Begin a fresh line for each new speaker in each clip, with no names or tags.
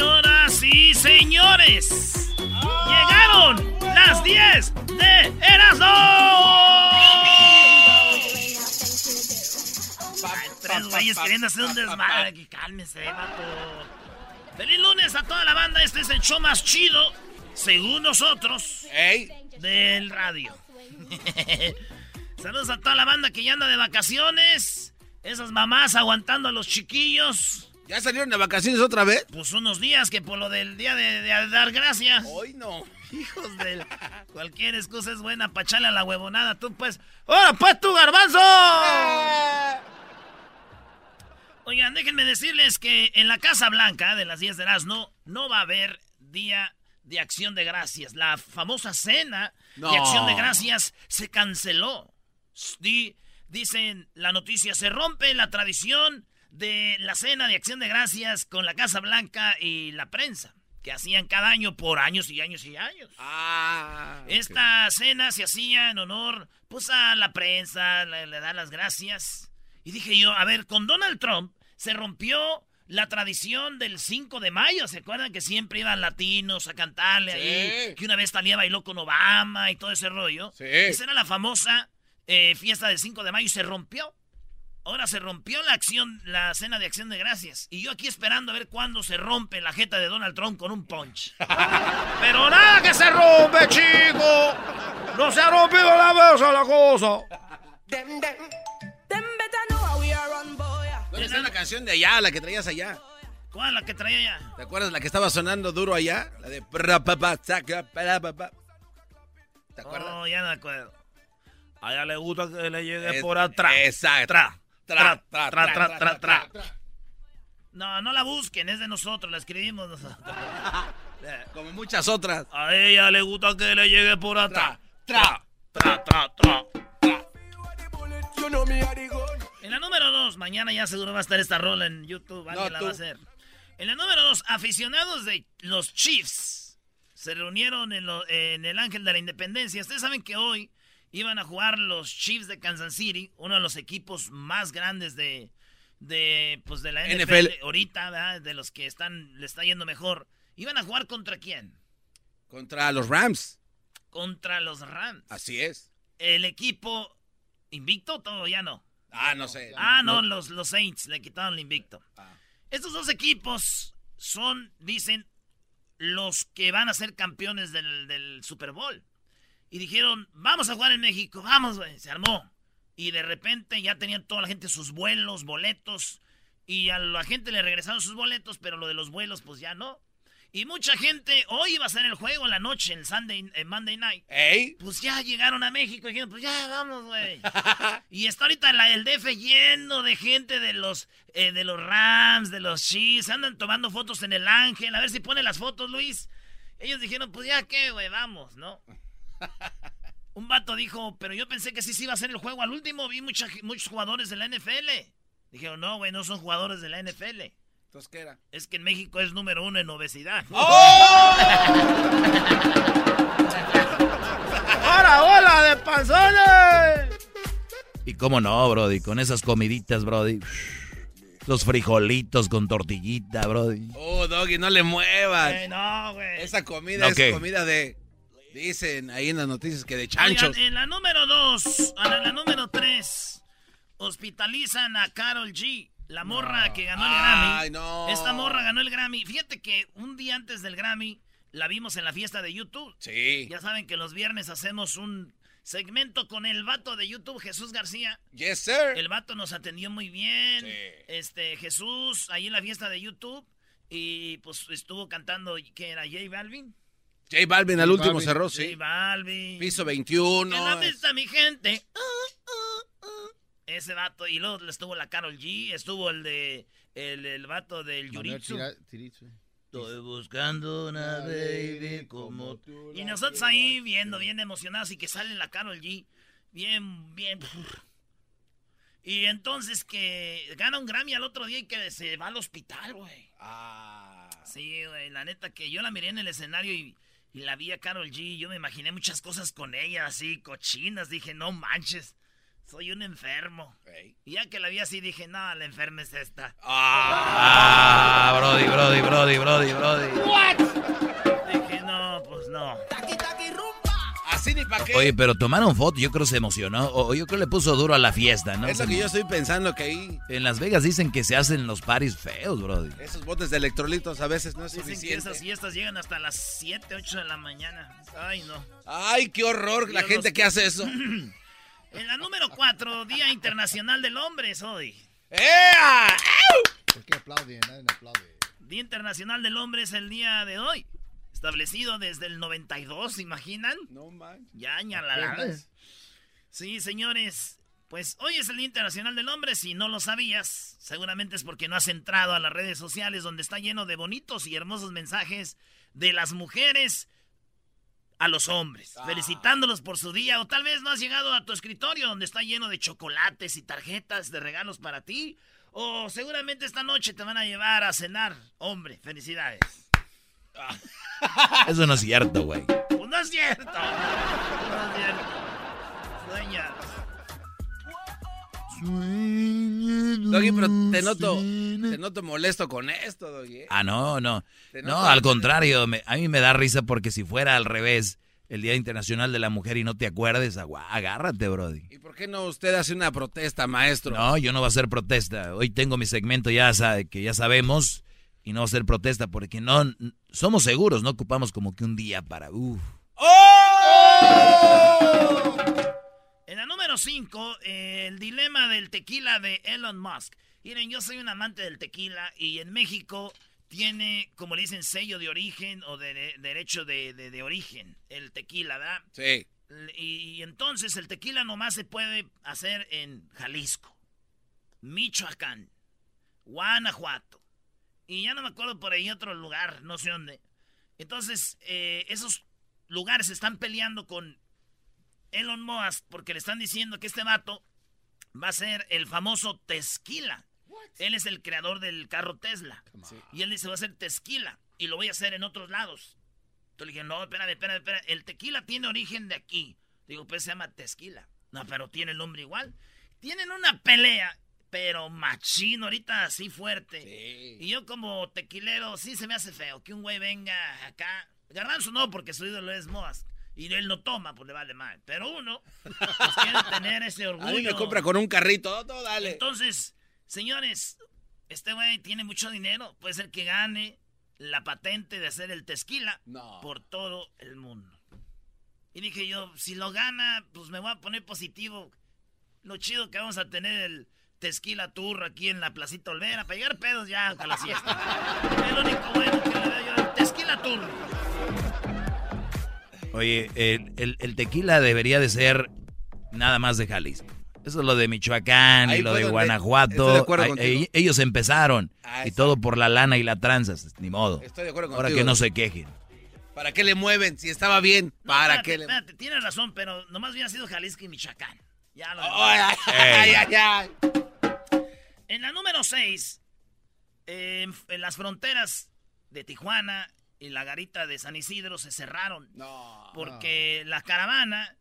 Señoras y señores, llegaron las 10 de Erasmo. Tres güeyes queriendo hacer un desmadre. Cálmese, vato. Feliz lunes a toda la banda. Este es el show más chido, según nosotros, del radio. Saludos a toda la banda que ya anda de vacaciones. Esas mamás aguantando a los chiquillos.
¿Ya salieron de vacaciones otra vez?
Pues unos días que por lo del día de, de dar gracias.
Hoy no.
Hijos de... Cualquier excusa es buena para echarle a la huevonada. Tú pues... ¡Ahora pues tu garbanzo! Oigan, déjenme decirles que en la Casa Blanca de las 10 de Erasmo no va a haber día de acción de gracias. La famosa cena
No.
de acción de gracias se canceló. Di- dicen la noticia, se rompe la tradición de la cena de acción de gracias con la Casa Blanca y la prensa, que hacían cada año por años y años y años.
Ah.
Esta cena se hacía en honor, pues, a la prensa, le, le da las gracias. Y dije yo, a ver, con Donald Trump se rompió la tradición del 5 de mayo. ¿Se acuerdan que siempre iban latinos a cantarle ahí? Que una vez Talía bailó con Obama y todo ese rollo.
Sí.
Esa era la famosa eh, fiesta del 5 de mayo y se rompió. Ahora se rompió la acción, la cena de acción de gracias. Y yo aquí esperando a ver cuándo se rompe la jeta de Donald Trump con un punch. Pero nada que se rompe, chico. No se ha rompido la mesa la cosa.
¿Dónde está la canción de allá, la que traías allá?
¿Cuál la que traía ya?
¿Te acuerdas la que estaba sonando duro allá? La de... ¿Te acuerdas?
No, ya no me acuerdo. A ella le gusta que le llegue
Es-
por atrás.
Exacto.
Tra,
Tra,
tra, tra, tra, tra, tra. No, no la busquen, es de nosotros, la escribimos nosotros.
Como muchas otras.
A ella le gusta que le llegue por atrás.
Tra,
tra, tra, tra. En la número dos, mañana ya seguro va a estar esta rola en YouTube, alguien
No,
la
tú.
va a hacer. En la número dos, aficionados de los Chiefs se reunieron en, lo- en el Ángel de la Independencia. Ustedes saben que hoy iban a jugar los Chiefs de Kansas City, uno de los equipos más grandes de, de, pues de la NFL,
NFL.
ahorita, ¿verdad? de los que están, le está yendo mejor. ¿Iban a jugar contra quién?
Contra los Rams.
Contra los Rams.
Así es.
El equipo invicto, todo ya no.
Ah, no sé.
Ah, no, Los, los Saints le quitaron el invicto.
Ah.
Estos dos equipos son, dicen, los que van a ser campeones del, del Super Bowl. Y dijeron, vamos a jugar en México, vamos, güey. Se armó. Y de repente ya tenían toda la gente sus vuelos, boletos. Y a la gente le regresaron sus boletos, pero lo de los vuelos, pues ya no. Y mucha gente, hoy iba a ser el juego en la noche, en Sunday, en Monday Night.
¿Ey?
Pues ya llegaron a México y dijeron, pues ya vamos, güey. y está ahorita la, el DF lleno de gente de los eh, de los Rams, de los Chiefs. Andan tomando fotos en el Ángel. A ver si pone las fotos, Luis. Ellos dijeron, pues ya qué, güey, vamos, ¿no? Un vato dijo, pero yo pensé que sí se iba a hacer el juego al último. Vi mucha, muchos jugadores de la NFL. Dijeron, no, güey, no son jugadores de la NFL.
Entonces, ¿qué era?
Es que en México es número uno en obesidad.
¡Oh! ¡Ahora, hola de panzones!
Y cómo no, Brody, con esas comiditas, Brody. Los frijolitos con tortillita, Brody.
Oh, Doggy, no le muevas.
Eh, no, güey.
Esa comida es comida de. Dicen ahí en las noticias que de chanchos.
en la número dos, en la número tres, hospitalizan a Carol G. La morra que ganó el Grammy.
No.
Esta morra ganó el Grammy. Fíjate que un día antes del Grammy la vimos en la fiesta de YouTube.
Sí.
Ya saben que los viernes hacemos un segmento con el vato de YouTube, Jesús García.
Yes, sir.
El vato nos atendió muy bien. Este, Jesús, ahí en la fiesta de YouTube. Y pues estuvo cantando, ¿qué era? ¿J Balvin?
J Balvin al último cerró, sí.
J Balvin.
Piso 21.
En la está mi gente. Ese vato, y luego estuvo la Carol G, estuvo el de el, el vato del Yuritsu. Estoy buscando una baby como tú. Y nosotros ahí viendo, bien emocionados y que sale la Carol G. Bien, bien. Y entonces que gana un Grammy al otro día y que se va al hospital, güey.
Ah.
Sí, güey, la neta que yo la miré en el escenario y, y la vi a Carol G. Yo me imaginé muchas cosas con ella, así, cochinas. Dije, no manches. Soy un enfermo. Y ya que la vi así dije, no, la enferma es esta.
Ah, Brody, Brody, Brody, Brody, Brody.
What? Dije, no, pues no.
Así ni pa' qué.
Oye, pero tomaron foto, yo creo que se emocionó. O yo creo que le puso duro a la fiesta, ¿no?
Es lo que yo estoy pensando que ahí.
En Las Vegas dicen que se hacen los paris feos, Brody.
Esos botes de electrolitos a veces no es
dicen
suficiente.
que esas fiestas llegan hasta las 7, 8 de la mañana. Ay, no.
Ay, qué horror la gente que hace eso.
En la número 4, Día Internacional del Hombre es hoy.
¡Ea!
¿Por qué aplauden? Nadie aplaude.
Día Internacional del Hombre es el día de hoy. Establecido desde el 92, ¿se imaginan?
No man.
Ya, la Sí, señores. Pues hoy es el Día Internacional del Hombre. Si no lo sabías, seguramente es porque no has entrado a las redes sociales donde está lleno de bonitos y hermosos mensajes de las mujeres a los hombres, ah. felicitándolos por su día, o tal vez no has llegado a tu escritorio donde está lleno de chocolates y tarjetas de regalos para ti, o seguramente esta noche te van a llevar a cenar. Hombre, felicidades.
Eso no es cierto, güey.
Pues no es cierto. No es cierto. Sueña.
Doggy, pero te noto, te noto molesto con esto, Doggy.
Ah, no, no. No, al contrario, a mí me da risa porque si fuera al revés, el Día Internacional de la Mujer y no te acuerdes, agárrate, Brody.
¿Y por qué no usted hace una protesta, maestro?
No, yo no voy a hacer protesta. Hoy tengo mi segmento ya que ya sabemos y no hacer protesta porque no somos seguros, no ocupamos como que un día para... Uf.
¡Oh! En la número 5, el dilema del tequila de Elon Musk. Miren, yo soy un amante del tequila y en México tiene, como le dicen, sello de origen o de, derecho de, origen, el tequila, ¿verdad?
Sí.
Y, entonces el tequila nomás se puede hacer en Jalisco, Michoacán, Guanajuato. Y ya no me acuerdo por ahí otro lugar, no sé dónde. Entonces, eh, esos lugares están peleando con Elon Musk porque le están diciendo que este vato va a ser el famoso Tesquila. Él es el creador del carro Tesla. Y él dice, va a ser Tesquila. Y lo voy a hacer en otros lados. Entonces le dije, no, espérame, espérame, espérame. El tequila tiene origen de aquí. Digo, pues se llama Tesquila. No, pero tiene el nombre igual. Tienen una pelea, pero machino, ahorita así fuerte. Y yo como tequilero, sí se me hace feo que un güey venga acá. Garranzo no, porque su ídolo es Moas y él no toma, pues le vale mal. Pero uno pues, quiere tener ese orgullo. A mí
me compra con un carrito, todo, dale.
Entonces, señores, este güey tiene mucho dinero. Puede ser que gane la patente de hacer el tesquila por todo el mundo. Y dije yo, si lo gana, pues me voy a poner positivo. Lo chido que vamos a tener el Tesquila Tour aquí en la Placita Olvera para llegar pedos ya a la siesta. es lo único bueno que le veo yo el Tesquila Tour.
Oye, el, tequila debería de ser nada más de Jalisco. Eso es lo de Michoacán y lo de Guanajuato. ellos empezaron. Ah, y todo por la lana y la tranza. Ni modo.
Estoy de acuerdo
Ahora que no se quejen.
¿Para qué le mueven? Si estaba bien,
No,
¿para
espérate,
qué le
espérate, tienes razón, pero nomás hubiera sido Jalisco y Michoacán. Ya lo
Ay, ay, ay, ay, ay.
En la número 6, en las fronteras de Tijuana y la garita de San Isidro se cerraron.
No.
Porque la caravana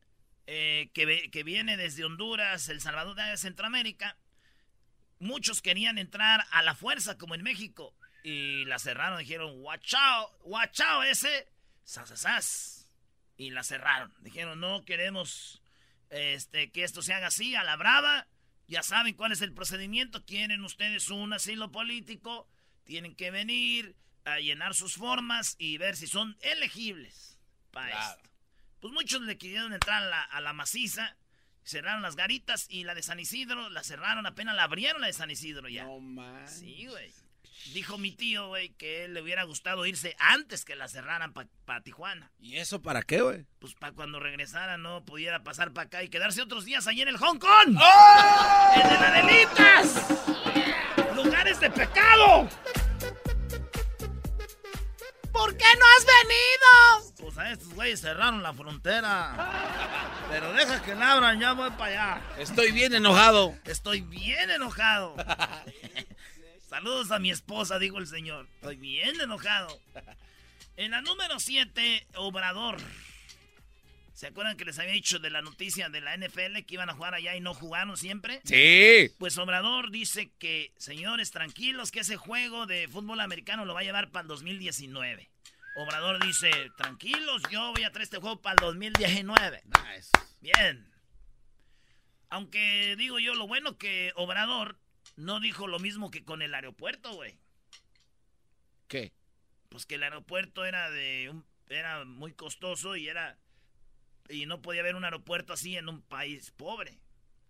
eh, que viene desde Honduras, El Salvador, de Centroamérica, muchos querían entrar a la fuerza como en México. Y la cerraron, dijeron, guachao, guachao ese, sasasas. Y la cerraron. Dijeron, no queremos este, que esto se haga así, a la brava. Ya saben cuál es el procedimiento. Tienen ustedes un asilo político. Tienen que venir a llenar sus formas y ver si son elegibles para
Claro.
esto. Pues muchos le quisieron entrar a la, a la maciza. Cerraron las garitas y la de San Isidro la cerraron, apenas la abrieron la de San Isidro ya.
No man.
Sí, güey. Dijo mi tío, güey, que él le hubiera gustado irse antes que la cerraran para Tijuana.
¿Y eso para qué, güey?
Pues para cuando regresara no pudiera pasar para acá y quedarse otros días allí en el Hong Kong.
¡Oh!
¡El de la delitas! ¡Lugares de pecado! ¿Por qué no has venido? Pues a estos güeyes cerraron la frontera. Pero deja que la abran, ya voy para allá.
Estoy bien enojado.
Estoy bien enojado. Saludos a mi esposa, dijo el señor. Estoy bien enojado. En la número 7, Obrador. ¿Se acuerdan que les había dicho de la noticia de la NFL que iban a jugar allá y no jugaron siempre?
Sí.
Pues Obrador dice que, señores, tranquilos, que ese juego de fútbol americano lo va a llevar para el 2019. Obrador dice, tranquilos, yo voy a traer este juego para el 2019.
Nice.
Bien. Aunque digo yo, lo bueno que Obrador no dijo lo mismo que con el aeropuerto, güey.
¿Qué?
Pues que el aeropuerto era de un, era muy costoso y era y no podía haber un aeropuerto así en un país pobre.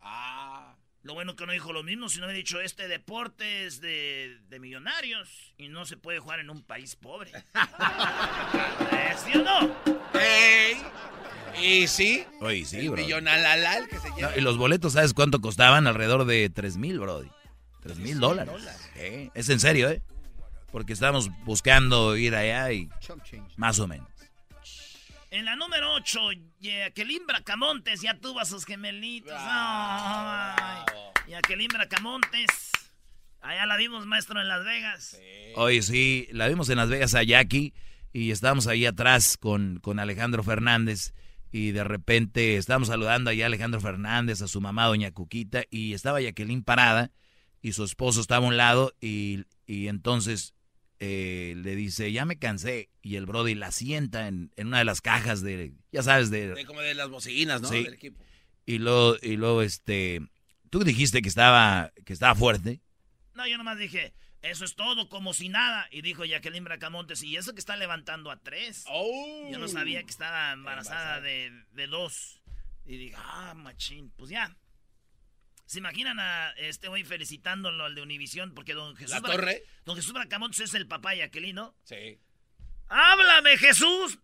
Ah.
Lo bueno que no dijo lo mismo, sino había dicho este deporte es de, de millonarios y no se puede jugar en un país pobre. ¿Eh, ¿Sí o no?
¡Ey! ¿Y sí?
Oye, sí,
el
bro.
millonalalal que se
No,
lleva.
y los boletos, ¿sabes cuánto costaban? Alrededor de 3 mil, brody. 3 mil dólares. Sí, Es en serio, ¿eh? Porque estábamos buscando ir allá y más o menos.
En la número 8, Jacqueline Bracamontes ya tuvo a sus gemelitos. Ay, Jacqueline Bracamontes. Allá la vimos, maestro, en Las Vegas.
Oye, sí, la vimos en Las Vegas a Jackie y estábamos ahí atrás con, con Alejandro Fernández y de repente estábamos saludando allá a Alejandro Fernández, a su mamá, doña Cuquita, y estaba Jacqueline parada y su esposo estaba a un lado y, y entonces eh, le dice, ya me cansé, y el Brody la sienta en, en una de las cajas de, ya sabes, de...
De como de las bocinas, ¿no?
Sí.
Del equipo.
Y luego, y luego este, tú dijiste que estaba, que estaba fuerte.
No, yo nomás dije, eso es todo, como si nada. Y dijo Jacqueline Bracamontes, y eso que está levantando a tres.
Oh.
Yo no sabía que estaba embarazada de, de dos. Y dije, ah, machín, pues ya. ¿Se imaginan a este güey felicitándolo al de Univisión? Porque don Jesús,
¿La
Bra-
torre?
don Jesús Bracamontes es el papá de Jacqueline, ¿no?
Sí.
¡Háblame, Jesús!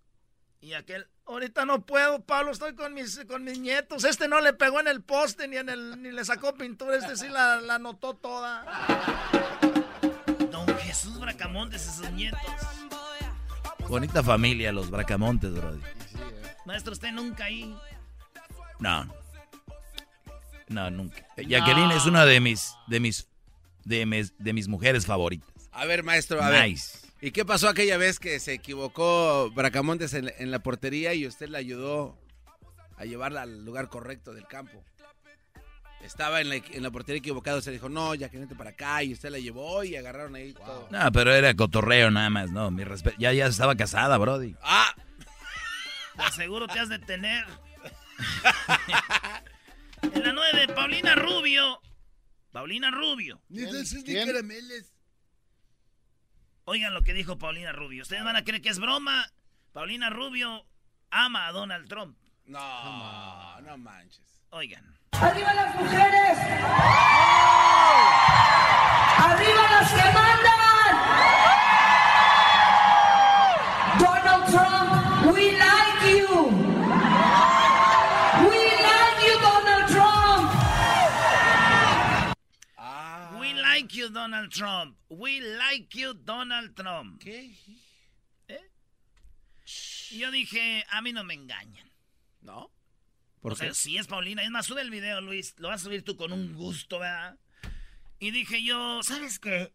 Y aquel, ahorita no puedo, Pablo, estoy con mis, con mis nietos. Este no le pegó en el poste ni en el, ni le sacó pintura, este sí la, la notó toda. Don Jesús Bracamontes y sus nietos.
Bonita familia, los Bracamontes, Brody.
Maestro, usted nunca ahí.
No. No, nunca. Jacqueline es una de mis, de mis, de mis, de mis mujeres favoritas.
A ver, maestro, a ver.
Nice.
¿Y qué pasó aquella vez que se equivocó Bracamontes en, en la portería y usted le ayudó a llevarla al lugar correcto del campo? Estaba en la, en la portería equivocado, se dijo, no, ya que vente para acá, y usted la llevó y agarraron ahí todo.
No, pero era cotorreo nada más, no, mi respeto. Ya, ya estaba casada, Brody.
¡Ah!
Seguro te has de tener. la 9, Paulina Rubio. Paulina Rubio.
¿Quién?
Oigan lo que dijo Paulina Rubio. Ustedes van a creer que es broma. Paulina Rubio ama a Donald Trump.
No, no manches.
Oigan.
¡Arriba las mujeres! ¡Arriba las que mandan! Donald Trump, we like you. Like you, Donald Trump.
We like you, Donald Trump.
¿Qué?
¿Eh? Y yo dije, a mí no me engañan.
¿No?
¿Por o sea, si es Paulina. Es más, sube el video, Luis. Lo vas a subir tú con un gusto, ¿verdad? Y dije yo, ¿sabes qué?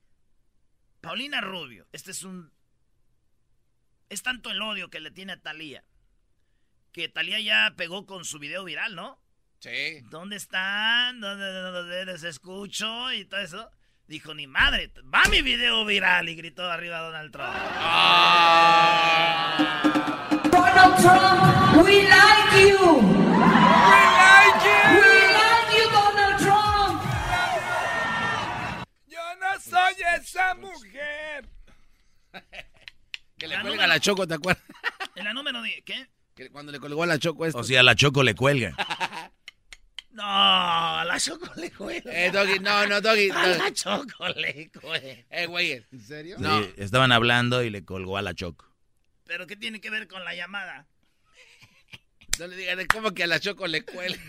Paulina Rubio, este es un... Es tanto el odio que le tiene a Talía. Que Talía ya pegó con su video viral, ¿no?
Sí.
¿Dónde están? ¿Dónde, dónde les escucho? Y todo eso. Dijo, ni madre, va mi video viral. Y gritó arriba Donald Trump.
Ah. Donald Trump, we like you. We like you. We like you, Donald Trump.
Yo no soy esa mujer. que le cuelga a la Choco, ¿te acuerdas?
En la número 10, ¿qué?
Que cuando le colgó a la Choco esto.
O sea, a la Choco le cuelga.
No, a la Choco le cuelga.
Eh, Doggy, no, no, Doggy.
A la Choco le cuelga.
Eh, güey.
¿En serio?
No. estaban hablando y le colgó a la Choco.
¿Pero qué tiene que ver con la llamada?
No le digan, ¿cómo que a la Choco le cuelga?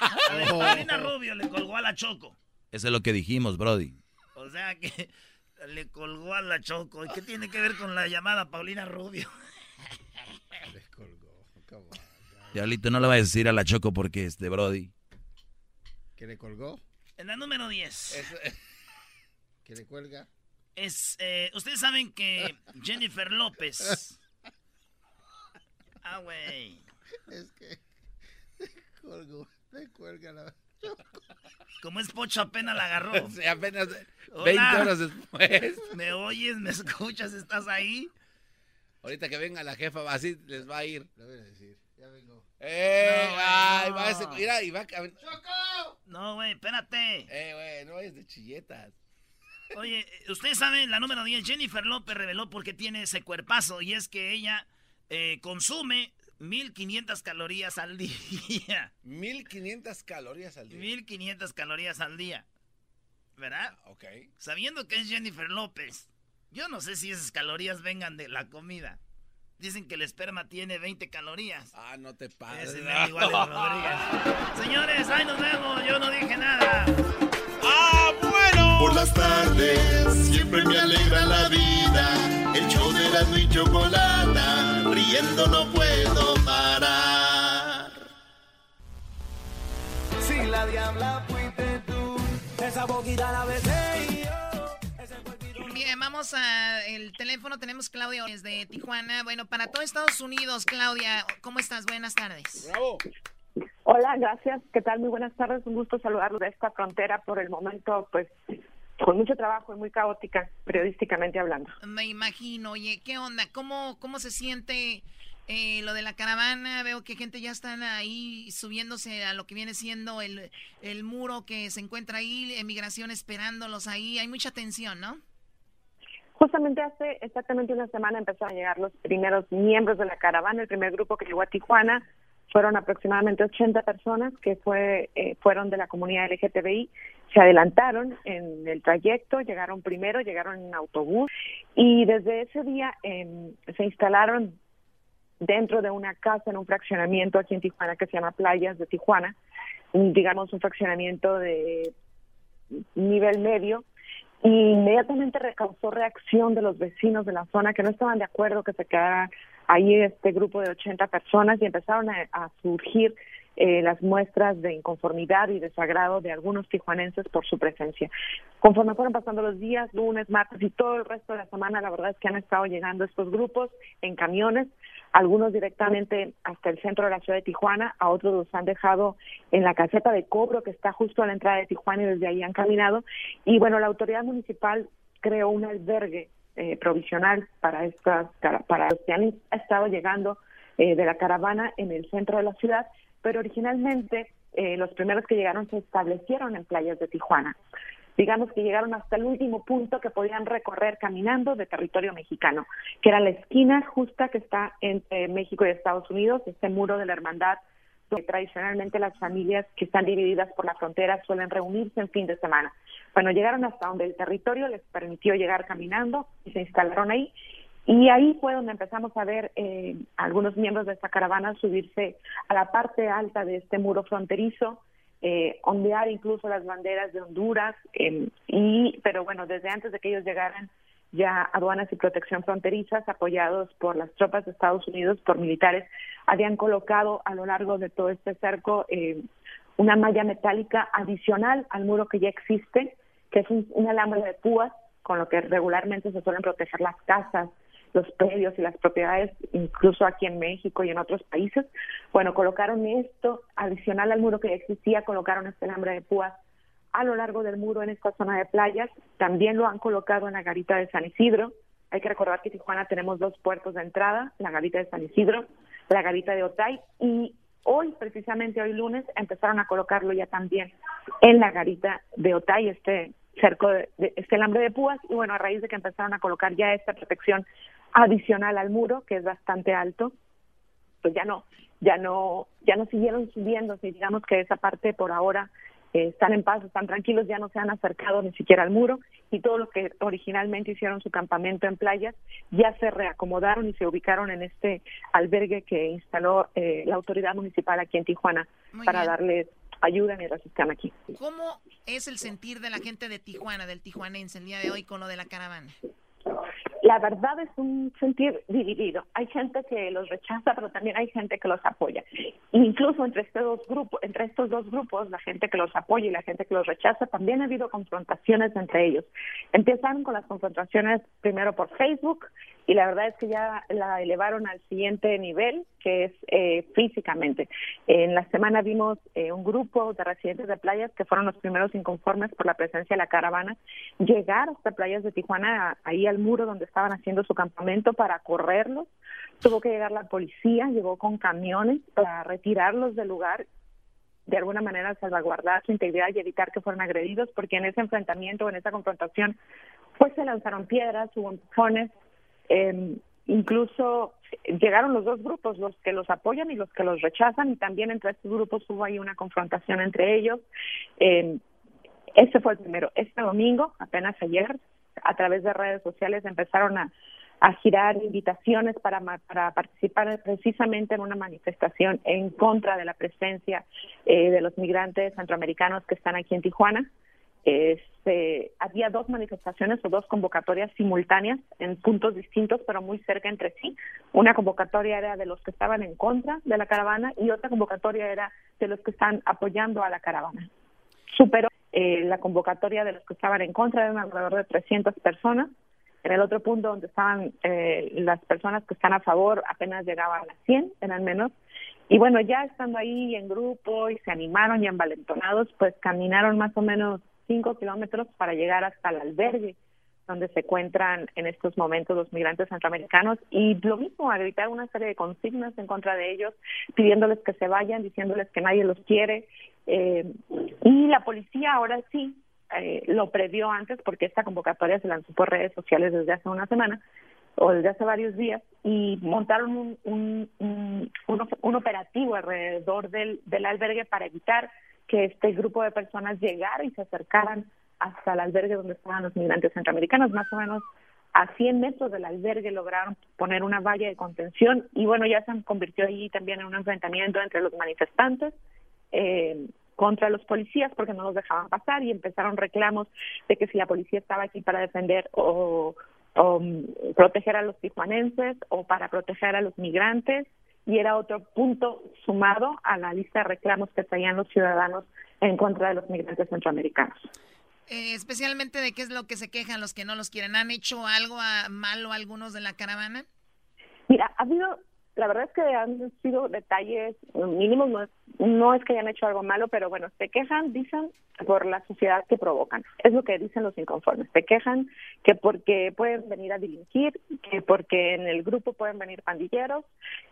A ver, Paulina Rubio le colgó a la Choco.
Eso es lo que dijimos, Brody.
O sea que le colgó a la Choco. ¿Y qué tiene que ver con la llamada Paulina Rubio?
Le colgó. On,
Diablito, no le va a decir a la Choco porque es de Brody.
¿Que le colgó?
En la número 10.
¿Que le cuelga?
Es, eh, ustedes saben que Jennifer López. Ah, güey.
Es que le colgó, le cuelga la...
Como es Pocho, apenas la agarró.
Sí, apenas
Hola.
20 horas después.
¿Me oyes? ¿Me escuchas? ¿Estás ahí?
Ahorita que venga la jefa, así les va a ir.
Le voy a decir, ya vengo.
¡Eh!
No,
¡Ay,
no.
va ese! Mira, y va a caber.
¡Choco!
No, güey, espérate.
¡Eh, güey! No es de chilletas.
Oye, ustedes saben, la número 10, Jennifer López reveló por qué tiene ese cuerpazo. Y es que ella eh, consume 1500 calorías al día.
1500 calorías al día.
1500 calorías al día. ¿Verdad?
Ok.
Sabiendo que es Jennifer López, yo no sé si esas calorías vengan de la comida. Dicen que el esperma tiene 20 calorías.
Ah, no te pases.
Ese mendigo Alex Rodríguez. Señores, ahí nos vemos. Yo no dije nada.
¡Ah, bueno!
Por las tardes siempre me alegra la vida. El show de la y chocolata, riendo no puedo parar.
Si la diabla fuiste tú, esa boquita la besé y yo.
Bien, vamos al teléfono. Tenemos Claudia desde Tijuana. Bueno, para todo Estados Unidos, Claudia, ¿cómo estás? Buenas tardes.
¡Bravo!
Hola, gracias. ¿Qué tal? Muy buenas tardes. Un gusto saludarlos de esta frontera por el momento, pues, con mucho trabajo y muy caótica, periodísticamente hablando.
Me imagino. Oye, ¿qué onda? ¿Cómo, cómo se siente eh, lo de la caravana? Veo que gente ya están ahí subiéndose a lo que viene siendo el, el muro que se encuentra ahí, emigración esperándolos ahí. Hay mucha tensión, ¿no?
Justamente hace exactamente una semana empezaron a llegar los primeros miembros de la caravana. El primer grupo que llegó a Tijuana fueron aproximadamente 80 personas que fue, eh, fueron de la comunidad LGTBI. Se adelantaron en el trayecto, llegaron primero, llegaron en autobús y desde ese día eh, se instalaron dentro de una casa en un fraccionamiento aquí en Tijuana que se llama Playas de Tijuana, digamos un fraccionamiento de nivel medio y inmediatamente recausó reacción de los vecinos de la zona que no estaban de acuerdo que se quedara ahí este grupo de 80 personas y empezaron a, surgir eh, las muestras de inconformidad y desagrado de algunos tijuanenses por su presencia. Conforme fueron pasando los días, lunes, martes y todo el resto de la semana, la verdad es que han estado llegando estos grupos en camiones, algunos directamente hasta el centro de la ciudad de Tijuana, a otros los han dejado en la caseta de cobro que está justo a la entrada de Tijuana y desde ahí han caminado. Y bueno, la autoridad municipal creó un albergue eh, provisional para estas para los que han estado llegando eh, de la caravana en el centro de la ciudad, pero originalmente eh, los primeros que llegaron se establecieron en playas de Tijuana. Digamos que llegaron hasta el último punto que podían recorrer caminando de territorio mexicano, que era la esquina justa que está entre México y Estados Unidos, este muro de la hermandad donde tradicionalmente las familias que están divididas por la frontera suelen reunirse en fin de semana. Bueno, llegaron hasta donde el territorio les permitió llegar caminando y se instalaron ahí. Y ahí fue donde empezamos a ver eh, algunos miembros de esta caravana subirse a la parte alta de este muro fronterizo, eh, ondear incluso las banderas de Honduras. eh, y, pero bueno, desde antes de que ellos llegaran, ya aduanas y protección fronterizas, apoyados por las tropas de Estados Unidos, por militares, habían colocado a lo largo de todo este cerco eh, una malla metálica adicional al muro que ya existe, que es un alambre de púas con lo que regularmente se suelen proteger las casas, los predios y las propiedades, incluso aquí en México y en otros países. Bueno, colocaron esto adicional al muro que ya existía, colocaron este alambre de púas a lo largo del muro en esta zona de playas. También lo han colocado en la garita de San Isidro. Hay que recordar que Tijuana tenemos dos puertos de entrada, la garita de San Isidro, la garita de Otay y hoy, precisamente hoy lunes, empezaron a colocarlo ya también en la garita de Otay, este cerco de, este alambre de púas y bueno, a raíz de que empezaron a colocar ya esta protección adicional al muro, que es bastante alto, pues ya no, ya no, ya no siguieron subiendo, si digamos que esa parte por ahora eh, están en paz, están tranquilos, ya no se han acercado ni siquiera al muro y todos los que originalmente hicieron su campamento en playas ya se reacomodaron y se ubicaron en este albergue que instaló eh, la autoridad municipal aquí en Tijuana para darles ayuda mientras están aquí.
¿Cómo es el sentir de la gente de Tijuana, del tijuanense, el día de hoy con lo de la caravana?
La verdad es un sentir dividido. Hay gente que los rechaza, pero también hay gente que los apoya. Incluso entre estos dos grupos, entre estos dos grupos, la gente que los apoya y la gente que los rechaza, también ha habido confrontaciones entre ellos. Empezaron con las confrontaciones primero por Facebook y la verdad es que ya la elevaron al siguiente nivel, que es eh, físicamente. En la semana vimos eh, un grupo de residentes de playas que fueron los primeros inconformes por la presencia de la caravana llegar hasta playas de Tijuana, ahí al muro donde estaban haciendo su campamento para correrlos. Tuvo que llegar la policía, llegó con camiones para retirarlos del lugar de alguna manera salvaguardar su integridad y evitar que fueran agredidos, porque en ese enfrentamiento, en esa confrontación, pues se lanzaron piedras, hubo empujones, eh, incluso llegaron los dos grupos, los que los apoyan y los que los rechazan, y también entre estos grupos hubo ahí una confrontación entre ellos. Eh, este fue el primero. Este domingo, apenas ayer, a través de redes sociales empezaron a, girar invitaciones para, para participar precisamente en una manifestación en contra de la presencia eh, de los migrantes centroamericanos que están aquí en Tijuana. Este, había dos manifestaciones o dos convocatorias simultáneas en puntos distintos, pero muy cerca entre sí. Una convocatoria era de los que estaban en contra de la caravana y otra convocatoria era de los que están apoyando a la caravana. Superó eh, la convocatoria de los que estaban en contra, eran alrededor de 300 personas. En el otro punto donde estaban eh, las personas que están a favor apenas llegaban a 100, eran menos. Y bueno, ya estando ahí en grupo y se animaron y envalentonados, pues caminaron más o menos cinco kilómetros para llegar hasta el albergue donde se encuentran en estos momentos los migrantes centroamericanos y lo mismo, a gritar una serie de consignas en contra de ellos, pidiéndoles que se vayan, diciéndoles que nadie los quiere. Eh, y la policía ahora sí eh, lo previó antes porque esta convocatoria se lanzó por redes sociales desde hace una semana o desde hace varios días y montaron un, un, un, un operativo alrededor del, del albergue para evitar que este grupo de personas llegara y se acercaran hasta el albergue donde estaban los migrantes centroamericanos, más o menos a 100 metros del albergue lograron poner una valla de contención y bueno, ya se convirtió allí también en un enfrentamiento entre los manifestantes eh, contra los policías porque no los dejaban pasar y empezaron reclamos de que si la policía estaba aquí para defender o, o mm, proteger a los tijuanenses o para proteger a los migrantes y era otro punto sumado a la lista de reclamos que traían los ciudadanos en contra de los migrantes centroamericanos.
Eh, especialmente de qué es lo que se quejan los que no los quieren. ¿Han hecho algo a, malo algunos de la caravana?
Mira, ha habido la verdad es que han sido detalles mínimos, no es, no es que hayan hecho algo malo, pero bueno, se quejan, dicen, por la sociedad que provocan. Es lo que dicen los inconformes. Se quejan que porque pueden venir a delinquir, que porque en el grupo pueden venir pandilleros,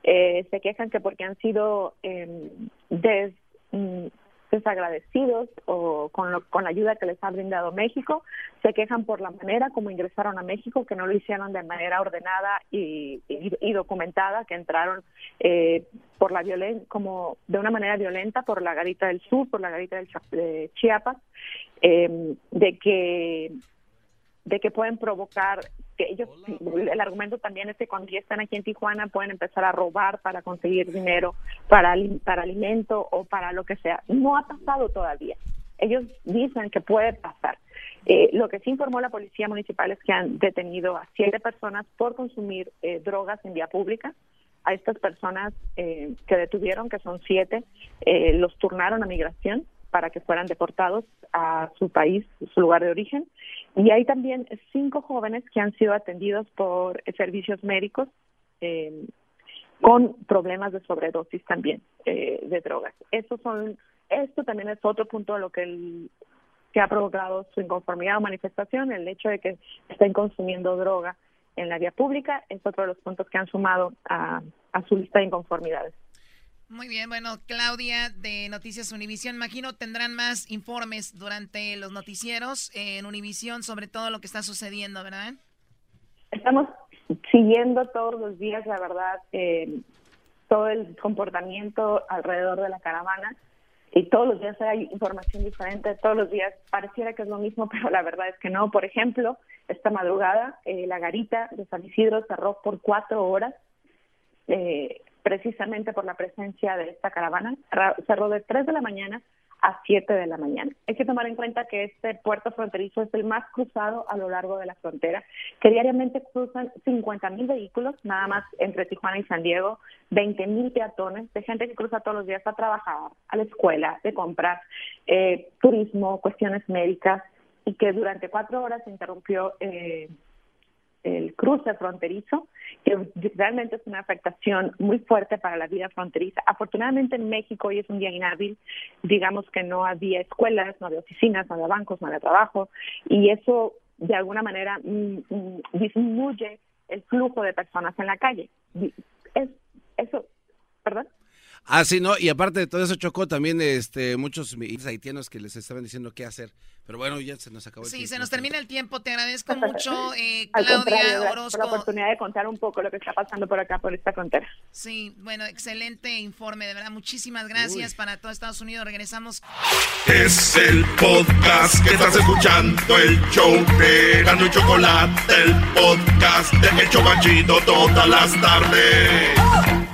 eh, se quejan que porque han sido eh, des, mm, desagradecidos o con, lo, con la ayuda que les ha brindado México, se quejan por la manera como ingresaron a México, que no lo hicieron de manera ordenada y, documentada, que entraron eh, por la violen como de una manera violenta por la garita del sur, por la garita del de Chiapas, eh, de que de que pueden provocar que ellos el argumento también es que cuando ya están aquí en Tijuana pueden empezar a robar para conseguir dinero para para alimento o para lo que sea no ha pasado todavía ellos dicen que puede pasar Eh, lo que sí informó la Policía Municipal es que han detenido a siete personas por consumir eh, drogas en vía pública. A estas personas eh, que detuvieron, que son siete, los turnaron a migración para que fueran deportados a su país, su lugar de origen. Y hay también cinco jóvenes que han sido atendidos por servicios médicos con problemas de sobredosis también de drogas. Son, esto también es otro punto de lo que el que ha provocado su inconformidad o manifestación, el hecho de que estén consumiendo droga en la vía pública, es otro de los puntos que han sumado a, su lista de inconformidades.
Muy bien, bueno, Claudia de Noticias Univisión, imagino tendrán más informes durante los noticieros en Univisión sobre todo lo que está sucediendo, ¿verdad?
Estamos siguiendo todos los días, la verdad, eh, todo el comportamiento alrededor de la caravana y todos los días hay información diferente, todos los días pareciera que es lo mismo, pero la verdad es que no. Por ejemplo, esta madrugada eh, la garita de San Isidro cerró por cuatro horas, eh, precisamente por la presencia de esta caravana. Cerró de 3 de la mañana a 7 de la mañana. Hay que tomar en cuenta que este puerto fronterizo es el más cruzado a lo largo de la frontera, que diariamente cruzan 50 mil vehículos, nada más entre Tijuana y San Diego, 20 mil peatones, de gente que cruza todos los días a trabajar, a la escuela, de comprar, eh, turismo, cuestiones médicas, y que durante cuatro horas se interrumpió eh, el cruce fronterizo, que realmente es una afectación muy fuerte para la vida fronteriza. Afortunadamente en México hoy es un día inhábil, digamos que no había escuelas, no había oficinas, no había bancos, no había trabajo, y eso de alguna manera mm, mm, disminuye el flujo de personas en la calle. Es, eso, ¿perdón?
Ah, sí, no, y aparte de todo eso chocó también este muchos haitianos que les estaban diciendo qué hacer. Pero bueno, ya se nos acabó
el tiempo. Sí, se nos termina el tiempo. Te agradezco mucho, eh, Claudia Orozco.
Por la oportunidad de contar un poco lo que está pasando por acá, por esta frontera.
Sí, bueno, excelente informe, de verdad. Muchísimas gracias para todo Estados Unidos. Regresamos.
Es el podcast que estás escuchando, el show de Gano y Chocolate, el podcast de El Chocachito todas las tardes.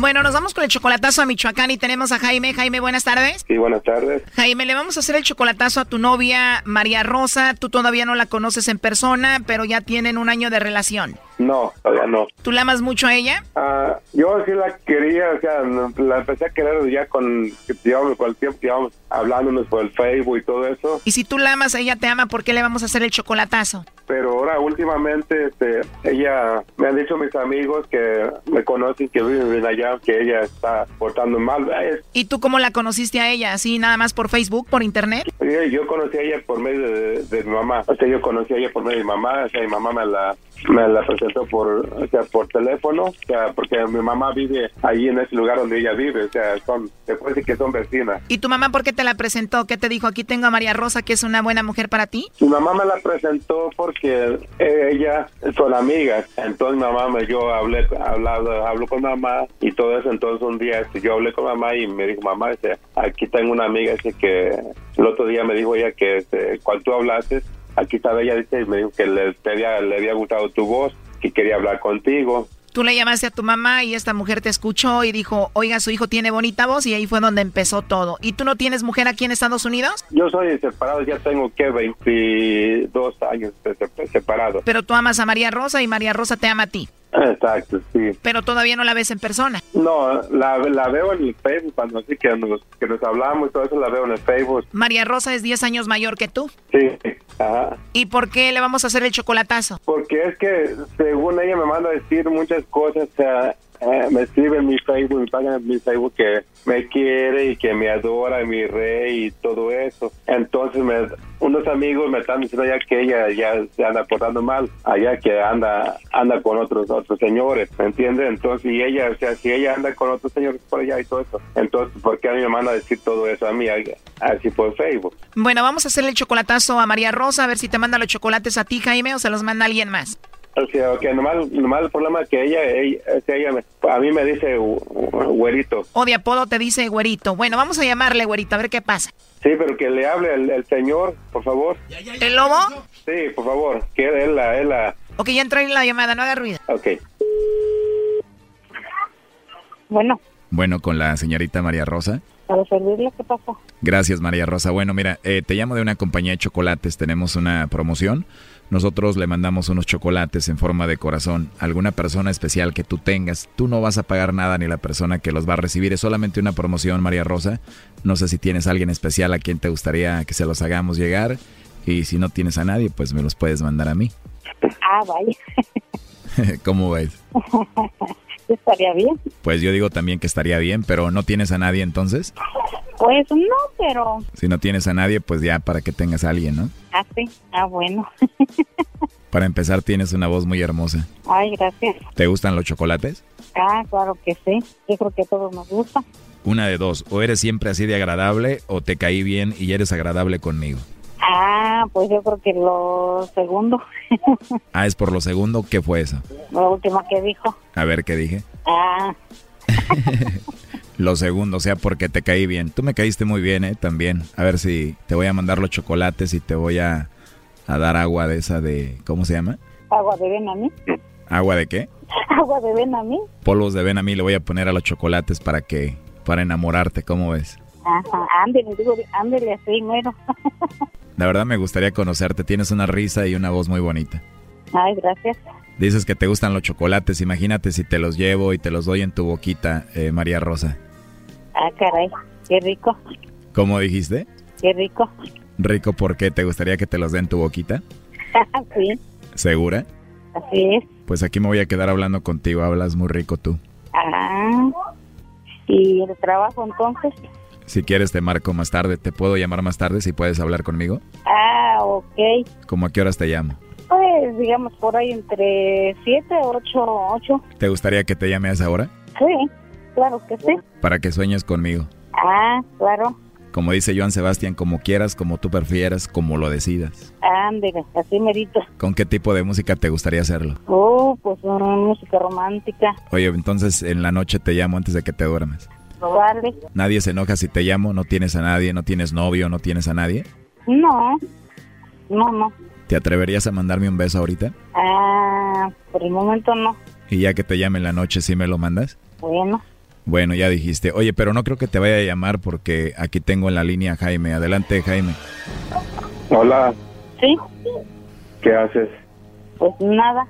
Bueno, nos vamos con el chocolatazo a Michoacán y tenemos a Jaime. Jaime, buenas tardes.
Sí, buenas tardes.
Jaime, le vamos a hacer el chocolatazo a tu novia María Rosa. Tú todavía no la conoces en persona, pero ya tienen un año de relación.
No, todavía no.
¿Tú la amas mucho a ella?
Ah, yo sí la quería, o sea, la empecé a querer ya con, digamos, con el tiempo que íbamos hablándonos por el Facebook y todo eso.
Y si tú la amas, ella te ama, ¿por qué le vamos a hacer el chocolatazo?
Pero ahora últimamente, este, ella, me han dicho mis amigos que me conocen, que viven allá, que ella está portando mal.
¿Y tú cómo la conociste a ella? ¿Así nada más por Facebook, por internet?
Yo conocí a ella por medio de, de mi mamá. O sea, yo conocí a ella por medio de mi mamá, o sea, mi mamá me la me la presentó por, o sea, por teléfono, o sea, porque mi mamá vive ahí en ese lugar donde ella vive, o sea, son, se puede decir que son vecinas.
¿Y tu mamá por qué te la presentó? ¿Qué te dijo? Aquí tengo a María Rosa, que es una buena mujer para ti.
Mi mamá me la presentó porque ella son amigas, entonces mi mamá me, yo hablé, hablado, hablo con mamá y todo eso, entonces un día este, yo hablé con mamá y me dijo, mamá, este, aquí tengo una amiga ese que el otro día me dijo ella que este, cuando tú hablaste, aquí estaba ella, dice, me dijo que le, había, le había gustado tu voz, que quería hablar contigo.
Tú le llamaste a tu mamá y esta mujer te escuchó y dijo, oiga, su hijo tiene bonita voz y ahí fue donde empezó todo. ¿Y tú no tienes mujer aquí en Estados Unidos?
Yo soy separado, ya tengo que 22 años separado.
Pero tú amas a María Rosa y María Rosa te ama a ti.
Exacto, sí.
Pero todavía no la ves en persona.
No, la, la veo en el Facebook cuando así que nos, que nos hablamos y todo eso la veo en el Facebook.
María Rosa es 10 años mayor que tú.
Sí, ajá.
¿Y por qué le vamos a hacer el chocolatazo?
Porque es que según ella me manda a decir muchas cosas, o sea, eh, me escribe en mi Facebook, mi página en mi Facebook que me quiere y que me adora, mi rey y todo eso. Entonces me, unos amigos me están diciendo ya que ella ya se anda portando mal, allá que anda anda con otros otros señores, ¿me entiendes? Entonces, y ella, o sea, si ella anda con otros señores por allá y todo eso, entonces, ¿por qué a mí me manda a decir todo eso a mí, así por Facebook?
Bueno, vamos a hacerle el chocolatazo a María Rosa, a ver si te manda los chocolates a ti, Jaime, o se los manda alguien más.
O sea, okay, nomás, nomás el problema es que ella, ella, ella me, a mí me dice güerito.
O de apodo te dice güerito. Bueno, vamos a llamarle güerito, a ver qué pasa.
Sí, pero que le hable el, señor, por favor.
¿El lobo?
Sí, por favor, que él la, él la...
Ok, ya entró en la llamada, no haga ruido.
Ok.
Bueno.
Bueno, con la señorita María Rosa.
Para servirle, ¿qué pasa?
Gracias, María Rosa. Bueno, mira, eh, te llamo de una compañía de chocolates. Tenemos una promoción nosotros le mandamos unos chocolates en forma de corazón a alguna persona especial que tú tengas. Tú no vas a pagar nada ni la persona que los va a recibir. Es solamente una promoción, María Rosa. No sé si tienes a alguien especial a quien te gustaría que se los hagamos llegar. Y si no tienes a nadie, pues me los puedes mandar a mí.
Ah, vaya.
¿Cómo ves?
estaría bien.
Pues yo digo también que estaría bien, pero ¿no tienes a nadie entonces?
Pues no, pero...
Si no tienes a nadie, pues ya para que tengas a alguien, ¿no?
Ah, sí. Ah, bueno.
para empezar, tienes una voz muy hermosa.
Ay, gracias.
¿Te gustan los chocolates?
Ah, claro que sí. Yo creo que a todos nos gusta.
Una de dos, o eres siempre así de agradable o te caí bien y eres agradable conmigo.
Ah, pues yo creo que lo segundo.
ah, es por lo segundo. ¿Qué fue eso?
Lo último que dijo.
A ver, ¿qué dije?
Ah.
lo segundo, o sea, porque te caí bien. Tú me caíste muy bien, ¿eh? También. A ver si te voy a mandar los chocolates y te voy a, a dar agua de esa de... ¿Cómo se llama?
Agua de Benamí.
¿Agua de qué?
Agua de Benamí.
Polvos de Benamí le voy a poner a los chocolates para que... Para enamorarte, ¿cómo ves?
Ajá, ándele, digo, ándele así, muero.
La verdad me gustaría conocerte. Tienes una risa y una voz muy bonita.
Ay, gracias.
Dices que te gustan los chocolates. Imagínate si te los llevo y te los doy en tu boquita, eh, María Rosa.
Ah, caray. Qué rico.
¿Cómo dijiste?
Qué rico.
¿Rico por qué? ¿Te gustaría que te los den en tu boquita?
sí.
¿Segura?
Así es.
Pues aquí me voy a quedar hablando contigo. Hablas muy rico tú.
Ah. ¿Y el trabajo entonces?
Si quieres te marco más tarde. ¿Te puedo llamar más tarde si puedes hablar conmigo?
Ah, ok.
¿Cómo a qué horas te llamo?
Pues digamos por ahí entre 7, 8, 8.
¿Te gustaría que te llame a esa hora?
Sí, claro que sí.
Para que sueñes conmigo.
Ah, claro.
Como dice Joan Sebastián, como quieras, como tú prefieras, como lo decidas.
Ándale, así merito.
¿Con qué tipo de música te gustaría hacerlo?
Oh, pues una música romántica.
Oye, entonces en la noche te llamo antes de que te duermas. ¿Nadie se enoja si te llamo? ¿No tienes a nadie? ¿No tienes novio? ¿No tienes a nadie?
No, no, no.
¿Te atreverías a mandarme un beso ahorita?
Ah, por el momento no.
¿Y ya que te llame en la noche, sí me lo mandas?
Bueno.
Bueno, ya dijiste. Oye, pero no creo que te vaya a llamar porque aquí tengo en la línea a Jaime. Adelante, Jaime.
Hola.
¿Sí?
¿Qué haces?
Pues nada.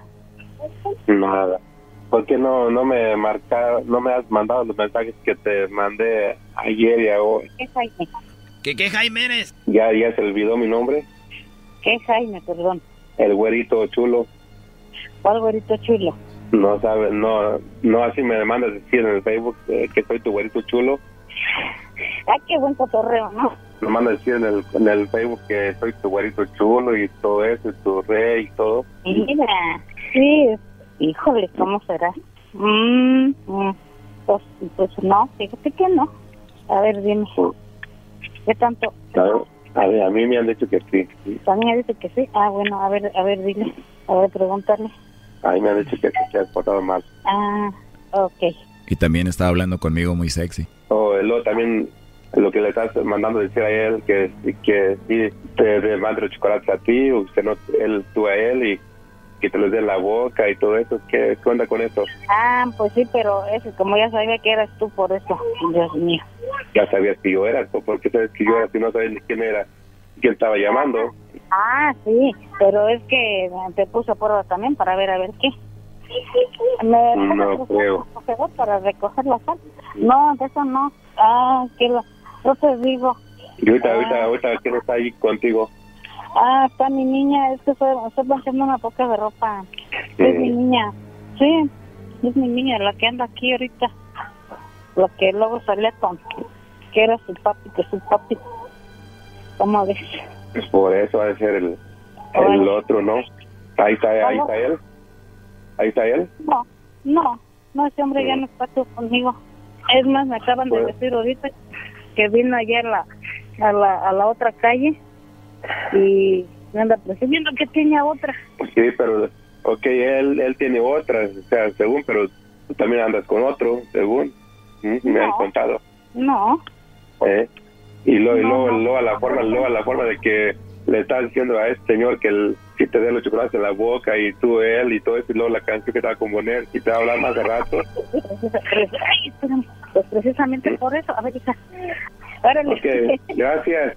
Nada. ¿Por qué no, no me marca, no me has mandado los mensajes que te mandé ayer y hoy?
¿Qué Jaime?
¿Qué, qué Jaime eres?
¿Ya, ¿Ya se olvidó mi nombre?
¿Qué Jaime, perdón?
El güerito chulo.
¿Cuál güerito chulo?
No sabes, no, no así me mandas decir en el Facebook eh, que soy tu güerito chulo.
Ay, qué buen cotorreo, ¿no?
Me mandas decir en el, en el Facebook que soy tu güerito chulo y todo eso, y tu rey y todo.
Mira, sí, Híjole, ¿cómo será? Mm, mm, pues, pues no, fíjate que no. A ver, dime. ¿Qué tanto?
A, ver, a mí me han dicho que sí.
También me dicho que sí. Ah, bueno, a ver, a ver, dile. A ver, pregúntale.
A mí me han dicho que se has portado mal.
Ah, ok.
Y también estaba hablando conmigo muy sexy.
Oh, luego también lo que le estás mandando decir a él, que, que sí, te, te mande los chocolates a ti, o que no, él, tú a él, y que te los dé la boca y todo eso. ¿Qué, onda con eso?
Ah, pues sí, pero eso, como ya sabía que eras tú por eso, Dios mío.
Ya sabías que yo era, ¿por qué sabes que yo era si no sabes ni quién era? ¿Quién estaba llamando?
Ah, sí, pero es que te puse a prueba también para ver a ver qué.
¿Me no creo.
Para recoger la sal. No, de eso no. Ah, que lo, yo te digo.
Y ahorita, ahorita, ahorita, ¿quién está ahí contigo?
Ah, está mi niña, es que estoy, estoy planchando una poca de ropa. Es mi niña, sí. Es mi niña la que anda aquí ahorita. La que luego salía con que era su papi, que su papi. ¿Cómo ves?
Pues por eso ha de ser el, el otro, ¿no? Ahí está, ahí está él. Ahí está él.
No, no, no, ese hombre ya no está conmigo. Es más, me acaban de
Pues-
decir ahorita que vino ayer a la, a la, a la otra calle y me anda presumiendo que tiene otra.
Sí, pero, ok, él, él tiene otras, o sea, según, pero tú también andas con otro, según. ¿Mm? Me han contado.
No,
¿eh? Y luego, y luego,
no.
luego a la forma, luego a la forma de que le está diciendo a este señor que el, si te dé los chocolates en la boca y tú él y todo eso, y luego la canción que te va a componer, y te va a hablar más de rato.
Ay. Pues precisamente por eso. A ver, hija. Órale.
Ok, gracias.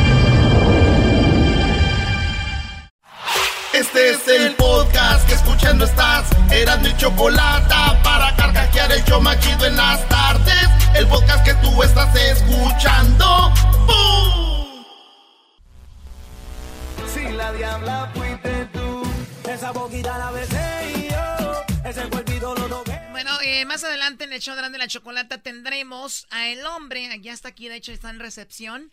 Este es el podcast que escuchando estás. Eran mi chocolate para carcajear el show machido en las tardes. El podcast que tú estás escuchando. ¡Bum!
Si la diabla fuiste tú, esa boquita la besé y yo, ese cuerpito lo toqué.
Bueno, eh, más adelante en el show grande de la chocolata tendremos a el hombre, ya está aquí, de hecho está en recepción.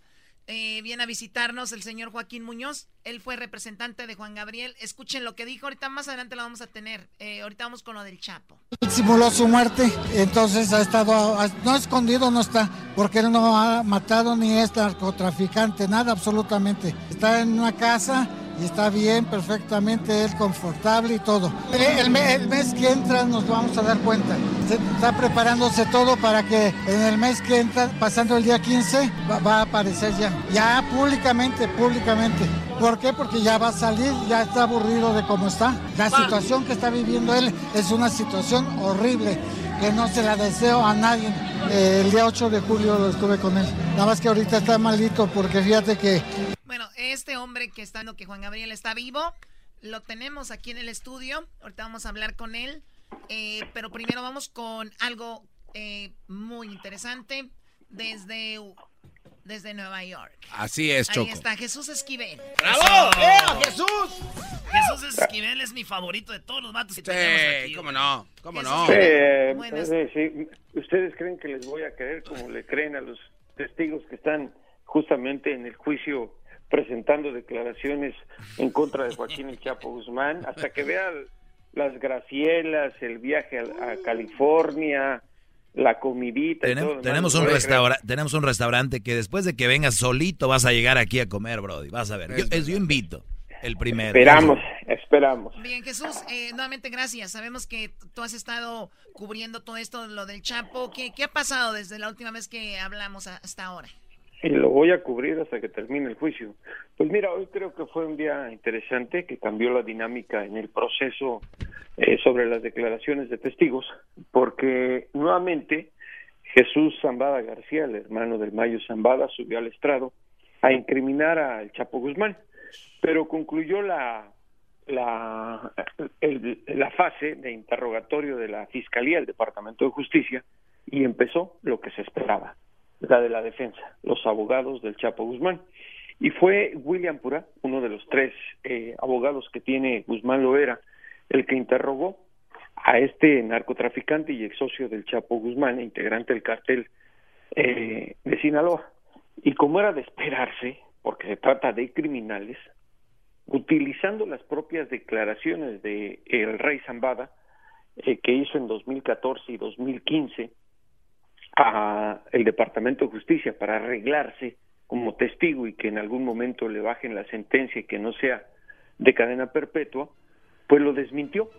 Eh, viene a visitarnos el señor Joaquín Muñoz. Él fue representante de Juan Gabriel. Escuchen lo que dijo. Ahorita más adelante lo vamos a tener. Eh, ahorita vamos con lo del Chapo.
simuló su muerte, entonces ha estado, no escondido no está, porque él no ha matado ni es narcotraficante, nada absolutamente. Está en una casa y está bien, perfectamente, él confortable y todo. El, el me- el mes que entra nos vamos a dar cuenta. Se- está preparándose todo para que en el mes que entra, pasando el día 15, va, va a aparecer ya, ya públicamente, públicamente. ¿Por qué? Porque ya va a salir, ya está aburrido de cómo está. La situación que está viviendo él es una situación horrible que no se la deseo a nadie. Eh, el día 8 de julio lo estuve con él. Nada más que ahorita está malito porque fíjate que
Bueno, este hombre que está viendo que Juan Gabriel está vivo, lo tenemos aquí en el estudio. Ahorita vamos a hablar con él. Eh, pero primero vamos con algo eh, muy interesante desde, desde Nueva York.
Así es,
Ahí
Choco.
está Jesús Esquivel.
¡Bravo! ¡Eh, Jesús! Jesús Esquivel es mi favorito de todos los vatos que tenemos aquí.
cómo no, cómo
no.
Eh,
Buenas.
eh, sí. ¿Ustedes creen que les voy a creer como le creen a los testigos que están justamente en el juicio presentando declaraciones en contra de Joaquín El Chapo Guzmán? Hasta que vean las gracielas, el viaje a, a California, la comidita. y todo
Tenemos, un restaura- tenemos un restaurante que después de que vengas solito vas a llegar aquí a comer, Brody. Vas a ver. Yo, es- yo invito. El primero.
Esperamos, esperamos.
Bien, Jesús, eh, nuevamente gracias. Sabemos que tú has estado cubriendo todo esto, lo del Chapo. ¿Qué, qué ha pasado desde la última vez que hablamos hasta ahora?
Y lo voy a cubrir hasta que termine el juicio. Pues mira, hoy creo que fue un día interesante que cambió la dinámica en el proceso eh, sobre las declaraciones de testigos, porque nuevamente Jesús Zambada García, el hermano del Mayo Zambada, subió al estrado a incriminar al Chapo Guzmán, pero concluyó la la, la fase de interrogatorio de la Fiscalía, el Departamento de Justicia, y empezó lo que se esperaba, la de la defensa, los abogados del Chapo Guzmán. Y fue William Pura, uno de los tres eh, abogados que tiene Guzmán Loera, el que interrogó a este narcotraficante y ex socio del Chapo Guzmán, integrante del cartel eh, de Sinaloa. Y como era de esperarse, porque se trata de criminales, utilizando las propias declaraciones de el rey Zambada, eh, que hizo en 2014 y 2015 a el Departamento de Justicia para arreglarse como testigo y que en algún momento le bajen la sentencia y que no sea de cadena perpetua, pues lo desmintió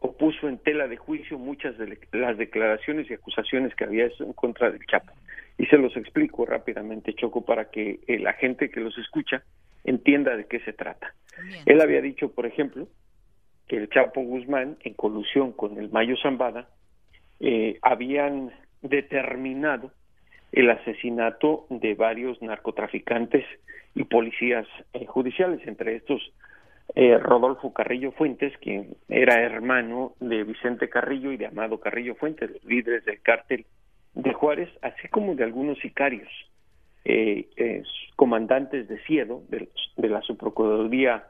o puso en tela de juicio muchas de las declaraciones y acusaciones que había en contra del Chapo. Y se los explico rápidamente, Choco, para que la gente que los escucha entienda de qué se trata. Él había dicho, por ejemplo, que el Chapo Guzmán, en colusión con el Mayo Zambada, eh, habían determinado el asesinato de varios narcotraficantes y policías eh, judiciales, entre estos eh, Rodolfo Carrillo Fuentes, quien era hermano de Vicente Carrillo y de Amado Carrillo Fuentes, los líderes del cártel de Juárez, así como de algunos sicarios, eh, comandantes de Ciedo, de, de la Subprocuraduría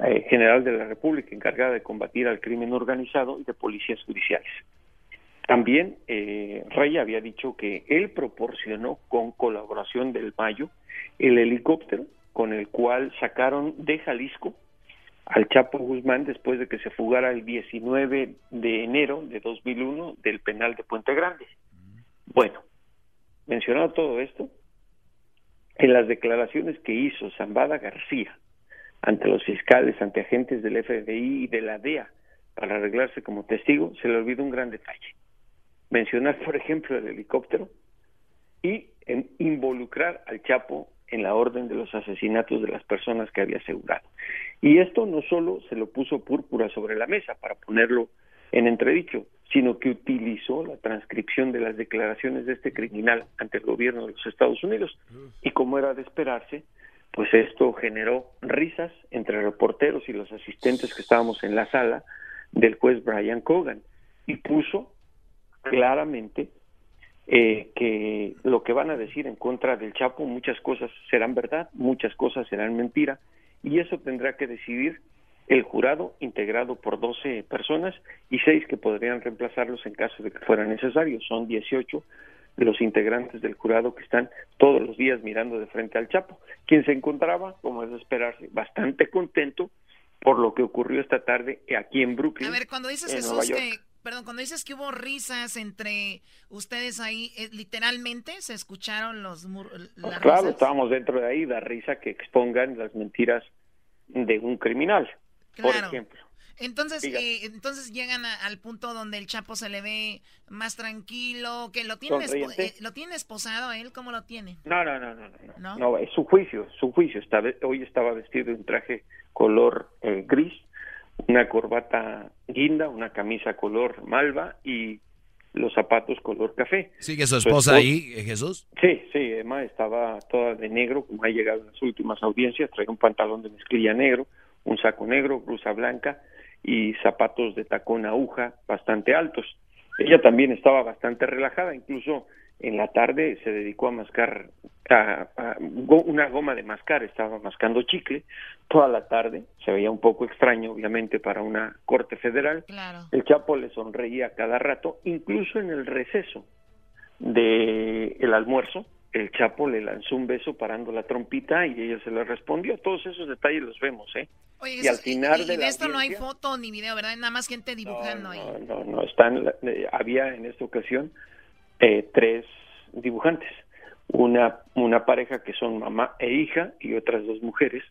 eh, General de la República, encargada de combatir al crimen organizado y de policías judiciales. También eh, Rey había dicho que él proporcionó con colaboración del Mayo el helicóptero con el cual sacaron de Jalisco al Chapo Guzmán después de que se fugara el 19 de enero de 2001 del penal de Puente Grande. Bueno, mencionado todo esto, en las declaraciones que hizo Zambada García ante los fiscales, ante agentes del FBI y de la DEA para arreglarse como testigo, se le olvidó un gran detalle. Mencionar, por ejemplo, el helicóptero y en involucrar al Chapo en la orden de los asesinatos de las personas que había asegurado. Y esto no solo se lo puso púrpura sobre la mesa para ponerlo en entredicho, sino que utilizó la transcripción de las declaraciones de este criminal ante el gobierno de los Estados Unidos. Y como era de esperarse, pues esto generó risas entre reporteros y los asistentes que estábamos en la sala del juez Brian Cogan y puso claramente eh, que lo que van a decir en contra del Chapo, muchas cosas serán verdad, muchas cosas serán mentira, y eso tendrá que decidir el jurado integrado por 12 personas y seis que podrían reemplazarlos en caso de que fuera necesario. Son 18 los integrantes del jurado que están todos los días mirando de frente al Chapo, quien se encontraba, como es de esperarse, bastante contento por lo que ocurrió esta tarde aquí en Brooklyn.
A ver, cuando dices Jesús que, perdón, cuando dices que hubo risas entre ustedes ahí, eh, literalmente se escucharon los
las Claro, estábamos dentro de ahí, da risa que expongan las mentiras de un criminal, por ejemplo.
Entonces, eh, entonces llegan al punto donde el Chapo se le ve más tranquilo, que lo tiene, eh, lo tiene esposado a él, ¿cómo lo tiene?
No, no, no, no, no, no, es su juicio, su juicio. Está, hoy estaba vestido de un traje color eh, gris, una corbata guinda, una camisa color malva y los zapatos color café.
¿Sigue su esposa ahí, Jesús?
Sí, sí, Emma estaba toda de negro, como ha llegado en las últimas audiencias, trae un pantalón de mezclilla negro, un saco negro, blusa blanca y zapatos de tacón aguja bastante altos. Ella también estaba bastante relajada, incluso en la tarde se dedicó a mascar a, una goma de mascar, estaba mascando chicle toda la tarde, se veía un poco extraño obviamente para una corte federal. El Chapo le sonreía cada rato, incluso en el receso de el almuerzo, el Chapo le lanzó un beso parando la trompita y ella se le respondió. Todos esos detalles los vemos, ¿eh?
y al final de, esto no hay foto ni video, ¿verdad? Nada más gente dibujando
ahí. No, no, no, están, eh, había en esta ocasión eh, tres dibujantes. Una, una pareja que son mamá e hija y otras dos mujeres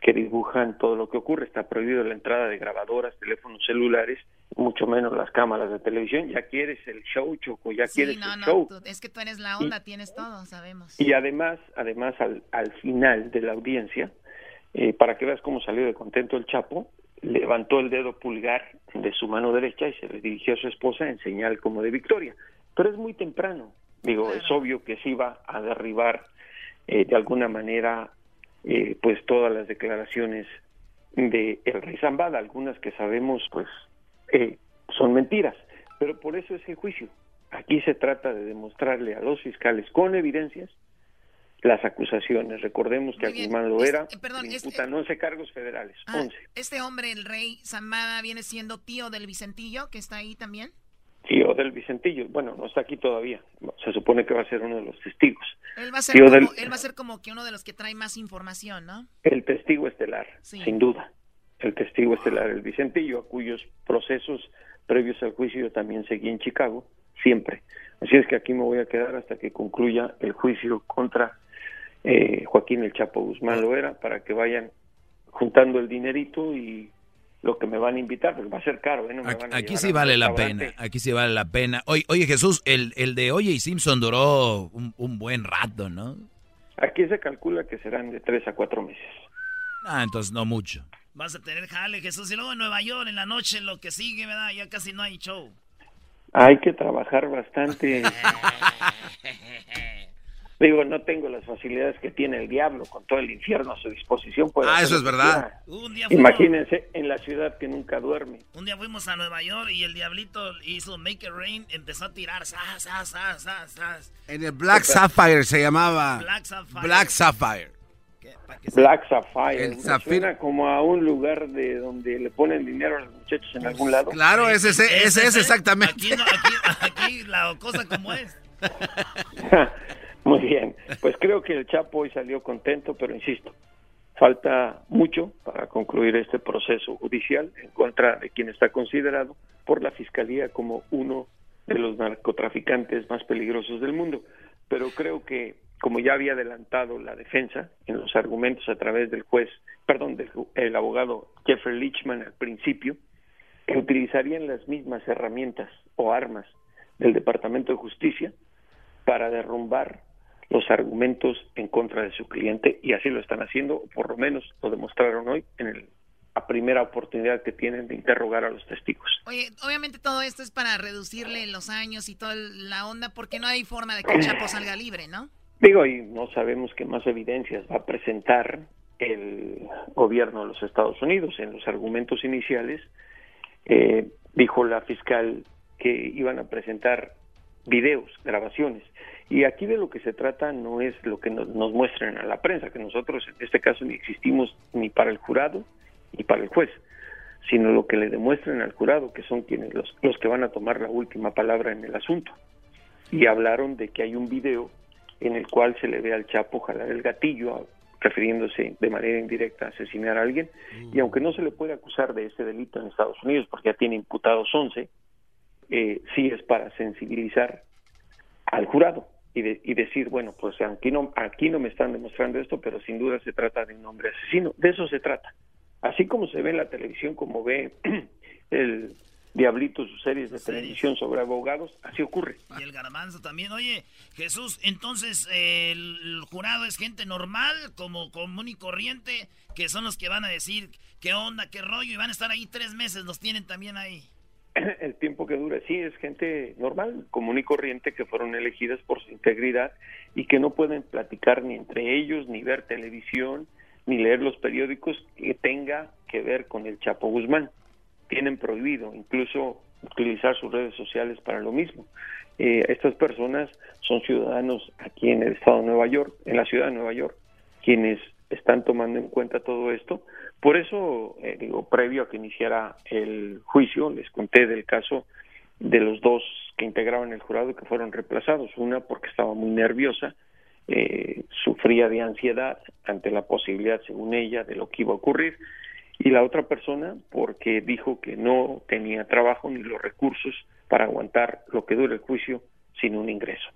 que dibujan todo lo que ocurre. Está prohibido la entrada de grabadoras, teléfonos celulares, mucho menos las cámaras de televisión. Ya quieres el show, Choco, ya quieres el show.
es que tú eres la onda, tienes todo, sabemos.
Y además, además al, al final de la audiencia, eh, para que veas cómo salió de contento el Chapo, levantó el dedo pulgar de su mano derecha y se le dirigió a su esposa en señal como de victoria. Pero es muy temprano. Digo, es obvio que se iba a derribar eh, de alguna manera eh, pues todas las declaraciones de el rey Zambada, algunas que sabemos pues son mentiras, pero por eso es el juicio. Aquí se trata de demostrarle a los fiscales con evidencias las acusaciones. Recordemos que Guzmán Loera eh, perdón, este imputan 11 cargos federales, ah,
¿Este hombre, el rey Zambada, viene siendo tío del Vicentillo, que está ahí también?
Tío del Vicentillo. Bueno, no está aquí todavía. Se supone que va a ser uno de los testigos.
Él va a ser, como, él va a ser como que uno de los que trae más información, ¿no?
El testigo estelar, sin duda. El testigo estelar, el Vicentillo, a cuyos procesos previos al juicio también seguí en Chicago, siempre. Así es que aquí me voy a quedar hasta que concluya el juicio contra eh, Joaquín el Chapo Guzmán lo era, para que vayan juntando el dinerito y lo que me van a invitar, pues va a ser caro. ¿eh?
aquí, sí vale la pena, aquí sí vale la pena. Oye, oye Jesús, el, el de Oye y Simpson duró un, buen rato, ¿no?
Aquí se calcula que serán de tres a cuatro meses.
Ah, entonces no mucho.
Vas a tener jale, Jesús, y luego en Nueva York, en la noche, lo que sigue, ¿verdad? Ya casi no hay show.
Hay que trabajar bastante. Digo, no tengo las facilidades que tiene el diablo con todo el infierno a su disposición. puede
Ah, eso es verdad.
Un día fuimos-
Imagínense en la ciudad que nunca duerme.
Un día fuimos a Nueva York y el diablito hizo Make It Rain, empezó a tirar, sas, sas, sas.
En el Black Sapphire se llamaba.
Black Sapphire.
Black Sapphire.
Black Sapphire.
El
suena como a un lugar de donde le ponen dinero a los muchachos en algún lado.
Claro, ese es, ese es exactamente.
Aquí, no, aquí, aquí la cosa como es.
Muy bien, pues creo que el Chapo hoy salió contento, pero insisto, falta mucho para concluir este proceso judicial en contra de quien está considerado por la Fiscalía como uno de los narcotraficantes más peligrosos del mundo. Pero creo que, como ya había adelantado la defensa en los argumentos a través del juez, perdón, del el abogado Jeffrey Lichman al principio, que utilizarían las mismas herramientas o armas del Departamento de Justicia para derrumbar los argumentos en contra de su cliente y así lo están haciendo, o por lo menos lo demostraron hoy en el- la primera oportunidad que tienen de interrogar a los testigos.
Oye, obviamente todo esto es para reducirle los años y toda la onda, porque no hay forma de que el Chapo salga libre, ¿no?
Digo, y no sabemos qué más evidencias va a presentar el gobierno de los Estados Unidos. En los argumentos iniciales eh, dijo la fiscal que iban a presentar videos, grabaciones. Y aquí de lo que se trata no es lo que nos, nos muestran a la prensa, que nosotros en este caso ni existimos ni para el jurado ni para el juez, sino lo que le demuestran al jurado, que son quienes los, los que van a tomar la última palabra en el asunto. Y hablaron de que hay un video en el cual se le ve al Chapo jalar el gatillo, refiriéndose de manera indirecta a asesinar a alguien, y aunque no se le puede acusar de ese delito en Estados Unidos, porque ya tiene imputados 11, eh, sí es para sensibilizar al jurado y, de- y decir, bueno, pues aquí no, aquí no me están demostrando esto, pero sin duda se trata de un hombre asesino. De eso se trata. Así como se ve en la televisión, como ve el Diablito sus series de televisión sobre abogados, así ocurre.
Y el garbanzo también. Oye, Jesús, entonces eh, el, el jurado es gente normal, como común y corriente, que son los que van a decir qué onda, qué rollo, y van a estar ahí tres meses, los tienen también ahí.
Dura. Sí, es gente normal, común y corriente que fueron elegidas por su integridad y que no pueden platicar ni entre ellos, ni ver televisión, ni leer los periódicos que tenga que ver con el Chapo Guzmán. Tienen prohibido incluso utilizar sus redes sociales para lo mismo. Eh, estas personas son ciudadanos aquí en el estado de Nueva York, en la ciudad de Nueva York, quienes están tomando en cuenta todo esto. Por eso, eh, digo, previo a que iniciara el juicio, les conté del caso de los dos que integraban el jurado que fueron reemplazados. Una porque estaba muy nerviosa, eh, sufría de ansiedad ante la posibilidad, según ella, de lo que iba a ocurrir. Y la otra persona porque dijo que no tenía trabajo ni los recursos para aguantar lo que dure el juicio sin un ingreso.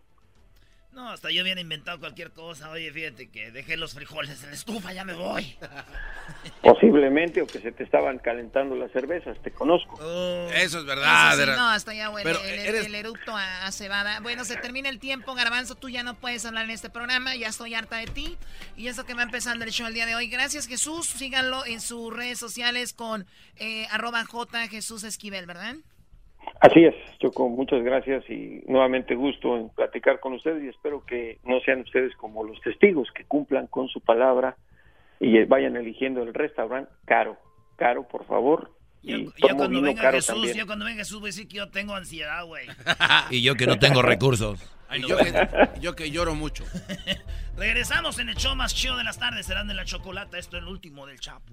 No, hasta yo hubiera inventado cualquier cosa. Oye, fíjate que dejé los frijoles en la estufa, ya me voy.
Posiblemente, o que se te estaban calentando las cervezas, te conozco.
Eso es verdad.
Eso sí,
Era-
no, hasta ya huele
Pero
el,
eres-
el eructo a, a cebada. Bueno, se termina el tiempo, Garbanzo, tú ya no puedes hablar en este programa, ya estoy harta de ti. Y eso que va empezando el show el día de hoy. Gracias, Jesús. Síganlo en sus redes sociales con eh, arroba J Jesús Esquivel, ¿verdad?
Así es, Choco, muchas gracias y nuevamente gusto en platicar con ustedes y espero que no sean ustedes como los testigos, que cumplan con su palabra y vayan eligiendo el restaurante caro, caro por favor. Y
Yo cuando venga
caro
Jesús,
también.
yo cuando venga Jesús voy a decir que yo tengo ansiedad, güey.
Y yo que no tengo recursos.
Yo, que, yo que lloro mucho.
Regresamos en el show más chido de las tardes, serán de la chocolata. Esto es el último del Chapo.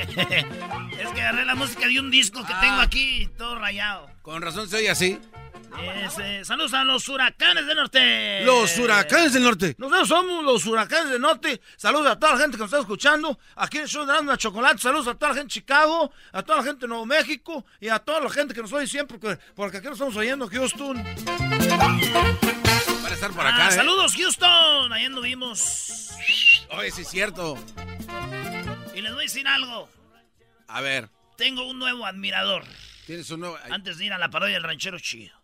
es que agarré la música de un disco que tengo aquí, todo rayado.
Con razón se oye así.
Saludos a los huracanes del norte.
Los huracanes del norte.
Nosotros somos los huracanes del norte. Saludos a toda la gente que nos está escuchando. Aquí en el show de la Chocolate. Saludos a toda la gente de Chicago, a toda la gente de Nuevo México y a toda la gente que nos oye siempre, porque, porque aquí nos estamos oyendo, Houston.
Para estar por acá.
Ah,
¿eh?
Saludos, Houston. Ahí anduvimos.
Oye, sí es cierto.
Y les voy a decir algo.
A ver,
Tengo un nuevo admirador.
tienes un nuevo.
Antes de ir a la parodia del ranchero chido.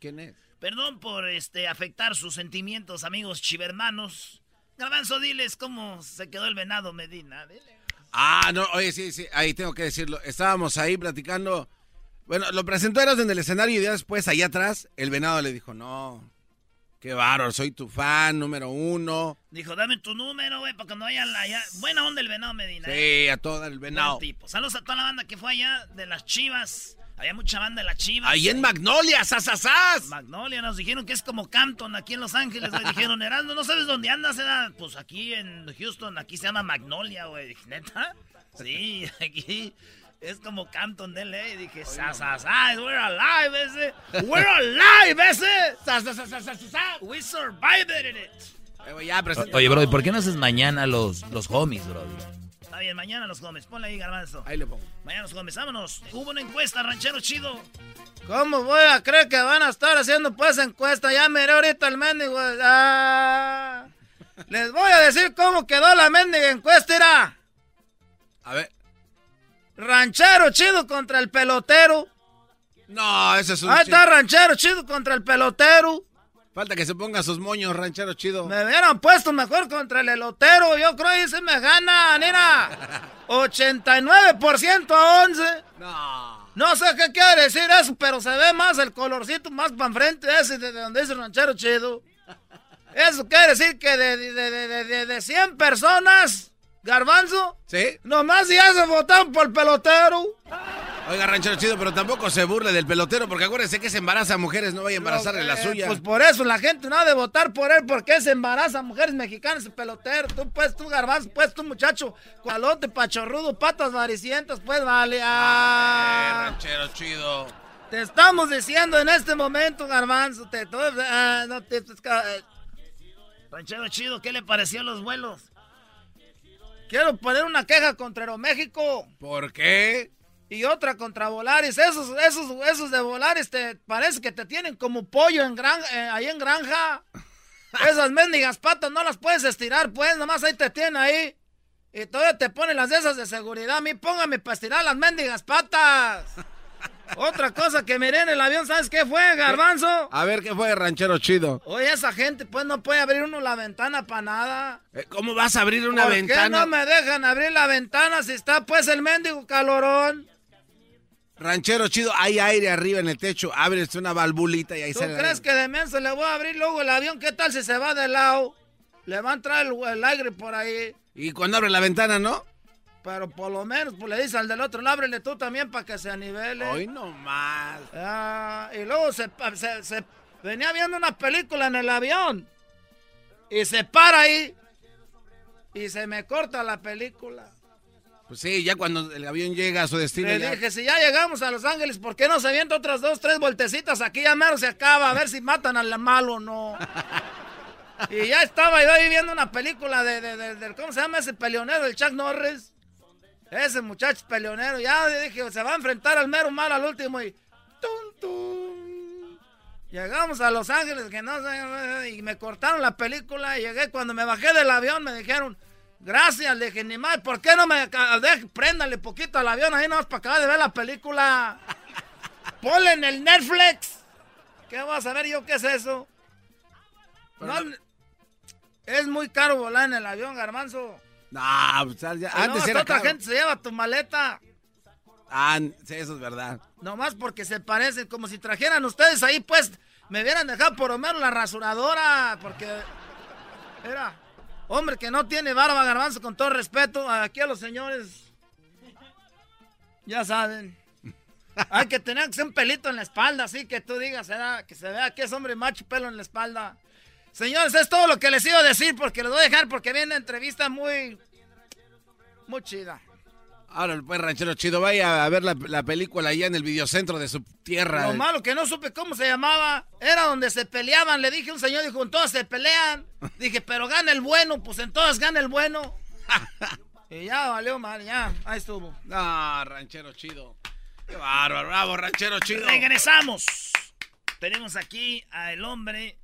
¿Quién es?
Perdón por este afectar sus sentimientos, amigos chivermanos. Garbanzo, diles cómo se quedó el venado Medina. Dile.
Ah, no, oye, sí, sí, ahí tengo que decirlo. Estábamos ahí platicando. Bueno, lo presentó Eras en el escenario y ya después, allá atrás, el venado le dijo, no, qué bárbaro, soy tu fan número uno.
Dijo, dame tu número, güey, para cuando vayan allá. Buena onda el venado Medina. ¿eh?
Sí, a todo el venado.
Tipo. Saludos a toda la banda que fue allá de las Chivas. Había mucha banda de las Chivas.
Ahí en Magnolia, sasasas.
Magnolia, nos dijeron que es como Campton aquí en Los Ángeles. Dijeron, Erasmo, ¿no sabes dónde andas? Era, pues aquí en Houston, aquí se llama Magnolia, güey. ¿neta? Sí, aquí es como Campton de LA. Dije, sa, sa, sa, we're alive, ese. We're alive, ese. Sa, sa, sa, sa, sa, sa, sa. We survived it.
Eh,
Oye, bro, ¿y por qué no haces mañana los, los homies, bro?
Está bien, mañana los Gómez. Ponle ahí, garbanzo.
Ahí le pongo.
Mañana los Gómez, vámonos. Hubo una encuesta, ranchero chido.
¿Cómo voy a creer que van a estar haciendo pues encuesta? Ya miré ahorita el mendigo. Ah. Les voy a decir cómo quedó la mendiga encuesta, irá.
A ver.
Ranchero chido contra el pelotero.
No, ese es un.
Ahí está ranchero chido contra el pelotero.
Falta que se ponga sus moños, ranchero chido.
Me hubieran puesto mejor contra el elotero. Yo creo que se me gana, mira. 89% a 11.
No.
No sé qué quiere decir eso, pero se ve más el colorcito más para enfrente ese de donde dice ranchero chido. Eso quiere decir que de, de, de, de, de- de 100 personas, garbanzo,
¿Sí?
nomás ya se votaron por el pelotero.
Oiga, ranchero chido, pero tampoco se burle del pelotero, porque acuérdense que se embaraza a mujeres, no vaya a embarazarle la
Eh,
suya.
Pues por eso la gente no ha de votar por él, porque se embaraza a mujeres mexicanas, el pelotero. Tú, pues, tú, garbanzo, pues, tú, muchacho, cualote, pachorrudo, patas varicientas, pues, vale.
Eh,
Ah.
ranchero chido.
Te estamos diciendo en este momento, Garbanzo, te, tú- ah, no te, eh,
Ranchero chido, ¿qué le pareció los vuelos?
Quiero poner una queja contra Aeroméxico
¿Por qué?
y otra contra Volaris. Esos, esos, esos de Volaris te parece que te tienen como pollo en gran, eh, ahí en granja. Esas mendigas patas no las puedes estirar, pues, nomás ahí te tienen ahí. Y todavía te ponen las de esas de seguridad. A mí póngame para estirar las mendigas patas. Otra cosa que miré en el avión, ¿sabes qué fue, Garbanzo?
A ver, ¿qué fue, ranchero chido?
Oye, esa gente, pues no puede abrir uno la ventana para nada.
Eh, ¿Cómo vas a abrir una
¿Por
ventana?
qué no me dejan abrir la ventana si está pues el mendigo calorón?
Ranchero chido, hay aire arriba en el techo, abres una valvulita y ahí
¿Tú
sale.
crees que de menso le voy a abrir luego el avión? ¿Qué tal si se va de lado? Le va a entrar el, el aire por ahí.
Y cuando abre la ventana, ¿no?
Pero por lo menos pues, le dices al del otro, "No, ábrele tú también para que se anivele.
Hoy no más.
Ah, y luego se, se- se- venía viendo una película en el avión. Y se para ahí. Y se me corta la película.
Pues sí, ya cuando el avión llega a su destino.
Le
ya-
dije, si ya llegamos a Los Ángeles, ¿por qué no se avienta otras dos, tres vueltecitas? Aquí ya mero se acaba, a ver si matan al malo o no. y ya estaba yo ahí viendo una película de, de- de- de- ¿cómo se llama ese peleonero? El Chuck Norris. Ese muchacho peleonero. Ya dije, se va a enfrentar al mero malo al último y... ¡Tum, tum! Llegamos a Los Ángeles, que no sé, y me cortaron la película y llegué, cuando me bajé del avión me dijeron... Gracias, le dije, ni más, ¿por qué no me deje, préndale poquito al avión ahí nomás para acabar de ver la película? Ponle en el Netflix. ¿Qué vas a ver yo qué es eso? No, es muy caro volar en el avión, garbanzo.
No, pues, ya- antes
hasta
era
otra
caro.
gente se lleva tu maleta.
Ah, sí, eso es verdad.
Nomás porque se parecen, como si trajeran ustedes ahí, pues, me hubieran dejado por lo menos la rasuradora, porque era, hombre que no tiene barba, garbanzo, con todo respeto, aquí a los señores, ya saben, hay que tener que ser un pelito en la espalda, así que tú digas, era, que se vea que es hombre macho pelo en la espalda. Señores, es todo lo que les iba a decir, porque les voy a dejar, porque viene una entrevista muy, muy chida.
Ahora, pues, ranchero chido, vaya a ver la, la película allá en el videocentro de su tierra.
Lo malo que no supe cómo se llamaba, era donde se peleaban. Le dije a un señor, dijo, en todas se pelean. Dije, pero gana el bueno, pues en todas gana el bueno. y ya valió mal, ya, ahí estuvo.
No, ranchero chido. Qué bárbaro, bravo, ranchero chido.
Regresamos. Tenemos aquí al hombre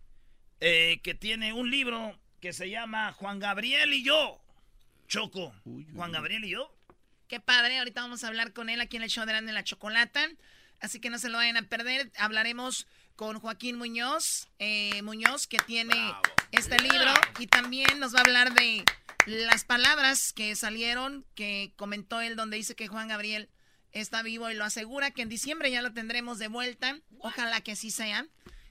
eh, que tiene un libro que se llama Juan Gabriel y yo. Choco. Juan Gabriel y yo.
Qué padre, ahorita vamos a hablar con él aquí en el show de Grande la Chocolata. Así que no se lo vayan a perder. Hablaremos con Joaquín Muñoz, eh, Muñoz, que tiene este libro. Y también nos va a hablar de las palabras que salieron, que comentó él, donde dice que Juan Gabriel está vivo y lo asegura que en diciembre ya lo tendremos de vuelta. Ojalá que así sea.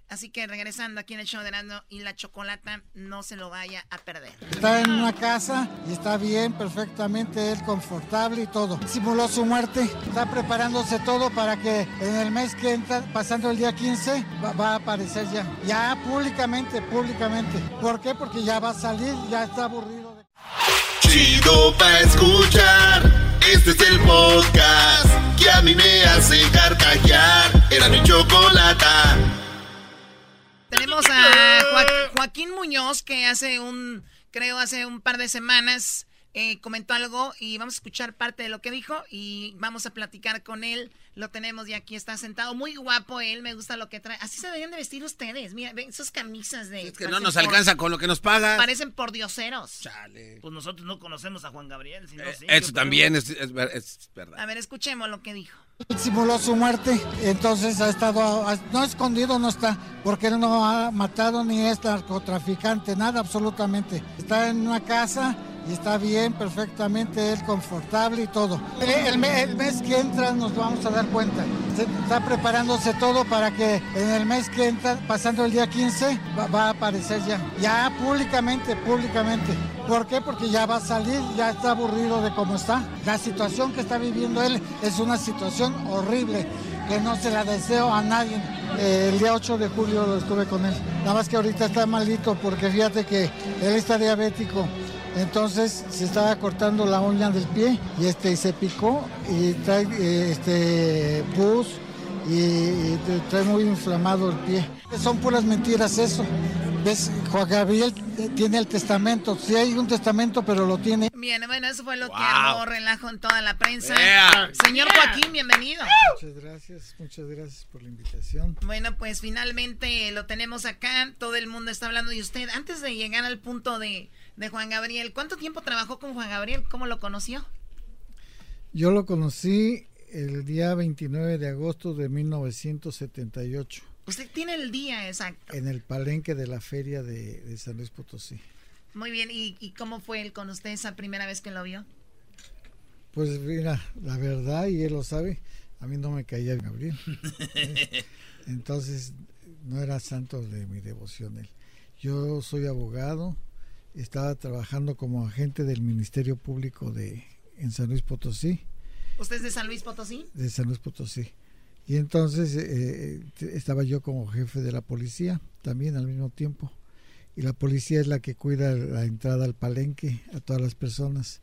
Así que regresando aquí en el show de Erasmo y la Chocolata, no se lo vaya a perder.
Está en una casa y está bien, perfectamente, él confortable y todo. Simuló su muerte, está preparándose todo para que en el mes que entra, pasando el día 15, va, va a aparecer ya. Ya públicamente, públicamente. ¿Por qué? Porque ya va a salir, ya está aburrido. De...
Chido pa' escuchar. Este es el podcast que a mí me hace carcajear. Era mi chocolata.
Tenemos a Joa- Joaquín Muñoz que hace un, creo hace un par de semanas eh, comentó algo y vamos a escuchar parte de lo que dijo y vamos a platicar con él. Lo tenemos y aquí está sentado. Muy guapo él, me gusta lo que trae. Así se deberían de vestir ustedes. Mira, ven esas camisas de...
Es que no nos alcanza con lo que nos pagan.
Parecen por dioseros.
Pues nosotros no conocemos a Juan Gabriel. sino sí,
Eso también es, es ver- es verdad.
A ver, escuchemos lo que dijo.
Simuló su muerte, entonces ha estado, no escondido, no está, porque él no ha matado ni es narcotraficante, nada absolutamente. Está en una casa y está bien, perfectamente, él confortable y todo. El, el me- el mes que entra nos vamos a dar cuenta. Está preparándose todo para que en el mes que entra, pasando el día 15, va, va a aparecer ya. Ya públicamente, públicamente. ¿Por qué? Porque ya va a salir, ya está aburrido de cómo está. La situación que está viviendo él es una situación horrible que no se la deseo a nadie. Eh, el día 8 de julio lo estuve con él. Nada más que ahorita está malito porque fíjate que él está diabético. Entonces se estaba cortando la uña del pie y este se picó y trae eh, este pus y, y trae muy inflamado el pie. Son puras mentiras eso. ¿Ves? Juan Gabriel tiene el testamento. Sí hay un testamento, pero lo tiene.
Bien, bueno, eso fue lo que armó relajo en toda la prensa.
Yeah.
Señor Joaquín, bienvenido.
Muchas gracias, muchas gracias por la invitación.
Bueno, pues finalmente lo tenemos acá. Todo el mundo está hablando de usted. Antes de llegar al punto de, de Juan Gabriel, ¿cuánto tiempo trabajó con Juan Gabriel? ¿Cómo lo conoció?
Yo lo conocí el día 29 de agosto de 1978
Usted tiene el día exacto.
en el palenque de la feria de, de San Luis Potosí.
Muy bien. ¿Y, y cómo fue él con usted esa primera vez que lo vio?
Pues mira, la verdad, y él lo sabe, a mí no me caía Gabriel. ¿eh? Entonces, no era santo de mi devoción él. Yo soy abogado, estaba trabajando como agente del Ministerio Público de en San Luis Potosí.
¿Usted es de San Luis Potosí?
de San Luis Potosí. Y entonces eh, t- estaba yo como jefe de la policía también al mismo tiempo. Y la policía es la que cuida la entrada al palenque a todas las personas.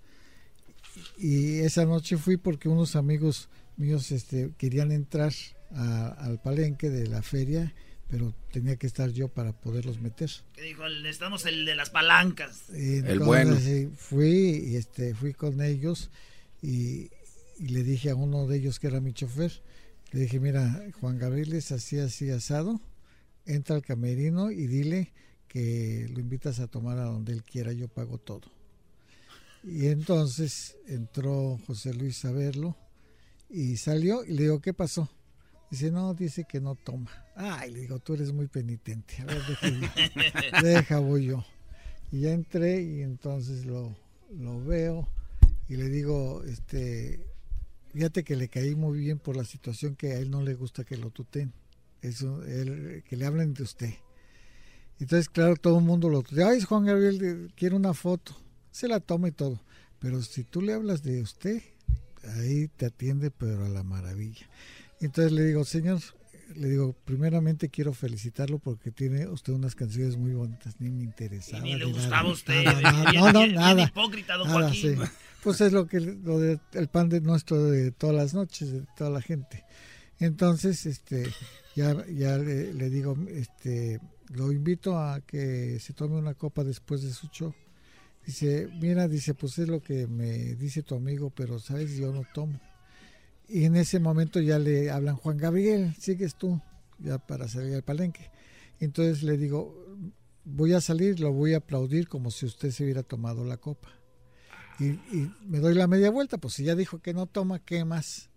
Y esa noche fui porque unos amigos míos este, querían entrar a- al palenque de la feria, pero tenía que estar yo para poderlos meter.
Que dijo, necesitamos el de las palancas.
Y
El
entonces,
bueno.
sí, fui y este fui con ellos y, y le dije a uno de ellos que era mi chofer le dije mira Juan Gabriel es así así asado entra al camerino y dile que lo invitas a tomar a donde él quiera yo pago todo y entonces entró José Luis a verlo y salió y le digo qué pasó dice no dice que no toma ay le digo tú eres muy penitente. A ver deja, deja voy yo. Y ya entré y entonces lo, lo veo y le digo, este, fíjate que le caí muy bien por la situación que a él no le gusta que lo tuten, eso, él, que le hablen de usted. Entonces, claro, todo el mundo lo tutea, ay, Juan Gabriel, quiere una foto, se la toma y todo, pero si tú le hablas de usted, ahí te atiende, pero a la maravilla. Entonces le digo, señor le digo, primeramente quiero felicitarlo porque tiene usted unas canciones muy bonitas, ni me interesaba.
Y ni le gustaba usted.
nada, no, no, nada.
hipócrita, don
nada,
Joaquín.
sí. Pues es lo que lo de, el pan de nuestro de todas las noches, de toda la gente. Entonces, este, ya, ya le, le digo, este, lo invito a que se tome una copa después de su show. Dice, mira, dice, pues es lo que me dice tu amigo, pero sabes, yo no tomo. Y en ese momento ya le hablan, Juan Gabriel, sigues tú, ya para salir al palenque. Entonces le digo, voy a salir, lo voy a aplaudir como si usted se hubiera tomado la copa. Y, me doy la media vuelta, pues si ya dijo que no toma, ¿qué más?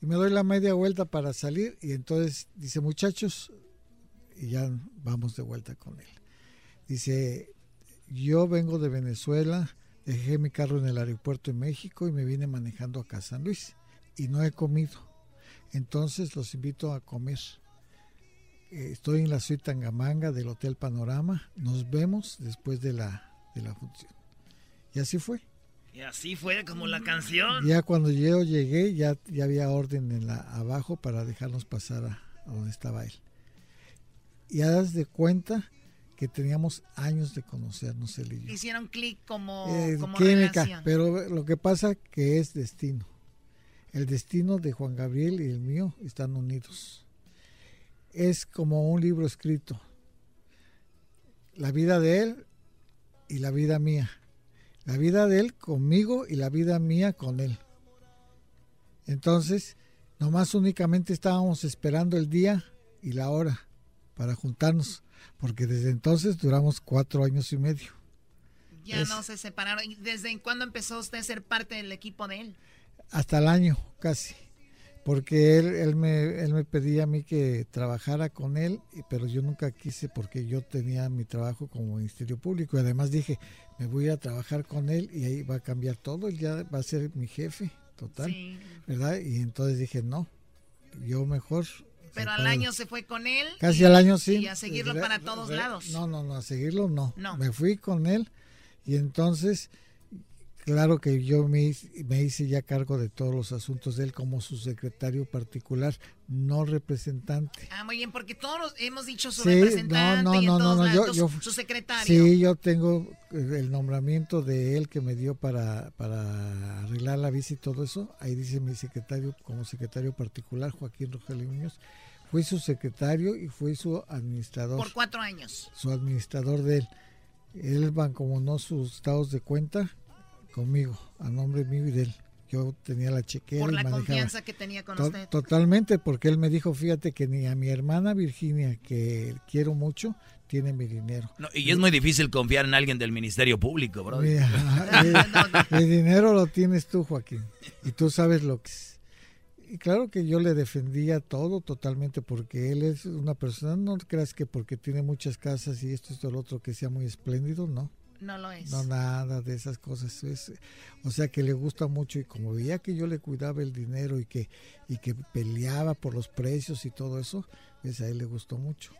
Y me doy la media vuelta para salir y entonces dice, muchachos, y ya vamos de vuelta con él. Dice, yo vengo de Venezuela, dejé mi carro en el aeropuerto de México y me vine manejando acá a San Luis y no he comido. Entonces los invito a comer. Eh, Estoy en la suite Tangamanga del Hotel Panorama. Nos vemos después de la, de la función. Y así fue.
Y así fue como la canción.
Ya cuando yo llegué, ya, ya había orden en la, abajo para dejarnos pasar a, a donde estaba él. Y haz de cuenta que teníamos años de conocernos él y yo.
Hicieron clic como,
Eh,
como
química,
relación.
pero lo que pasa que es destino. El destino de Juan Gabriel y el mío están unidos. Es como un libro escrito. La vida de él y la vida mía. La vida de él conmigo y la vida mía con él. Entonces, nomás únicamente estábamos esperando el día y la hora para juntarnos, porque desde entonces duramos cuatro años y medio.
Ya
es-
no se separaron. ¿Y ¿Desde cuándo empezó usted a ser parte del equipo de él?
Hasta el año casi porque él, él me él me pedía a mí que trabajara con él pero yo nunca quise porque yo tenía mi trabajo como ministerio público y además dije me voy a trabajar con él y ahí va a cambiar todo él ya va a ser mi jefe total
Sí.
verdad y entonces dije no yo mejor
Pero al año se fue con él.
Casi
y-
al año sí.
Y a seguirlo para todos lados.
No, no, no, a seguirlo no.
No.
Me fui con él y entonces, claro que yo me, hice- me hice ya cargo de todos los asuntos de él como su secretario particular, no representante.
Ah, muy bien, porque todos los- hemos dicho su
Sí, no,
representante
no,
y en
no,
todos
no,
lados,
yo- yo-
su secretario.
Sí, yo tengo el nombramiento de él que me dio para, para arreglar la visa y todo eso. Ahí dice mi secretario, como secretario particular, Joaquín Rogelio Muñoz. Fui su secretario y fui su administrador
Por cuatro años.
su administrador de él. Él mancomunó sus estados de cuenta conmigo, a nombre mío y de él. Yo tenía la chequera
Por
y
la
manejaba.
confianza que tenía con
To-
usted.
Totalmente, porque él me dijo, fíjate que ni a mi hermana Virginia, que quiero mucho, tiene mi dinero.
No, y es muy difícil confiar en alguien del Ministerio Público, bro.
Mi- mi dinero lo tienes tú, Joaquín, y tú sabes lo que es. Y claro que yo le defendía todo totalmente porque él es una persona, no creas que porque tiene muchas casas y esto y esto, lo otro, que sea muy espléndido, no.
No lo es.
No, nada de esas cosas. Es, o sea, que le gusta mucho y como veía que yo le cuidaba el dinero y que, y que peleaba por los precios y todo eso, pues a él le gustó mucho.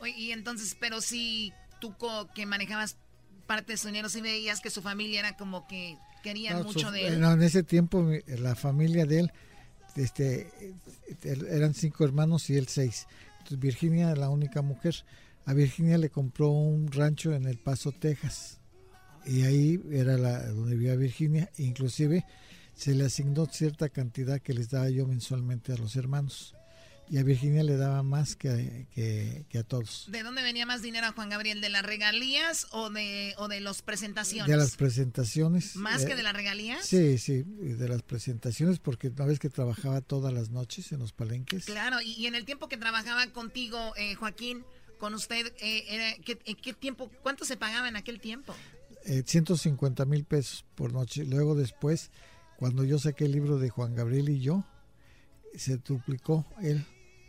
Oye, y entonces, pero si tú que manejabas parte de su dinero, si veías que su familia era como que querían
No,
mucho
su-
de él.
no, en ese tiempo la familia de él este, eh, eran cinco hermanos y él seis. Entonces, Virginia era la única mujer. A Virginia le compró un rancho en El Paso, Texas. Y ahí era la, donde vivía Virginia. Inclusive se le asignó cierta cantidad que les daba yo mensualmente a los hermanos. Y a Virginia le daba más que, a- que, que a todos.
¿De dónde venía más dinero a Juan Gabriel? ¿De las regalías o de, o de las presentaciones?
De las presentaciones.
¿Más
eh,
que de las regalías?
Sí, sí, de las presentaciones, porque una vez que trabajaba todas las noches en los palenques.
Claro, y, y en el tiempo que trabajaba contigo, eh, Joaquín, con usted, eh, era, ¿qué, en qué tiempo, cuánto se pagaba en aquel tiempo?
eh, 150 mil pesos por noche. Luego después, cuando yo saqué el libro de Juan Gabriel y yo, se duplicó él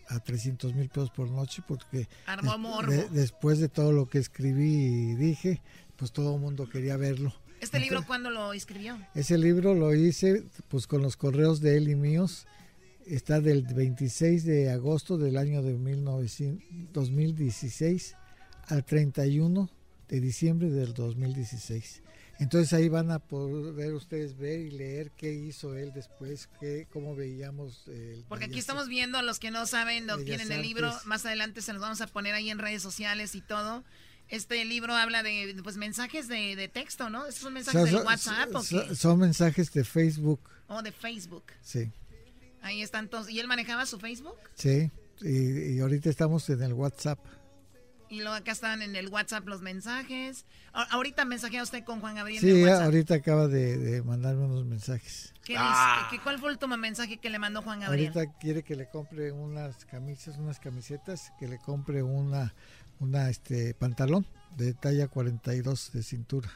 a 300 mil pesos por noche porque des- de- después de todo lo que escribí y dije, pues todo el mundo quería verlo.
¿Este libro cuándo lo escribió?
Ese libro lo hice pues con los correos de él y míos. Está del 26 de agosto del año de 1900 2016 al 31 de diciembre del 2016. Entonces ahí van a poder ustedes ver y leer qué hizo él después, qué, cómo veíamos. El
Porque aquí estamos viendo, a los que no saben, no tienen el libro, más adelante se los vamos a poner ahí en redes sociales y todo. Este libro habla de pues mensajes de, de texto, ¿no? Son mensajes
O sea,
de
son-
WhatsApp. ¿o
son-
qué?
son mensajes de Facebook,
O de Facebook.
sí,
Ahí están todos. ¿Y él manejaba su Facebook?
sí. Y, y ahorita estamos en el WhatsApp.
Y luego acá están en el WhatsApp los mensajes. A- ahorita mensajea usted con Juan Gabriel en
Sí,
el
ahorita acaba de, de mandarme unos mensajes.
¿Qué dice?
Ah.
¿Qué- ¿Cuál fue el último mensaje que le mandó Juan Gabriel?
Ahorita quiere que le compre unas camisas, unas camisetas, que le compre una, una este pantalón de talla 42 de cintura.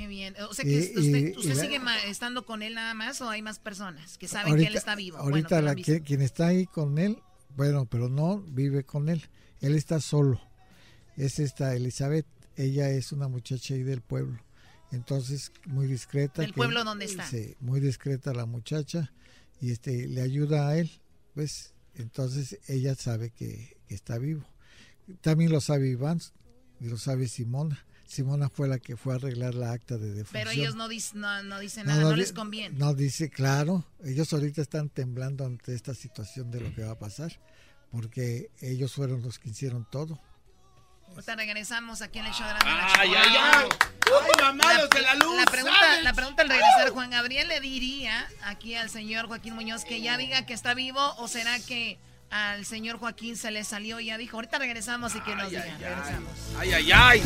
Qué bien. O sea que
Y-
usted,
y
sigue estando con él nada más o hay más personas que saben que él está vivo. Bueno,
Ahorita
que lo
la que- quien está ahí con él, bueno, pero no vive con él. Él está solo. Es esta Elizabeth. Ella es una muchacha ahí del pueblo. Entonces, muy discreta.
¿Del pueblo dónde está?
Sí, muy discreta la muchacha. Y este le ayuda a él. ¿Ves? Entonces, ella sabe que, que está vivo. También lo sabe Iván y lo sabe Simona. Simona fue la que fue a arreglar la acta de defunción.
Pero ellos no, dis- no, no dicen
No,
nada,
no
les conviene.
No dice, claro, ellos ahorita están temblando ante esta situación de lo que va a pasar, porque ellos fueron los que hicieron todo.
Ahorita regresamos aquí en el show de la Ay,
ay, ay. Ay, mamados de la luz,
La pregunta,
¿sabes?
la pregunta al regresar, Juan Gabriel le diría aquí al señor Joaquín Muñoz que ya diga que está vivo o será que al señor Joaquín se le salió y ya dijo. Ahorita regresamos y que nos diga. Regresamos.
Ay, ay, ay.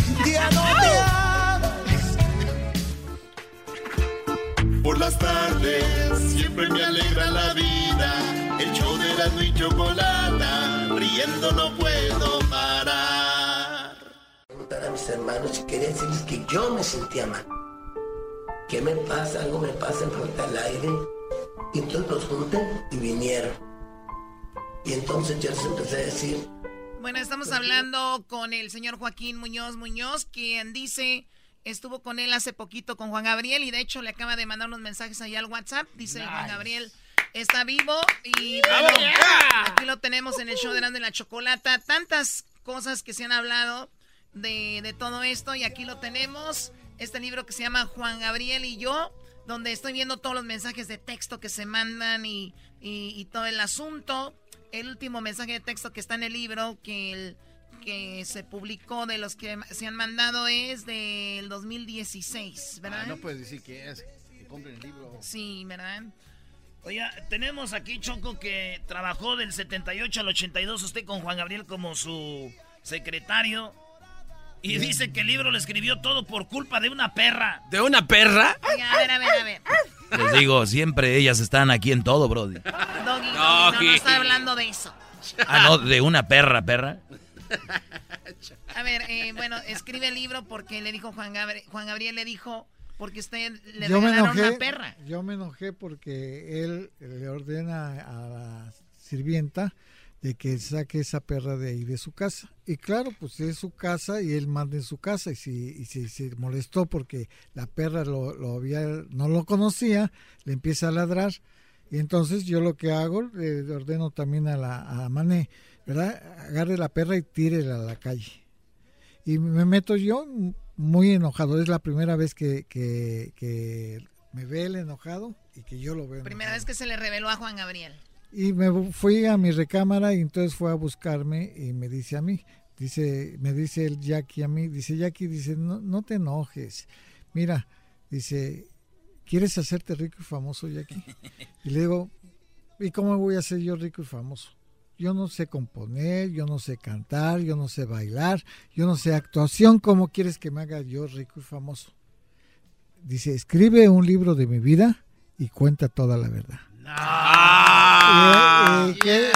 Por las tardes siempre me alegra la vida. El show de la y chocolata, riendo no puedo parar.
preguntar a mis hermanos y quería decirles que yo me sentía mal. ¿Qué me pasa? Algo me pasa, me falta el aire. Y entonces los junté y vinieron. Y entonces yo les empecé a decir,
Bueno, estamos hablando con el señor Joaquín Muñoz Muñoz, quien dice estuvo con él hace poquito con Juan Gabriel y de hecho le acaba de mandar unos mensajes allá al WhatsApp. Dice Juan Gabriel está vivo y bueno,
¡Yeah!
aquí lo tenemos en el show de Grande la Chocolata. Tantas cosas que se han hablado de, de todo esto y aquí lo tenemos. Este libro que se llama Juan Gabriel y yo, donde estoy viendo todos los mensajes de texto que se mandan y, y- y todo el asunto. El último mensaje de texto que está en el libro que, el- que se publicó de los que se han mandado es del 2016, ¿verdad?
Ah, no puedes decir que es. Que compren el libro.
Sí, ¿verdad?
Oiga, tenemos aquí Choco que trabajó del 78 al 82 usted con Juan Gabriel como su secretario. Y dice que el libro lo escribió todo por culpa de una perra.
¿De una perra?
Oiga, a ver, a ver, a ver.
Les digo, siempre ellas están aquí en todo, Brody.
Doggy, Doggy,
No,
no, estoy hablando de eso.
Ah, no, de una perra, perra.
A ver, eh, bueno, escribe el libro porque le dijo Juan Gabriel, Juan Gabriel le dijo, porque usted le
yo me
regalaron
enojé,
una perra.
yo me enojé porque él le ordena a la sirvienta de que saque esa perra de ahí de su casa. Y claro, pues es su casa y él manda en su casa y si, y si se molestó porque la perra lo, lo había, no lo conocía, le empieza a ladrar. Y entonces yo lo que hago, le ordeno también a la a Mané, ¿verdad? Agarre la perra y tírela a la calle. Y me meto yo muy enojado. Es la primera vez que, que, que me ve él enojado y que yo lo veo.
Primera vez que se le reveló a Juan Gabriel.
Y me fui a mi recámara y entonces fue a buscarme y me dice a mí, dice, me dice el Jackie a mí, dice Jackie, dice, no, no te enojes. Mira, dice, ¿quieres hacerte rico y famoso, Jackie? Y le digo, ¿y cómo voy a ser yo rico y famoso? Yo no sé componer, yo no sé cantar, yo no sé bailar, yo no sé actuación. ¿Cómo quieres que me haga yo rico y famoso? Dice, escribe un libro de mi vida y cuenta toda la verdad.
Ah.
¿Y, y qué,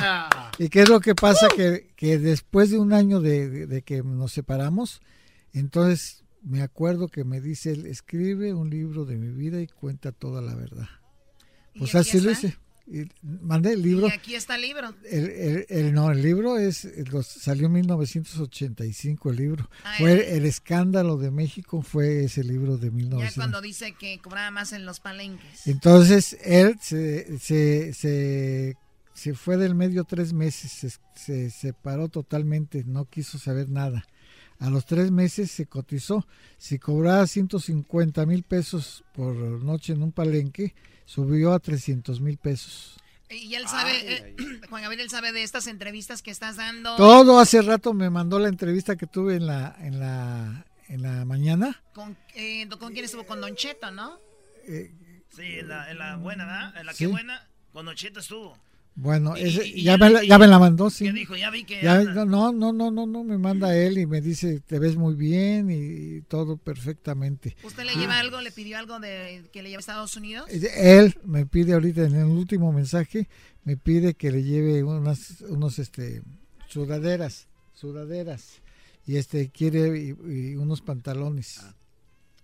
y qué es lo que pasa? Que, que después de un año de, de- de que nos separamos, entonces me acuerdo que me dice, él, escribe un libro de mi vida y cuenta toda la verdad.
¿Y
Pues así lo hice. Mandé el libro.
Y aquí está el libro.
El, el- el- no, el libro es los- salió en 1985 el libro.
Ah,
fue
el-
escándalo de México fue ese libro de
Ya
1985.
cuando dice que cobraba más en los palenques.
Entonces él se, se, se, se fue del medio tres meses, se, se separó totalmente, no quiso saber nada. A los tres meses se cotizó. Si cobraba 150 mil pesos por noche en un palenque, subió a 300 mil pesos.
Y él sabe, eh, Juan Gabriel sabe de estas entrevistas que estás dando.
Todo hace rato me mandó la entrevista que tuve en la en la en la mañana.
¿Con, eh, ¿con quién estuvo? Con Don Cheto, ¿no?
Eh,
sí, en la, en la buena, ¿verdad? En la
Sí.
que buena, con Don Cheto estuvo.
Bueno, ese-
y- y
ya, me la, ya me la mandó, sí.
¿Qué dijo? Ya vi que
Ya- no, no, no, no, no, me manda él y me dice, te ves muy bien y, todo perfectamente.
¿Usted le lleva algo, le pidió algo de que le lleve a Estados Unidos?
Él me pide ahorita en el último mensaje, me pide que le lleve unas, unos, este, sudaderas, sudaderas y este quiere y, unos pantalones.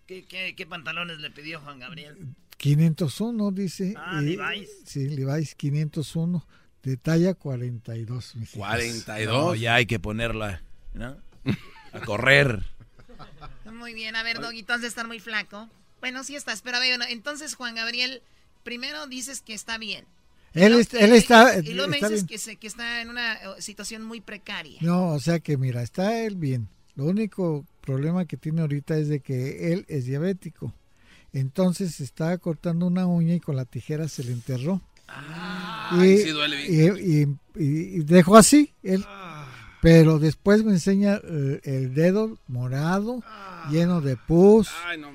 ¿Qué, qué, qué pantalones le pidió Juan Gabriel?
501 dice.
Ah,
y-
Levi's.
Sí, Levi's 501 de talla 42. mis hijos.
42.
No, ya hay que ponerla, ¿no? A correr.
Muy bien, a ver, Doggy, tú has de estar muy flaco. Bueno, sí estás, pero a ver, bueno, entonces Juan Gabriel, primero dices que está bien.
Él,
¿no?
est- él está,
Y, luego me
está
dices que, se- que está en una eh, situación muy precaria.
No, o sea que mira, está él bien. Lo único problema que tiene ahorita es de que él es diabético. Entonces se estaba cortando una uña y con la tijera se le enterró.
Ay, sí duele bien.
y, y- y- y dejó así él. Pero después me enseña eh, el dedo morado, lleno de pus.
Ay, no.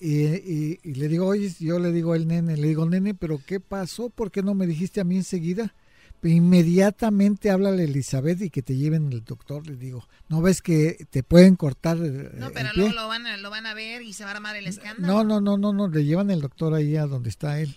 Y, y- y le digo, oye, yo le digo al nene, le digo, nene, pero ¿qué pasó? ¿Por qué no me dijiste a mí enseguida? Inmediatamente háblale a Elizabeth y que te lleven al doctor. Le digo, ¿no ves que te pueden cortar el,
No,
el
pero
pie?
luego lo van, a, lo van a ver y se va a armar el escándalo.
No, no, no, no, no, le llevan el doctor ahí a donde está él.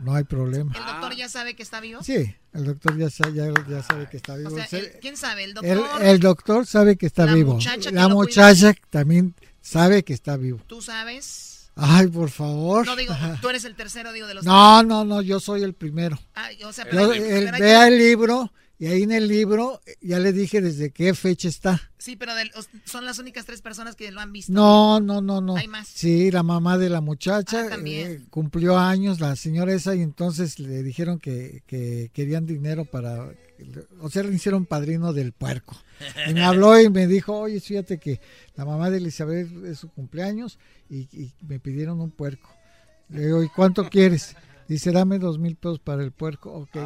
No hay problema.
¿El doctor ya sabe que está vivo?
Sí, el doctor ya, sa- ya, ya sabe que está vivo.
O sea, el- ¿quién sabe? ¿El
el,
doctor?
el doctor sabe que está
La
vivo.
muchacha que
La
cuida.
muchacha también sabe que está vivo.
¿Tú sabes?
Ay, por favor.
No digo, tú eres el tercero, digo, de los
No, no, no, yo soy el primero.
Ah, o sea, pero
Yo-
hay
vea el libro y ahí en el libro ya le dije desde qué fecha está.
Sí, pero del- os- son las únicas tres personas que lo han visto.
No, no, no, no.
Hay más.
Sí, la mamá de la muchacha
Ah, también.
eh, cumplió años, la señora esa, y entonces le dijeron que, que querían dinero para... O sea, le hicieron padrino del puerco. Y me habló y me dijo, oye, fíjate que la mamá de Elizabeth es su cumpleaños y, y me pidieron un puerco. Le digo, ¿y cuánto quieres? Dice, dame dos mil pesos para el puerco. Ok.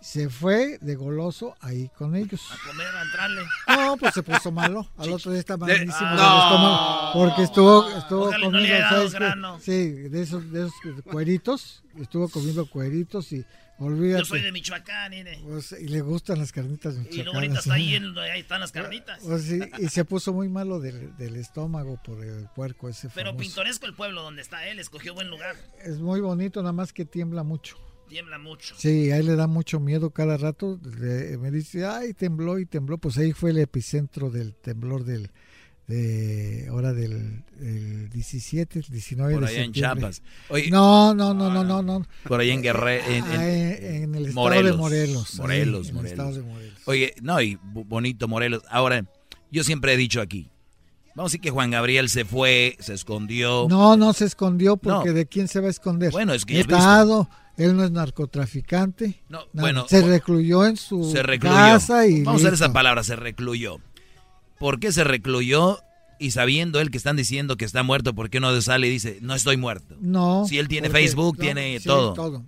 Se fue de goloso ahí con ellos.
A comer, a entrarle.
No, pues se puso malo. Al otro día está malísimo
Ah.
del estómago. Porque estuvo, estuvo
no
comiendo,
grano.
Sí, de esos, de esos cueritos. Estuvo comiendo cueritos y olvídate.
Yo soy de Michoacán.
Pues, y le gustan las carnitas
Y luego ahorita
michoacanas.
está ahí, en- ahí están las carnitas.
Pues sí, y se puso muy malo del, del estómago por el puerco ese
Pero
famoso.
pintoresco el pueblo donde está él, escogió buen lugar.
Es muy bonito, nada más que tiembla mucho.
Tiembla mucho.
Sí, a él le da mucho miedo cada rato. le- me dice, ay, tembló y tembló. Pues ahí fue el epicentro del temblor del, de, ahora del, del 17, el 19
Por
de
allá en. Chiapas. Oye,
no, no, no, no, no, no.
Por ahí en Guerrero. En, en-
Ah, en- el estado de Morelos, ahí,
Morelos,
en el
Morelos.
estado de Morelos.
Oye, no, y bonito Morelos. Ahora, yo siempre he dicho aquí. Vamos a decir que Juan Gabriel se fue, se escondió.
No, no se escondió porque
No.
¿de quién se va a esconder?
Bueno, es que
Estado, él no es narcotraficante.
No, bueno,
se recluyó en su
se recluyó.
casa y
Vamos a usar
listo.
esa palabra, se recluyó. ¿Por qué se recluyó? Y sabiendo él que están diciendo que está muerto, ¿por qué no sale y dice, no estoy muerto?
No.
Si él tiene
porque-
Facebook,
no,
tiene
sí,
todo.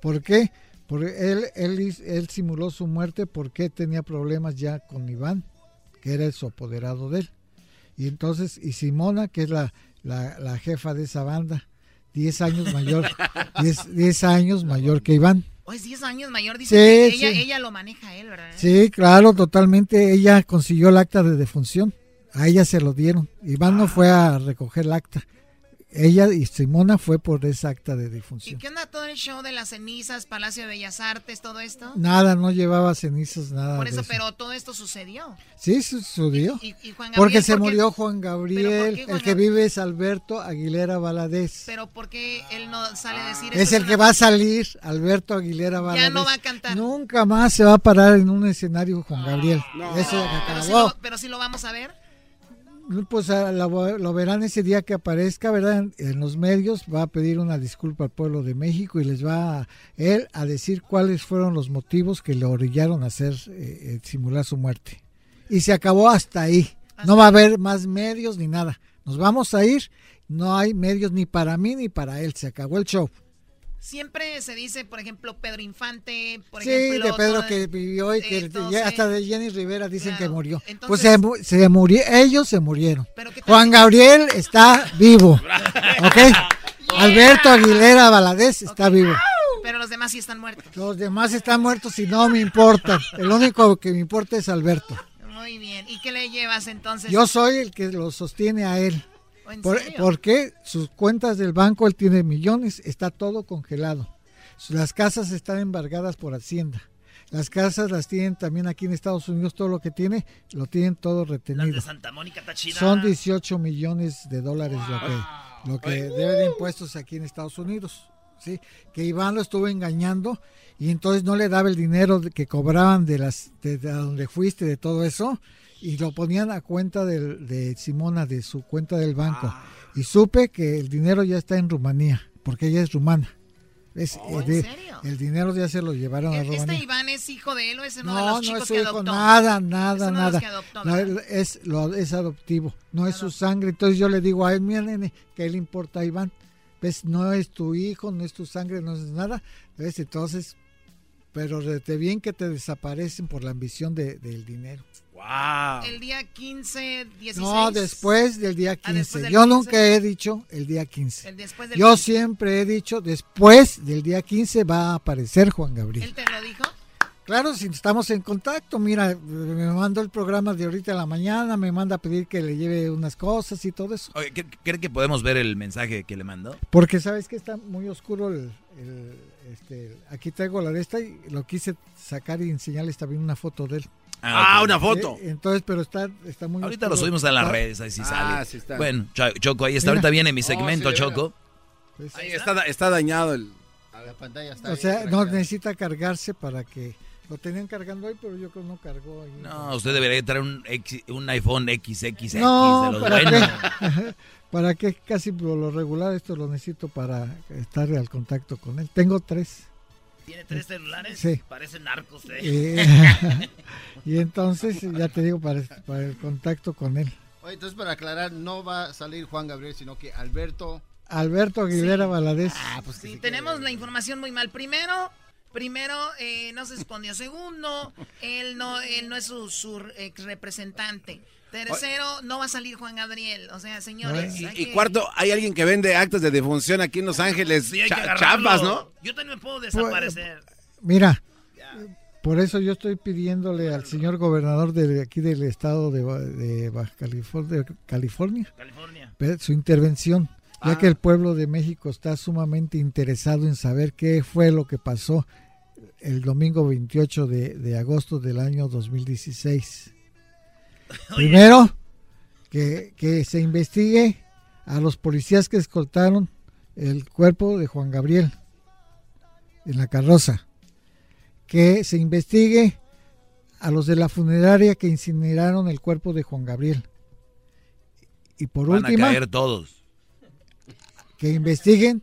¿Por qué? Porque él, él, él simuló su muerte porque tenía problemas ya con Iván, que era el su apoderado de él. Y entonces, y Simona, que es la, la, la jefa de esa banda, 10 años mayor, 10, 10 años mayor que Iván.
Es 10 años mayor, dice
Sí,
que ella,
sí.
ella lo maneja él, ¿verdad?
Sí, claro, totalmente. Ella consiguió el acta de defunción. A ella se lo dieron. Iván no fue a recoger el acta. Ella y Simona fue por esa acta de
¿Y
defunción.
qué onda todo el show de las cenizas, Palacio de Bellas Artes, todo esto?
Nada, no llevaba cenizas, nada.
Por
de
eso,
eso.
pero todo esto sucedió.
Sí, sucedió.
Y- y Juan
porque
Gabriel,
se
¿por qué?
murió Juan
¿Pero
Gabriel.
Juan
el que vive es Alberto Aguilera Valadez.
Pero ¿por qué él no sale a decir
es
esto
el
una-
que va a salir, Alberto Aguilera Valadez.
Ya no va a cantar.
Nunca más se va a parar en un escenario Juan Gabriel. Eso se
Pero
acabó.
lo, pero sí lo vamos a ver.
Pues ah, lo, lo verán ese día que aparezca, ¿verdad? En los medios va a pedir una disculpa al pueblo de México y les va a, él a decir cuáles fueron los motivos que le orillaron a hacer eh, eh, simular su muerte. Y se acabó hasta ahí. No va a haber más medios ni nada. Nos vamos a ir. No hay medios ni para mí ni para él. Se acabó el show.
Siempre se dice, por ejemplo, Pedro Infante, por
sí,
ejemplo.
de Pedro
todo-
que vivió y que
Entonces-
hasta de Jenny Rivera dicen que murió.
Entonces-
pues se, se murió, ellos se murieron.
Pero ¿qué tal
Juan Gabriel está vivo. ¿Ok? Alberto Aguilera Valadez está vivo.
Pero los demás sí están muertos.
Los demás están muertos y no me importan. El único que me importa es Alberto.
Muy bien. ¿Y qué le llevas entonces?
Yo soy el que lo sostiene a él.
¿En
Por-
serio?
porque sus cuentas del banco, él tiene millones, está todo congelado. Las casas están embargadas por Hacienda. Las casas las tienen también aquí en Estados Unidos, todo lo que tiene, lo tienen todo
Las de
retenido.
Santa Mónica está chida.
Son 18 millones de dólares lo que, lo que debe de impuestos aquí en Estados Unidos. ¿sí? Que Iván lo estuvo engañando y entonces no le daba el dinero que cobraban de las de, de donde fuiste, de todo eso, y lo ponían a cuenta del- de, Simona, de su cuenta del banco. Y supe que el dinero ya está en Rumanía, porque ella es rumana. Es,
Oh,
eh,
¿en
de-
serio?
el dinero ya se lo llevaron a
¿Este
Rumanía.
Iván es hijo de él o es uno de
No,
los
no
chicos
es su
que
hijo,
adoptó?
nada,
Es
nada,
de los
nada.
que adoptó,
No, es, lo, es adoptivo, no es su sangre. Entonces yo le digo a él, mira, nene, ¿qué le importa a Iván? ¿Ves? No es tu hijo, no es tu sangre, no es nada. ¿Ves? Entonces, pero de bien que te desaparecen por la ambición de- del dinero.
¡Wow!
El día 15, 16.
No, después del día
Ah, después
15.
del
Yo
15.
nunca he dicho el día 15.
El después del
Yo
15.
siempre he dicho, después del día 15 va a aparecer Juan Gabriel.
¿Él te lo dijo?
Claro, si estamos en contacto, mira, me mandó el programa de ahorita a la mañana, me manda a pedir que le lleve unas cosas y todo eso.
Oye, ¿cre- ¿cree que podemos ver el mensaje que le mandó?
Porque sabes que está muy oscuro el, el- este, aquí traigo la de esta y lo quise sacar y enseñarles también una foto de él.
Ah,
ok.
una foto.
Eh, Entonces, pero está, está muy
Ahorita lo
oscuro.
subimos a las
Está-
redes, ahí sí
Ah,
sale.
sí está.
Bueno, Cho- Choco, ahí está.
Mira.
Ahorita viene mi
Oh,
segmento,
sí, de veras.
Choco.
Pues,
Ahí está, está dañado el.
La pantalla está
o
ahí,
sea, no necesita cargarse para que lo tenían cargando hoy, pero yo creo que no cargó ahí.
No, usted debería traer un, X- un iPhone XXX
No,
de los
¿para
buenos.
qué? ¿Para qué? Casi por lo regular esto lo necesito para estar al contacto con él. Tengo tres.
¿Tiene tres celulares?
Sí.
Parecen narcos, eh.
Eh, y entonces, ya te digo, para, para el contacto con él.
Oye, entonces para aclarar, no va a salir Juan Gabriel, sino que Alberto.
Alberto Aguilera Valadez.
Ah, pues
Sí, tenemos la información muy mal. Primero, primero eh, no se escondió. Segundo, él no, él no es su, su ex representante. Tercero, no va a salir Juan Gabriel. O sea, señores.
Y, y
que-
cuarto, hay alguien que vende actas de defunción aquí en Los Ángeles.
Sí,
Cha- chapas, ¿no?
Yo también me puedo desaparecer.
Mira, por eso yo estoy pidiéndole al señor gobernador de aquí del estado de, de Baja California, California,
California.
ver su intervención, ya
Ah.
que el pueblo de México está sumamente interesado en saber qué fue lo que pasó el domingo 28 de, de agosto del año 2016. Primero, que, que se investigue a los policías que escoltaron el cuerpo de Juan Gabriel en la carroza. Que se investigue a los de la funeraria que incineraron el cuerpo de Juan Gabriel. Y por
Van
último,
a caer todos.
que investiguen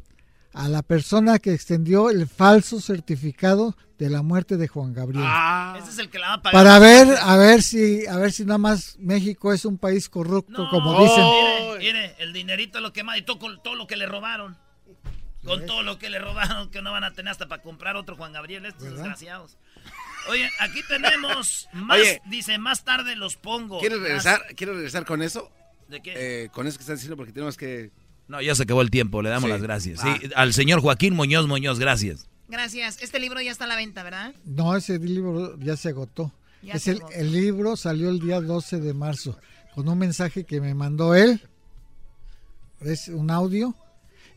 a la persona que extendió el falso certificado de la muerte de Juan Gabriel.
Ese es el que la va a pagar.
Para ver, a ver si, a ver si nada más México es un país corrupto, como dicen.
Mire, mire, el dinerito lo que más y todo, con todo lo que le robaron. Con todo lo que le robaron, que no van a tener hasta para comprar otro Juan Gabriel, estos
¿Verdad?
desgraciados. Oye, aquí tenemos más,
Oye.
dice, más tarde los pongo.
¿Quieres
Más-
regresar, ¿Quieres regresar con eso?
¿De qué?
Eh, con eso que estás diciendo, porque tenemos que.
No, ya se acabó el tiempo, le damos
Sí.
las gracias.
Ah.
Sí, al señor Joaquín Muñoz Muñoz, gracias.
Gracias. Este libro ya está a la venta, ¿verdad?
No, ese libro ya se agotó.
Ya
Es
se
el,
agotó.
el libro salió el día 12 de marzo con un mensaje que me mandó él. Es un audio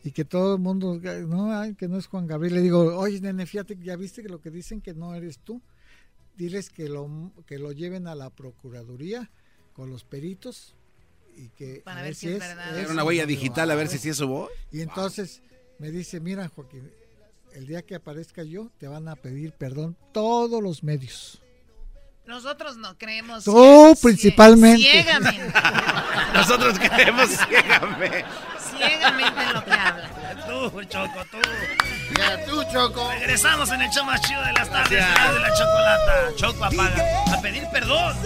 y que todo el mundo, no, ay, que no es Juan Gabriel. Le digo, oye, nene, fíjate, ya viste que lo que dicen que no eres tú. Diles que lo, que lo lleven a la Procuraduría con los peritos y que
Para
a
ver si es verdad.
Era una huella digital, a ver si sí es su voz.
Y entonces me dice, mira, Joaquín, el día que aparezca yo, te van a pedir perdón todos los medios.
Nosotros no creemos.
Tú, principalmente.
Ciegamente.
Nosotros creemos ciegamente.
ciegamente en lo que habla.
Tú, Choco, tú.
Ya, tú, Choco.
Regresamos en el show más chido de las tardes, de la chocolata. Choco apaga. A pedir perdón.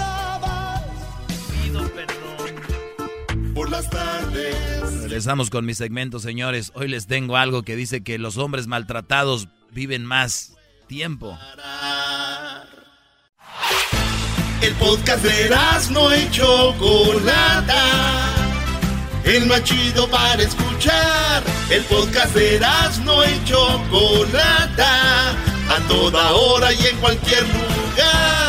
Por las tardes.
Regresamos con mi segmento, señores. Hoy les tengo algo que dice que los hombres maltratados viven más tiempo.
El podcast de no y Chocolata. El más chido para escuchar. El podcast de no y Chocolata. A toda hora y en cualquier lugar.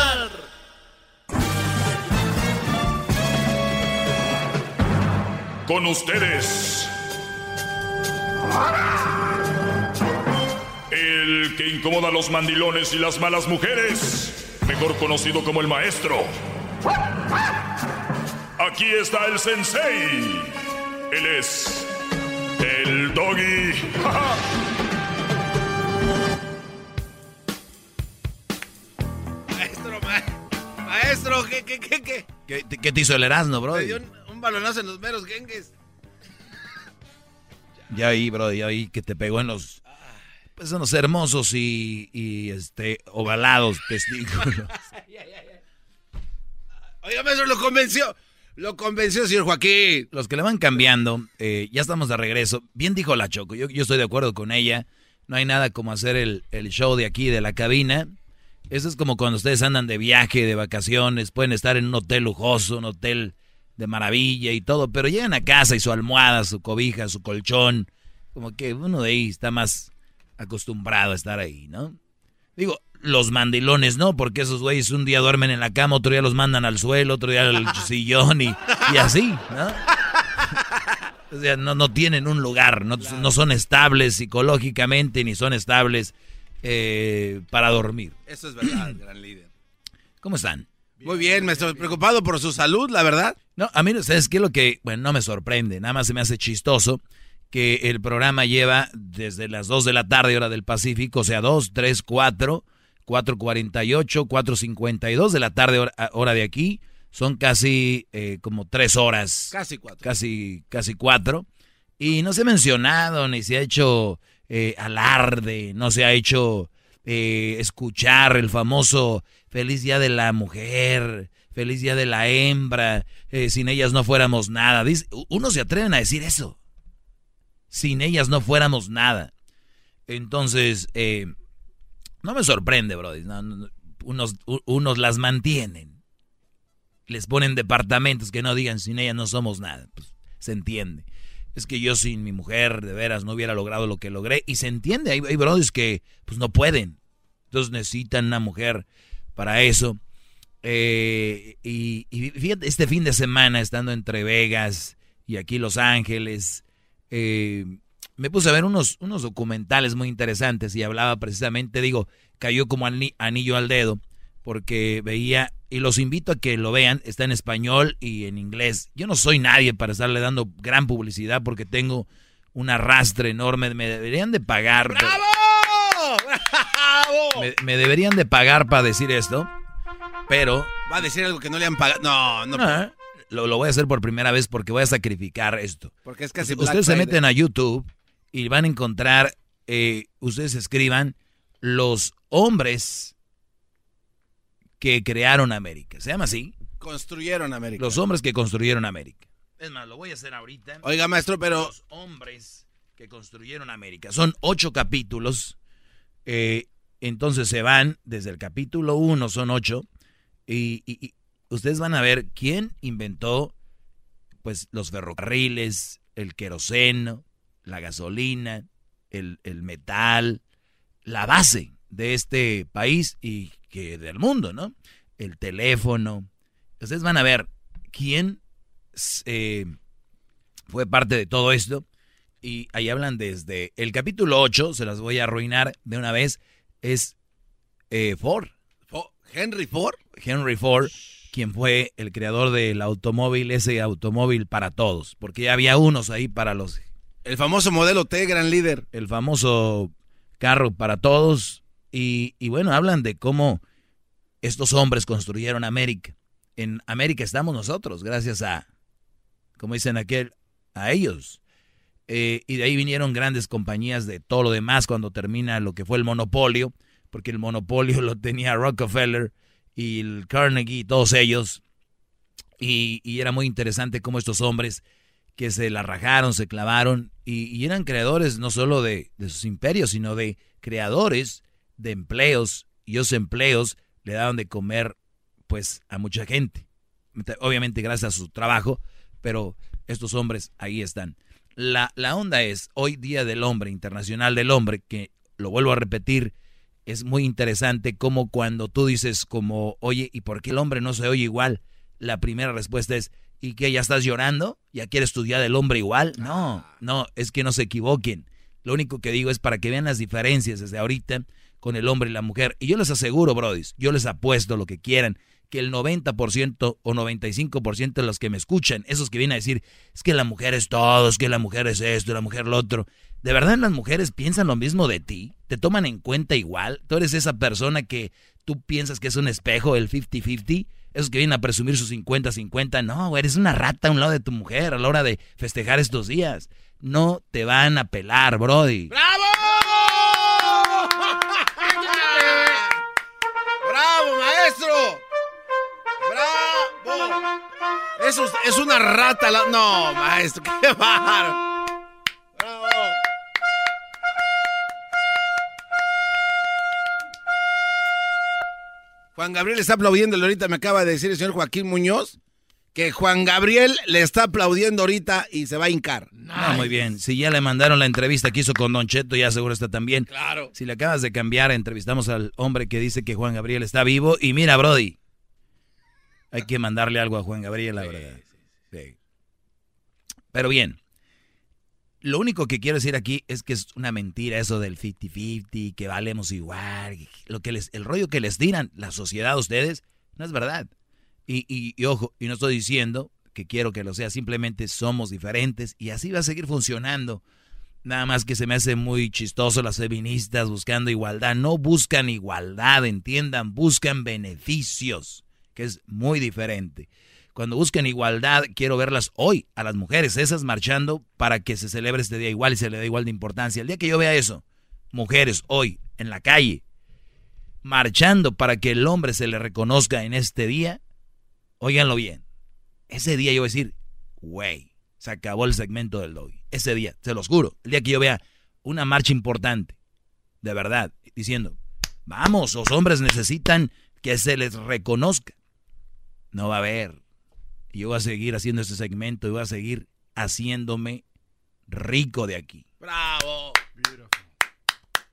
Con ustedes. El que incomoda a los mandilones y las malas mujeres mejor conocido como el maestro. Aquí está el sensei. Él es el doggy.
maestro, maestro, ¿qué, qué, qué, qué?
¿Qué, qué te hizo el Erasmo, bro?
Un, balonazo en los meros gengues.
Ya ahí, bro, ya ahí que te pegó en los pues son los hermosos y, y este ovalados testículos.
Oiga, eso lo convenció. Lo convenció, señor Joaquín.
Los que le van cambiando, eh, ya estamos de regreso. Bien dijo la Choco, yo, yo, estoy de acuerdo con ella. No hay nada como hacer el, el, show de aquí, de la cabina. Eso es como cuando ustedes andan de viaje, de vacaciones, pueden estar en un hotel lujoso, un hotel de maravilla y todo, pero llegan a casa y su almohada, su cobija, su colchón, como que uno de ahí está más acostumbrado a estar ahí, ¿no? Digo, los mandilones no, porque esos güeyes un día duermen en la cama, otro día los mandan al suelo, otro día al sillón y, y así, ¿no? O sea, no, no tienen un lugar, no, no, son estables psicológicamente ni son estables eh, para dormir.
Eso es verdad, gran líder.
¿Cómo están?
Muy bien, me estoy preocupado por su salud, la verdad.
No, a mí, ¿sabes qué es lo que, bueno, no me sorprende, nada más se me hace chistoso que el programa lleva desde las 2 de la tarde, hora del Pacífico, o sea, 2, 3, 4, 4.48, 4.52 de la tarde, hora, hora, de aquí. Son casi eh, como 3 horas.
Casi 4.
Casi, casi 4. Y no se ha mencionado, ni se ha hecho eh, alarde, no se ha hecho eh, escuchar el famoso Feliz Día de la Mujer, Feliz Día de la Hembra, eh, sin ellas no fuéramos nada. Dice, uno se atreven a decir eso sin ellas no fuéramos nada. Entonces, eh, no me sorprende, Brody. unos, unos las mantienen. Les ponen departamentos que no digan sin ellas no somos nada. Pues, se entiende. Es que yo sin mi mujer, de veras, no hubiera logrado lo que logré. Y se entiende. Hay, hay brothers que pues no pueden. Entonces necesitan una mujer para eso. Eh, y, fíjate, este fin de semana, estando entre Vegas y aquí Los Ángeles, eh, me puse a ver unos, unos documentales muy interesantes y hablaba precisamente, digo, cayó como anillo al dedo, porque veía, y los invito a que lo vean, está en español y en inglés. Yo no soy nadie para estarle dando gran publicidad porque tengo un arrastre enorme, me deberían de pagar.
¡Bravo!
Me, me deberían de pagar para decir esto, pero...
Va a decir algo que no le han pagado. No, no.
no lo, lo, voy a hacer por primera vez porque voy a sacrificar esto.
Porque es casi
Ustedes se meten a YouTube y van a encontrar, eh, ustedes escriban los hombres que crearon América. ¿Se llama así?
Construyeron América.
Los hombres que construyeron América. Es más, lo voy a hacer ahorita.
Oiga, maestro, pero...
Los hombres que construyeron América. Son ocho capítulos. Eh, entonces se van desde el capítulo uno, son ocho. Y, y, ustedes van a ver quién inventó pues los ferrocarriles, el queroseno, la gasolina, el, el, metal, la base de este país y que del mundo, ¿no? El teléfono. Ustedes van a ver quién eh, fue parte de todo esto. Y ahí hablan desde el capítulo 8, se las voy a arruinar de una vez, es eh, Ford.
Henry Ford.
Henry Ford quien fue el creador del automóvil, ese automóvil para todos, porque ya había unos ahí para los...
El famoso modelo T, gran líder.
El famoso carro para todos. Y, y bueno, hablan de cómo estos hombres construyeron América. En América estamos nosotros, gracias a, como dicen aquel, a ellos. Eh, y de ahí vinieron grandes compañías de todo lo demás cuando termina lo que fue el monopolio, porque el monopolio lo tenía Rockefeller y Carnegie y todos ellos. Y, y, era muy interesante cómo estos hombres que se la rajaron, se clavaron y, eran creadores no solo de, de, sus imperios, sino de creadores de empleos y esos empleos le daban de comer pues a mucha gente. Obviamente gracias a su trabajo, pero estos hombres ahí están. La, la onda es, hoy Día del Hombre, Internacional del Hombre, que lo vuelvo a repetir, es muy interesante como cuando tú dices como, oye, ¿y por qué el hombre no se oye igual? La primera respuesta es, ¿y qué? ¿Ya estás llorando? ¿Ya quieres estudiar del hombre igual? No, no, es que no se equivoquen. Lo único que digo es para que vean las diferencias desde ahorita con el hombre y la mujer. Y yo les aseguro, brodis, yo les apuesto lo que quieran, que el 90% o 95% de los que me escuchan, esos que vienen a decir, es que la mujer es todo, es que la mujer es esto, la mujer lo otro. ¿De verdad las mujeres piensan lo mismo de ti? ¿Te toman en cuenta igual? ¿Tú eres esa persona que tú piensas que es un espejo, el 50-50? Esos que vienen a presumir sus 50-50. No, eres una rata a un lado de tu mujer a la hora de festejar estos días. No te van a pelar, Brody.
¡Bravo! ¡Bravo, Eso es una rata. No, maestro, qué bárbaro. Juan Gabriel está aplaudiendo ahorita, me acaba de decir el señor Joaquín Muñoz que Juan Gabriel le está aplaudiendo ahorita y se va a hincar.
No, muy bien. Si ya le mandaron la entrevista que hizo con Don Cheto, ya seguro está también.
Claro.
Si le acabas de cambiar, entrevistamos al hombre que dice que Juan Gabriel está vivo. Y mira, Brody, hay que mandarle algo a Juan Gabriel, la verdad. Sí. Pero bien, lo único que quiero decir aquí es que es una mentira eso del 50-50, que valemos igual. Lo que les, el rollo que les tiran la sociedad a ustedes no es verdad. Y, y, ojo, y no estoy diciendo que quiero que lo sea, simplemente somos diferentes y así va a seguir funcionando. Nada más que se me hace muy chistoso las feministas buscando igualdad. No buscan igualdad, entiendan, buscan beneficios, que es muy diferente. Cuando busquen igualdad, quiero verlas hoy a las mujeres, esas marchando para que se celebre este día igual y se le dé igual de importancia. El día que yo vea eso, mujeres hoy en la calle, marchando para que el hombre se le reconozca en este día, óiganlo bien. Ese día yo voy a decir, güey, se acabó el segmento del doggy. Ese día, se los juro, el día que yo vea una marcha importante, de verdad, diciendo, vamos, los hombres necesitan que se les reconozca. No va a haber. Y yo voy a seguir haciendo este segmento y voy a seguir haciéndome rico de aquí.
¡Bravo!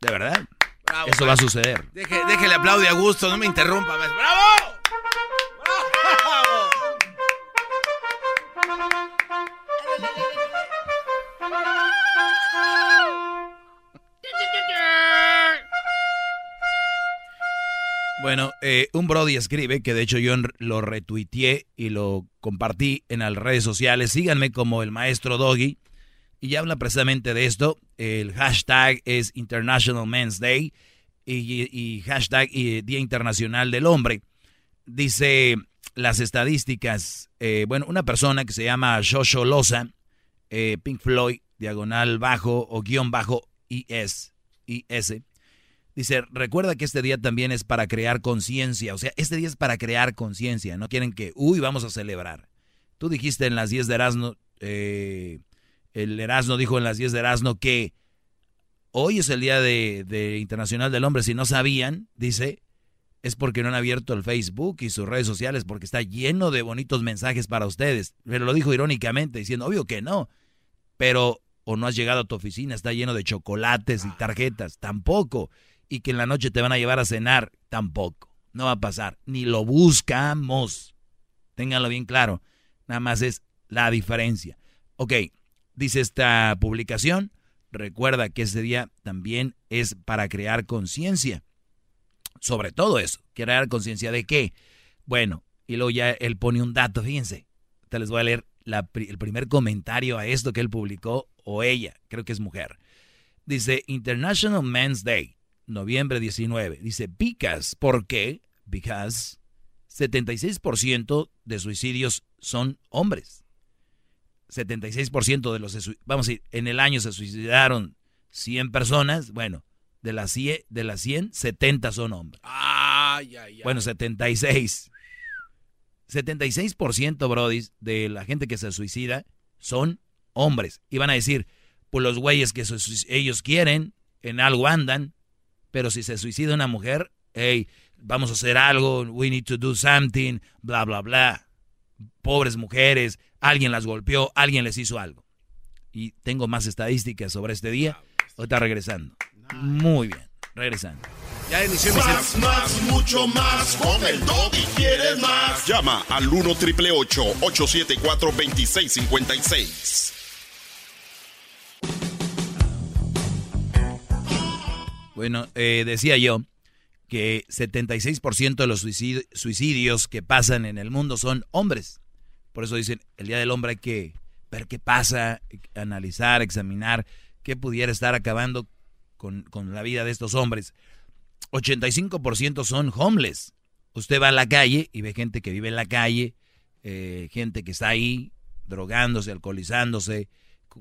De verdad. Eso va a suceder.
Deje, déjele aplaudir a gusto, no me interrumpa. ¡Bravo! ¡Bravo!
Bueno, eh, un Brody escribe, que de hecho yo lo retuiteé y lo compartí en las redes sociales. Síganme como el maestro Doggy. Y habla precisamente de esto. El hashtag es International Men's Day y, hashtag Día Internacional del Hombre. Dice las estadísticas. Eh, bueno, una persona que se llama Shosho Loza, eh, Pink Floyd, diagonal bajo o guion bajo IS, IS Dice, recuerda que este día también es para crear conciencia. O sea, este día es para crear conciencia. No quieren que, uy, vamos a celebrar. Tú dijiste en las 10 de Erasmo, eh, el Erasmo dijo en las 10 de Erasmo que hoy es el Día de, Internacional del Hombre. Si no sabían, dice, es porque no han abierto el Facebook y sus redes sociales porque está lleno de bonitos mensajes para ustedes. Pero lo dijo irónicamente, diciendo, obvio que no. Pero, o no has llegado a tu oficina, está lleno de chocolates y tarjetas. Tampoco y que en la noche te van a llevar a cenar, tampoco. No va a pasar. Ni lo buscamos. Ténganlo bien claro. Nada más es la diferencia. Ok, dice esta publicación. Recuerda que ese día también es para crear conciencia. Sobre todo eso. Crear conciencia de qué. Bueno, y luego ya él pone un dato, fíjense. Te les voy a leer el primer comentario a esto que él publicó, o ella, creo que es mujer. Dice International Men's Day noviembre 19. Dice, because, ¿por qué? Because 76% de suicidios son hombres. 76% de los, vamos a decir, en el año se suicidaron 100 personas, bueno, de las 100, de las 100 70 son hombres.
Ay, ay, ay.
Bueno, 76. 76%, Brody, de la gente que se suicida son hombres. Y van a decir, pues los güeyes que ellos quieren, en algo andan, pero si se suicida una mujer, hey, vamos a hacer algo, we need to do something, bla, bla, bla. Pobres mujeres, alguien las golpeó, alguien les hizo algo. Y tengo más estadísticas sobre este día. Ahorita regresando. Muy bien, regresando.
Ya inició Más, más, mucho más. Con el y quieres más.
Llama al 1 triple 874 2656.
Bueno, eh, decía yo que 76% de los suicidios que pasan en el mundo son hombres. Por eso dicen, el Día del Hombre hay que ver qué pasa, analizar, examinar qué pudiera estar acabando con, con la vida de estos hombres. 85% son homeless. Usted va a la calle y ve gente que vive en la calle, eh, gente que está ahí drogándose, alcoholizándose,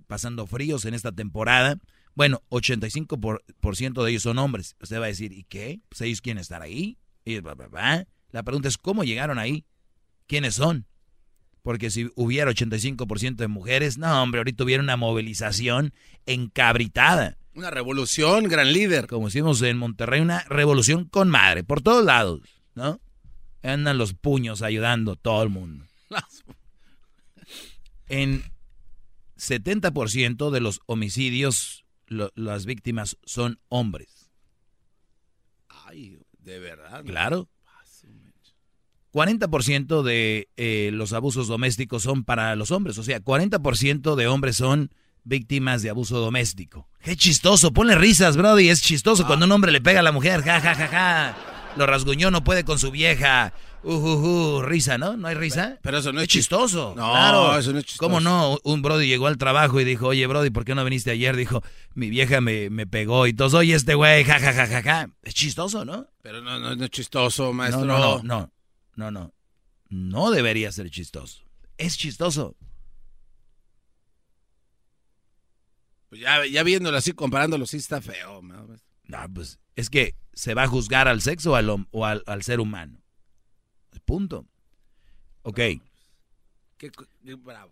pasando fríos en esta temporada. Bueno, 85% de ellos son hombres. Usted va a decir, ¿y qué? Pues ellos quieren estar ahí. Y La pregunta es, ¿cómo llegaron ahí? ¿Quiénes son? Porque si hubiera 85% de mujeres, no, hombre, ahorita hubiera una movilización encabritada.
Una revolución, gran líder.
Como decimos en Monterrey, una revolución con madre, por todos lados, ¿no? Andan los puños ayudando todo el mundo. En 70% de los homicidios, las víctimas son hombres.
Ay, de verdad.
Claro. 40% de eh, los abusos domésticos son para los hombres. O sea, 40% de hombres son víctimas de abuso doméstico. Qué chistoso, ponle risas, Brody. Es chistoso cuando un hombre le pega a la mujer. Ja, ja, ja, ja. Lo rasguñó, no puede con su vieja. Uh, uh, uh, risa, ¿no? ¿No hay risa?
Pero eso no es,
chistoso.
No, claro. eso no es chistoso.
¿Cómo no? Un Brody llegó al trabajo y dijo, oye, Brody, ¿por qué no viniste ayer? Dijo, mi vieja me, me pegó y todos, oye, este güey, ja, ja, ja, ja, ja. Es chistoso, ¿no?
Pero no, no, no es chistoso, maestro.
No, no, no, no, no. No debería ser chistoso. Es chistoso.
Pues ya, ya viéndolo así, comparándolo, sí está feo. No,
pues es que se va a juzgar al sexo o al, o al, ser humano. Punto. Ok.
Qué, bravo.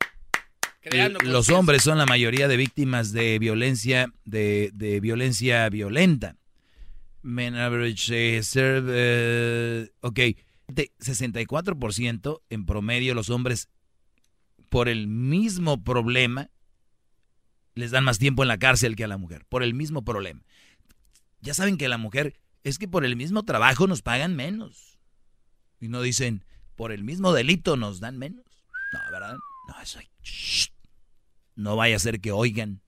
Los hombres son la mayoría de víctimas de violencia, de, de violencia violenta. Men average eh, serve, eh, ok, de 64% en promedio los hombres por el mismo problema les dan más tiempo en la cárcel que a la mujer, por el mismo problema. Ya saben que la mujer es que por el mismo trabajo nos pagan menos. Y no dicen, por el mismo delito nos dan menos. No, ¿verdad? No, eso No vaya a ser que oigan.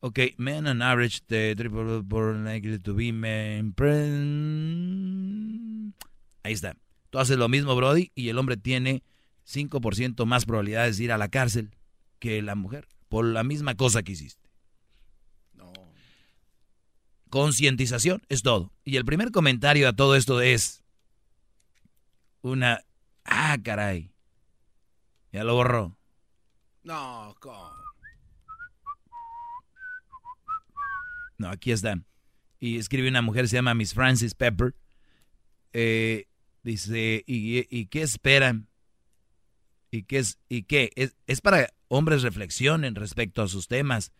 Ok, men on average, the triple likely to be men. Ahí está. Tú haces lo mismo, Brody, y el hombre tiene 5% más probabilidades de ir a la cárcel que la mujer por la misma cosa que hiciste. No. Concientización es todo. Y el primer comentario a todo esto es una... Ah, caray. Ya lo borró.
No, ¿cómo?
No, aquí está. Y escribe una mujer, se llama Miss Francis Pepper. Eh, dice, ¿y, qué esperan? ¿Y qué es? ¿Y qué? Es, es para hombres reflexionen respecto a sus temas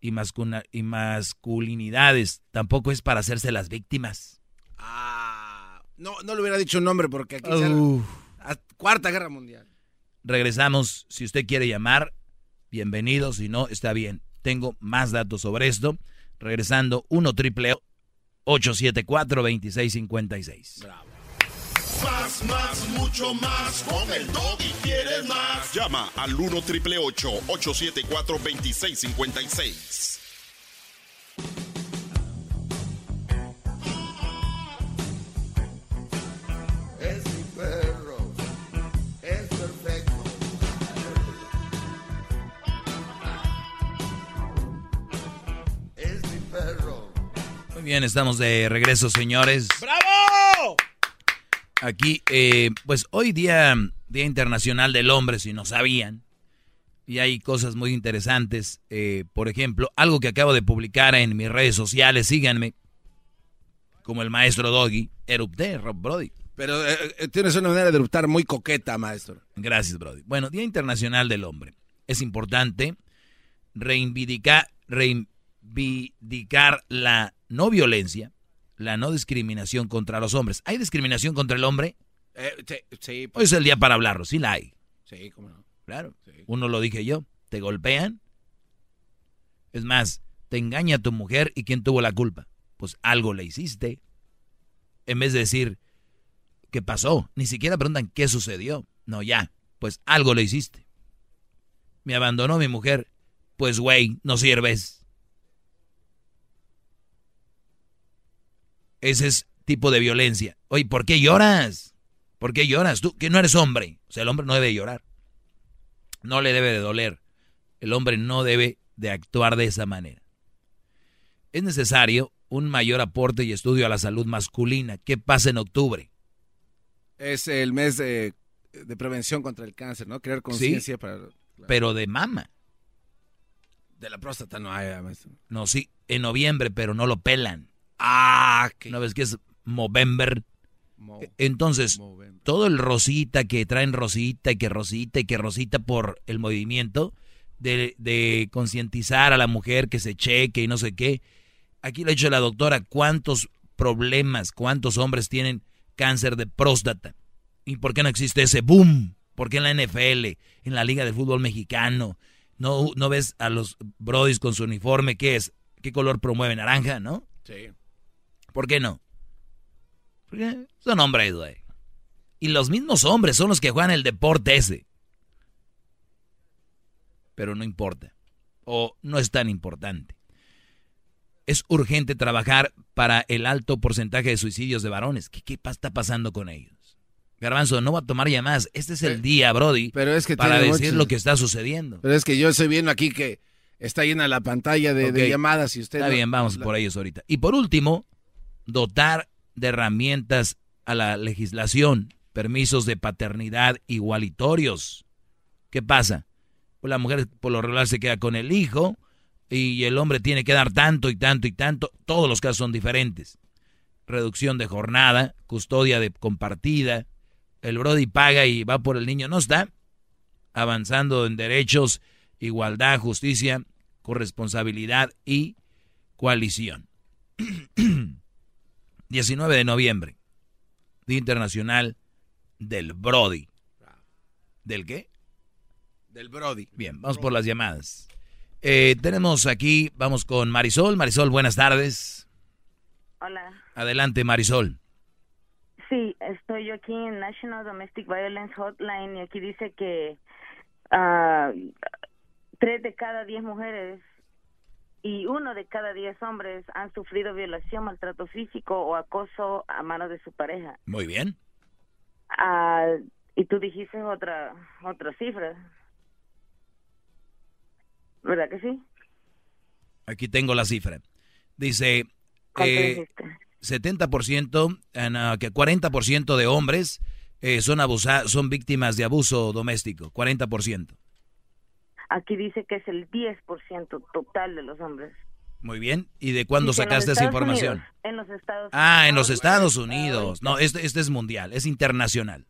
y, y masculinidades. Tampoco es para hacerse las víctimas.
Ah, no, no le hubiera dicho un nombre porque aquí es Cuarta Guerra Mundial.
Regresamos. Si usted quiere llamar, bienvenido. Si no, está bien. Tengo más datos sobre esto. Regresando, 1 triple 874 2656.
Bravo. Más, más, mucho más. Con el y quieres más.
Llama al 1 triple 874
bien, estamos de regreso, señores.
¡Bravo!
Aquí, eh, pues hoy día, Día Internacional del Hombre, si no sabían, y hay cosas muy interesantes. Eh, por ejemplo, algo que acabo de publicar en mis redes sociales, síganme, como el maestro Doggy, erupté, Rob Brody.
Pero eh, tienes una manera de eruptar muy coqueta, maestro.
Gracias, Brody. Bueno, Día Internacional del Hombre. Es importante reivindicar, reivindicar la no violencia, la no discriminación contra los hombres. ¿Hay discriminación contra el hombre?
Eh, sí, sí,
Hoy es el día para hablarlo, sí la hay.
Sí, cómo no.
Claro. Uno lo dije yo. ¿Te golpean? Es más, te engaña tu mujer y ¿quién tuvo la culpa? Pues algo le hiciste. En vez de decir, ¿qué pasó? Ni siquiera preguntan qué sucedió. No, ya, pues algo le hiciste. Me abandonó mi mujer. Pues, güey, no sirves. Ese es tipo de violencia. Oye, ¿por qué lloras? ¿Por qué lloras? Tú que no eres hombre. O sea, el hombre no debe llorar. No le debe de doler. El hombre no debe de actuar de esa manera. Es necesario un mayor aporte y estudio a la salud masculina. ¿Qué pasa en octubre?
Es el mes de, de prevención contra el cáncer, ¿no? Crear conciencia
Sí,
para...
Pero de mama.
De la próstata no hay, maestro.
No, sí, en noviembre, pero no lo pelan.
Ah,
¿No ves que es Movember? Entonces, todo el rosita que traen rosita y que rosita y que rosita por el movimiento de, de concientizar a la mujer que se cheque y no sé qué. Aquí lo ha dicho la doctora, cuántos problemas, cuántos hombres tienen cáncer de próstata. ¿Y por qué no existe ese boom? ¿Por qué en la NFL, en la Liga de Fútbol Mexicano, no, no ves a los brodis con su uniforme? ¿Qué es? ¿Qué color promueve? ¿Naranja, no?
Sí.
¿Por qué no? Porque son hombres, güey. Y los mismos hombres son los que juegan el deporte ese. Pero no importa. O no es tan importante. Es urgente trabajar para el alto porcentaje de suicidios de varones. ¿Qué, qué está pasando con ellos? Garbanzo, no va a tomar llamadas. Este es el día, Brody,
Pero es que
para decir lo que está sucediendo.
Pero es que yo estoy viendo aquí que está llena la pantalla de, llamadas y usted...
Está
no-
bien, vamos por ellos ahorita. Y por último, dotar de herramientas a la legislación, permisos de paternidad igualitorios. ¿Qué pasa? Pues la mujer por lo regular se queda con el hijo y el hombre tiene que dar tanto y tanto y tanto. Todos los casos son diferentes. Reducción de jornada, custodia compartida. El Brody paga y va por el niño. No está avanzando en derechos, igualdad, justicia, corresponsabilidad y coalición. 19 de noviembre, Día Internacional del Brody. ¿Del qué?
Del Brody.
Bien, vamos por las llamadas. Eh, tenemos aquí, vamos con Marisol. Marisol, buenas tardes.
Hola.
Adelante, Marisol.
Sí, estoy yo aquí en National Domestic Violence Hotline y aquí dice que ah, tres de cada diez mujeres y uno de cada diez hombres han sufrido violación, maltrato físico o acoso a manos de su pareja.
Muy bien.
Ah, y tú dijiste otra otra cifra, ¿verdad que sí?
Aquí tengo la cifra. Dice
¿Cuánto
eh,
dijiste?
70%, en, ah, que 40% de hombres eh, son, abusa son víctimas de abuso doméstico. 40%.
Aquí dice que es el 10% total de los hombres.
Muy bien. ¿Y de cuándo
Dice,
sacaste esa información?
Unidos, en los Estados
Ah, en los Estados Unidos. No, este, este es mundial, es internacional.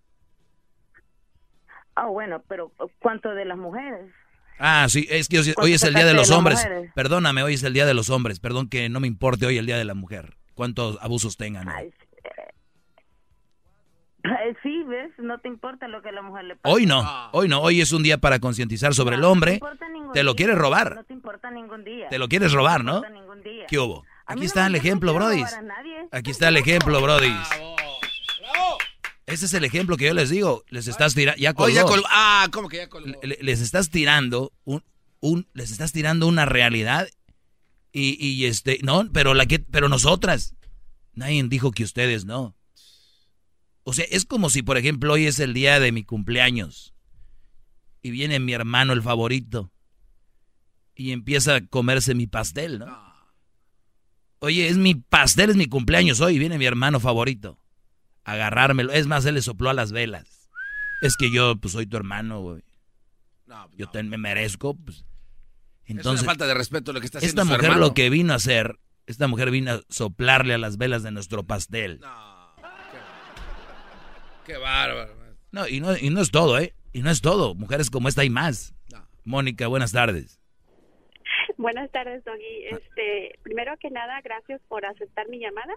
Ah, bueno, pero ¿cuánto de las mujeres?
Ah, sí, es que hoy,
¿Cuánto
hoy es el Día de los
de
Hombres.
mujeres?
Perdóname, hoy es el Día de los Hombres. Perdón que no me importe hoy el Día de la Mujer. Cuántos abusos tengan. hoy.
Eh, Sí, ¿ves? No te importa lo que a la mujer le pasa.
Hoy no, hoy no. Hoy es un día para concientizar sobre el hombre. Te lo quieres robar.
No te importa ningún día.
Te lo quieres robar, ¿no?
te importa ningún día.
¿Qué hubo? Aquí
no
está el ejemplo,
no
Brody. Aquí está el ejemplo, Brody. Ese es el ejemplo que yo les digo. Les estás tirando. Ya
Oh,
colgó.
ya colgó. Ah, ¿cómo que ya colgó?
Le- les estás tirando un, un les estás tirando una realidad y, y este no pero la que pero nosotras nadie dijo que ustedes no o sea es como si por ejemplo hoy es el día de mi cumpleaños y viene mi hermano el favorito y empieza a comerse mi pastel no oye es mi pastel es mi cumpleaños hoy y viene mi hermano favorito a agarrármelo es más él le sopló a las velas es que yo pues soy tu hermano güey yo te, me merezco, pues. Entonces,
es una falta de respeto lo que está haciendo
esta
su
mujer
hermano.
lo que vino a hacer, esta mujer vino a soplarle a las velas de nuestro pastel.
Qué bárbaro.
No, y no, y no es todo, ¿eh? Y no es todo. Mujeres como esta hay más. Mónica, buenas tardes.
Buenas tardes, Doggy. Este, primero que nada, gracias por aceptar mi llamada.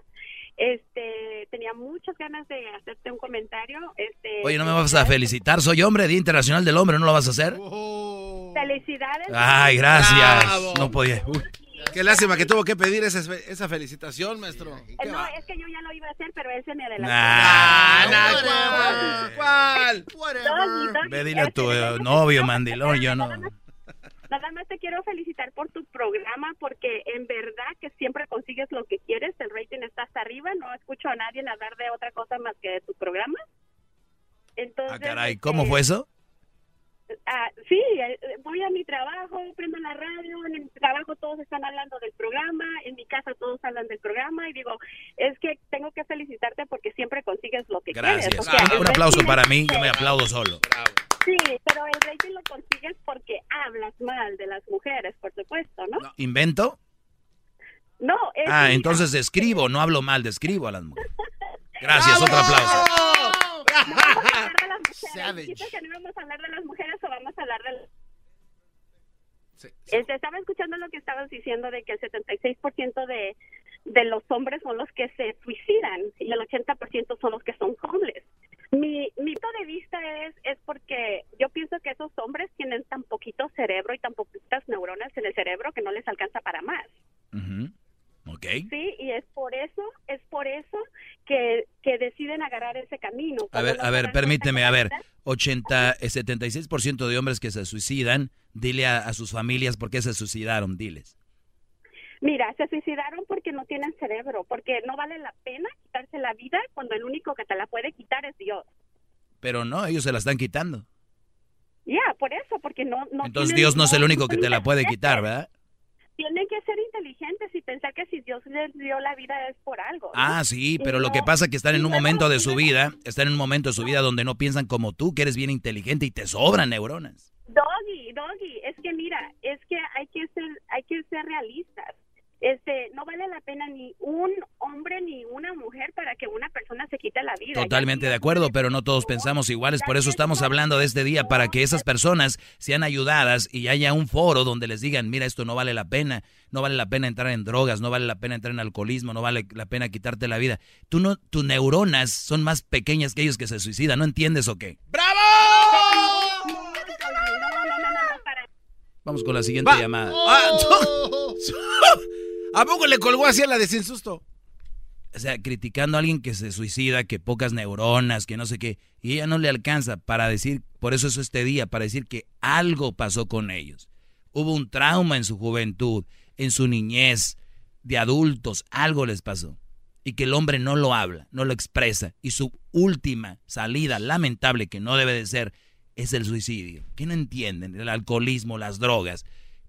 Este, tenía muchas ganas de hacerte un comentario. Este,
Oye, no me vas a felicitar, soy hombre, Día Internacional del Hombre, ¿no lo vas a hacer?
Felicidades.
Ay, gracias. No podía. Uy.
Qué lástima que tuvo que pedir esa, esa felicitación, maestro.
Eh, No, es que yo ya lo iba a hacer, pero él se me adelantó.
Nah,
nah, ¿Cuál?
Doggy, Doggy,
Ve, dile a tu eh, novio, mandilón, yo no.
Nada más te quiero felicitar por tu programa porque en verdad que siempre consigues lo que quieres, el rating está hasta arriba, no escucho a nadie hablar de otra cosa más que de tu programa. Entonces,
Ah, caray, ¿cómo fue eso?
Ah, sí, eh, voy a mi trabajo, prendo la radio, en el trabajo todos están hablando del programa, en mi casa todos hablan del programa y digo, es que tengo que felicitarte porque siempre consigues lo que
Gracias.
quieres. Sea, el
Un aplauso para mí, yo me aplaudo solo.
Sí, pero el rating lo consigues porque hablas mal de las mujeres, por supuesto, ¿no?
¿Invento?
No, es
Ah,
mira,
entonces describo, no hablo mal, describo a las mujeres. Gracias, otro aplauso.
no vamos a hablar de las mujeres. ¿Dijiste que no íbamos a hablar de las mujeres o vamos a hablar de las- Este, estaba escuchando lo que estabas diciendo de que el 76% de, de los hombres son los que se suicidan y el 80% son los que son homeless. Mi, mi punto de vista es, es porque yo pienso que esos hombres tienen tan poquito cerebro y tan poquitas neuronas en el cerebro que no les alcanza para más.
Ujú. Ok.
Sí, y es por eso, es por eso que, que deciden agarrar ese camino.
A ver, a ver, permíteme, a ver.
cuenta-
80, eh, 76% de hombres que se suicidan, dile a, a sus familias por qué se suicidaron, diles.
Mira, se suicidaron porque no tienen cerebro, porque no vale la pena quitarse la vida cuando el único que te la puede quitar es Dios.
Pero no, ellos se la están quitando.
Ya, por eso, porque no... no
Entonces Dios no es el único que te la puede quitar, ¿verdad?
Tienen que ser inteligentes y pensar que si Dios les dio la vida es por algo. ¿no?
Ah, sí, pero lo que pasa es que están en un momento de su vida, están en un momento de su vida donde no piensan como tú, que eres bien inteligente y te sobran neuronas.
Doggy, Doggy, es que mira, es que hay que ser, hay que ser realistas. Este, no vale la pena ni un hombre ni una mujer para que una persona se quite la vida.
Totalmente de acuerdo, pero no todos pensamos iguales, por eso estamos hablando de este día, para que esas personas sean ayudadas y haya un foro donde les digan, mira, esto no vale la pena, no vale la pena entrar en drogas, no vale la pena entrar en alcoholismo, no vale la pena quitarte la vida. Tú no, tus neuronas son más pequeñas que ellos que se suicidan, ¿no entiendes o qué? Vamos con la siguiente
Va.
llamada.
Ah, ¿A poco le colgó así a la de sin susto?
o sea, criticando a alguien que se suicida, que pocas neuronas, que no sé qué, y ella no le alcanza para decir, por eso es este día, para decir que algo pasó con ellos. Hubo un trauma en su juventud, en su niñez, de adultos, algo les pasó. Y que el hombre no lo habla, no lo expresa. Y su última salida, lamentable, que no debe de ser, es el suicidio. ¿Qué no entienden? El alcoholismo, las drogas.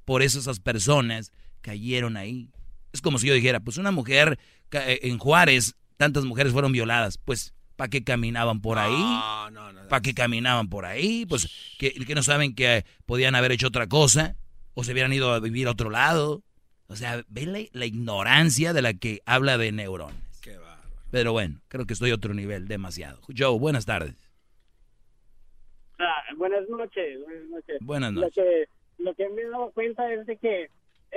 Por eso esas personas cayeron ahí. Es como si yo dijera, pues una mujer eh, en Juárez, tantas mujeres fueron violadas, pues ¿para qué caminaban por ahí?
No, no, no.
¿Para qué caminaban por ahí? Pues que, que no saben que eh, podían haber hecho otra cosa o se hubieran ido a vivir a otro lado. O sea, ve la, la ignorancia de la que habla de neuronas. Pero bueno, creo que estoy a otro nivel, demasiado. Joe, buenas tardes.
Ah, buenas noches, buenas noches.
Buenas
Lo
noches.
que, lo que me he dado cuenta es de que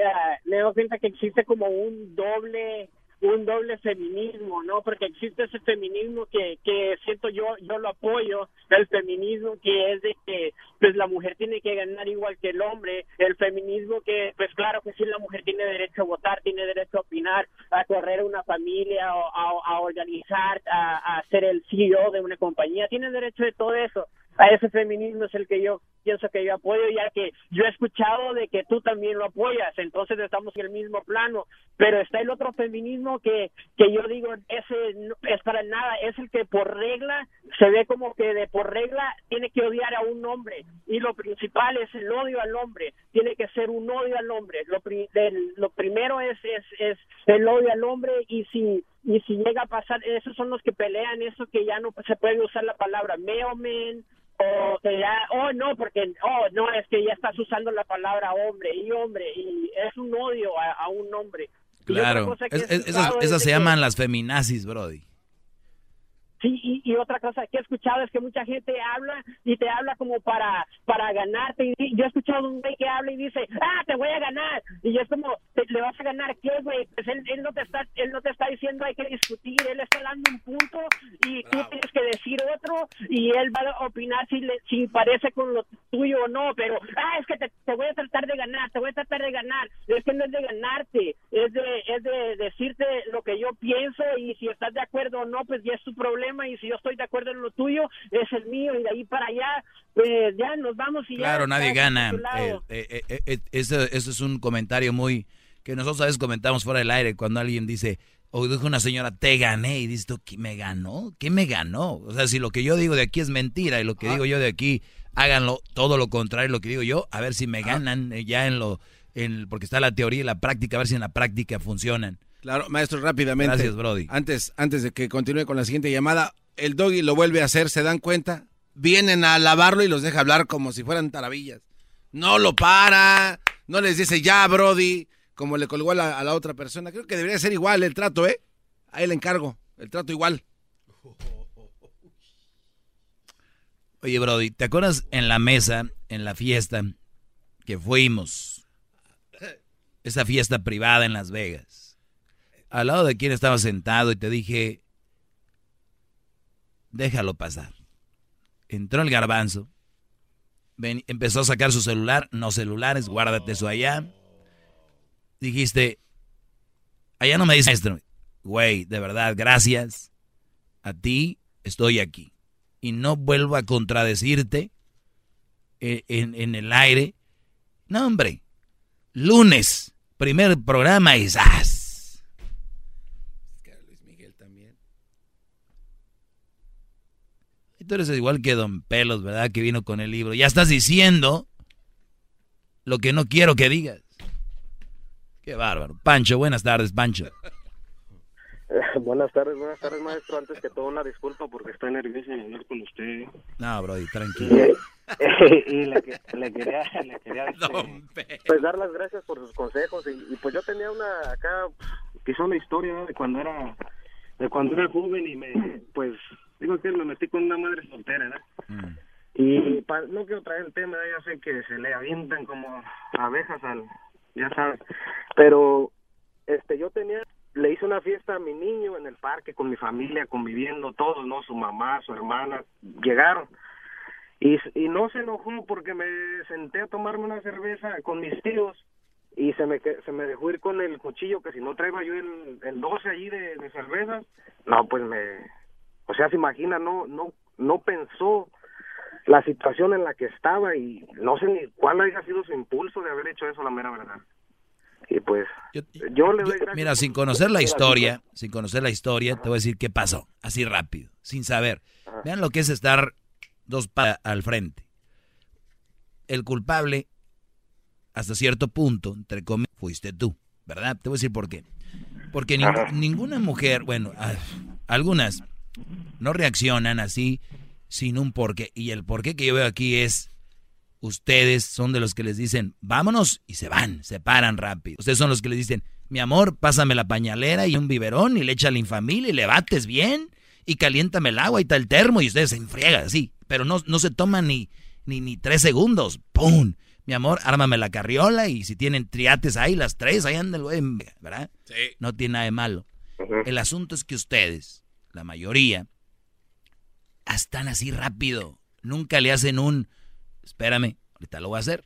ah, me dado cuenta que existe como un doble un doble feminismo, ¿no? Porque existe ese feminismo que, que siento yo, yo lo apoyo, el feminismo que es de que pues la mujer tiene que ganar igual que el hombre, el feminismo que pues claro que sí la mujer tiene derecho a votar, tiene derecho a opinar, a correr una familia, o a, a organizar, a, a ser el CEO de una compañía, tiene derecho de todo eso. A ese feminismo es el que yo pienso que yo apoyo, ya que yo he escuchado de que tú también lo apoyas, entonces estamos en el mismo plano, pero está el otro feminismo que, que yo digo, ese es para nada, es el que por regla se ve como que de por regla tiene que odiar a un hombre, y lo principal es el odio al hombre, tiene que ser un odio al hombre, lo, pri- lo primero es, es, es el odio al hombre, y si y si llega a pasar, esos son los que pelean eso que ya no se puede usar la palabra mailman o que ya, oh no, porque, oh no, es que ya estás usando la palabra hombre y hombre y es un odio a, a un hombre.
Claro. Es- es- esas se
que-
llaman las feminazis, Brody.
Sí, y, y, otra cosa que he escuchado es que mucha gente habla y te habla como para para ganarte. Y yo he escuchado un güey que habla y dice, ah, te voy a ganar. Y es como, ¿le vas a ganar qué, güey? Pues él, él, no te está, él no te está diciendo hay que discutir, él está dando un punto y tú tienes que decir otro y él va a opinar si, le, si parece con lo tuyo o no. Pero, ah, es que te, te voy a tratar de ganar, te voy a tratar de ganar. Es que no es de ganarte, es de, es de decirte lo que yo pienso y si estás de acuerdo o no, pues ya es tu problema y si yo estoy de acuerdo en lo tuyo, es el mío y de ahí para allá, pues ya nos vamos y
claro,
ya.
nadie gana. Eh, eh, eh, eso, es un comentario muy que nosotros a veces comentamos fuera del aire cuando alguien dice, o dijo una señora, te gané, y dices tú, ¿qué me ganó? ¿Qué me ganó? O sea, si lo que yo digo de aquí es mentira y lo que digo yo de aquí, háganlo todo lo contrario lo que digo yo, a ver si me ganan ya en lo, en, porque está la teoría y la práctica, a ver si en la práctica funcionan.
Claro, maestro, rápidamente.
Gracias, Brody.
Antes, antes de que continúe con la siguiente llamada, el doggy lo vuelve a hacer, ¿se dan cuenta? Vienen a lavarlo y los deja hablar como si fueran taravillas. No lo para, no les dice ya, Brody, como le colgó a la, a la otra persona. Creo que debería ser igual el trato, ¿eh? Ahí le encargo, el trato igual.
Oye, Brody, ¿te acuerdas en la mesa, en la fiesta que fuimos? Esa fiesta privada en Las Vegas al lado de quien estaba sentado y te dije, déjalo pasar. Entró el garbanzo, empezó a sacar su celular, no celulares, guárdate eso allá. Dijiste, allá no me dice maestro, güey, de verdad, gracias. A ti estoy aquí. Y no vuelvo a contradecirte en, en, en el aire. No, hombre, lunes, primer programa y ¡zas! Tú eres igual que Don Pelos, ¿verdad? Que vino con el libro. Ya estás diciendo lo que no quiero que digas. Qué bárbaro. Pancho, buenas tardes, Pancho.
buenas tardes, buenas tardes, maestro. Antes que todo, una disculpa porque estoy nervioso de hablar con usted.
No, Brody, tranquilo.
Y, le, quería, le quería este, pues, dar las gracias por sus consejos. Y, pues yo tenía una acá, quizá una historia de cuando era de cuando era joven y me, pues Digo que me metí con una madre soltera, ¿verdad? Mm. Y no quiero traer el tema, ya sé que se le avientan como abejas al, ya sabes, pero este yo tenía, le hice una fiesta a mi niño en el parque con mi familia, conviviendo todos, ¿no? Su mamá, su hermana, llegaron. Y, y no se enojó porque me senté a tomarme una cerveza con mis tíos y se me se me dejó ir con el cuchillo que si no traigo yo el, el 12 allí de, de cervezas, no, pues me, o sea, se imagina, no, no, no pensó la situación en la que estaba y no sé ni cuál haya sido su impulso de haber hecho eso, la mera verdad. Y pues, yo, le doy gracias
Mira, sin conocer la historia, sin conocer la historia, te voy a decir qué pasó, así rápido, sin saber. Vean lo que es estar dos pasos al frente. El culpable, hasta cierto punto, entre comillas, fuiste tú, ¿verdad? Te voy a decir por qué. Porque ninguna mujer, bueno, algunas no reaccionan así sin un porqué. Y el porqué que yo veo aquí es, ustedes son de los que les dicen, vámonos, y se van, se paran rápido. Ustedes son los que les dicen, mi amor, pásame la pañalera y un biberón y le echa la infamil y le bates bien y caliéntame el agua y tal termo y ustedes se enfriegan así. Pero no, no se toman ni, ni, ni tres segundos. ¡Pum! Mi amor, ármame la carriola y si tienen triates ahí, las tres, ahí andan, ¿verdad? Sí. No tiene nada de malo. El asunto es que ustedes la mayoría, están así rápido. Nunca le hacen un, espérame, ahorita lo voy a hacer.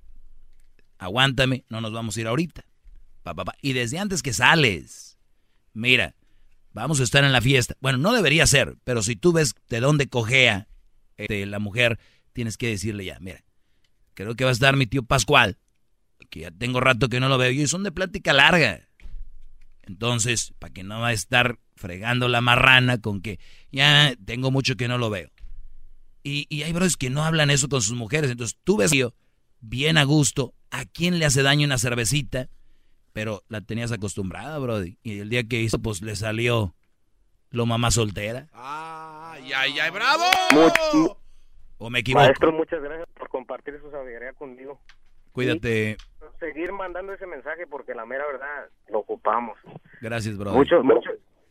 Aguántame, no nos vamos a ir ahorita. Pa, Y desde antes que sales, mira, vamos a estar en la fiesta. Bueno, no debería ser, pero si tú ves de dónde cojea este, la mujer, tienes que decirle ya, mira, creo que va a estar mi tío Pascual, que ya tengo rato que no lo veo, y son de plática larga. Entonces, para que no va a estar fregando la marrana con que ya tengo mucho que no lo veo. Y, y hay brothers que no hablan eso con sus mujeres. Entonces tú ves bien a gusto, ¿a quién le hace daño una cervecita? Pero la tenías acostumbrada, Brody. Y el día que hizo, pues le salió lo mamá soltera.
¡Ay, ay, ay, bravo!
¿O me equivoco?
Maestro, muchas gracias por compartir su sabiduría conmigo.
Cuídate.
seguir mandando ese mensaje porque la mera verdad lo ocupamos.
Gracias, bro.
Mucho, mucho,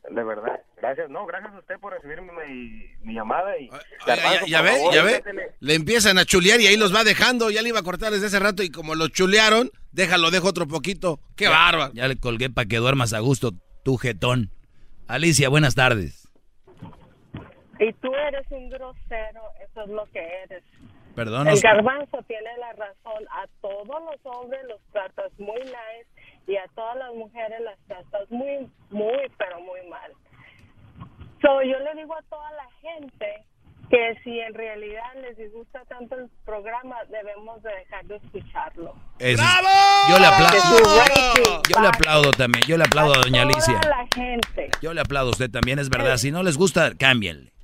De verdad. Gracias. No, gracias a usted por recibirme mi, mi llamada. Y
ya, ya ve, ya ve. Le empiezan a chulear y ahí los va dejando. Ya le iba a cortar desde hace rato y como lo chulearon, déjalo, dejo otro poquito. ¡Qué bárbaro!
Ya le colgué para que duermas a gusto, tu jetón. Alicia, buenas tardes.
Y tú eres un grosero, eso es lo que eres.
Perdón.
El garbanzo tiene la razón. A todos los hombres los tratas muy nice y a todas las mujeres las tratas muy, muy, pero muy mal. So, yo le digo a toda la gente que si en realidad les disgusta tanto el programa, debemos de dejar de escucharlo.
¡Bravo! Yo le aplaudo. Yo le aplaudo también. Yo le aplaudo a, doña Alicia.
la gente.
Yo le aplaudo a usted también, es verdad. Si no les gusta, cámbienle.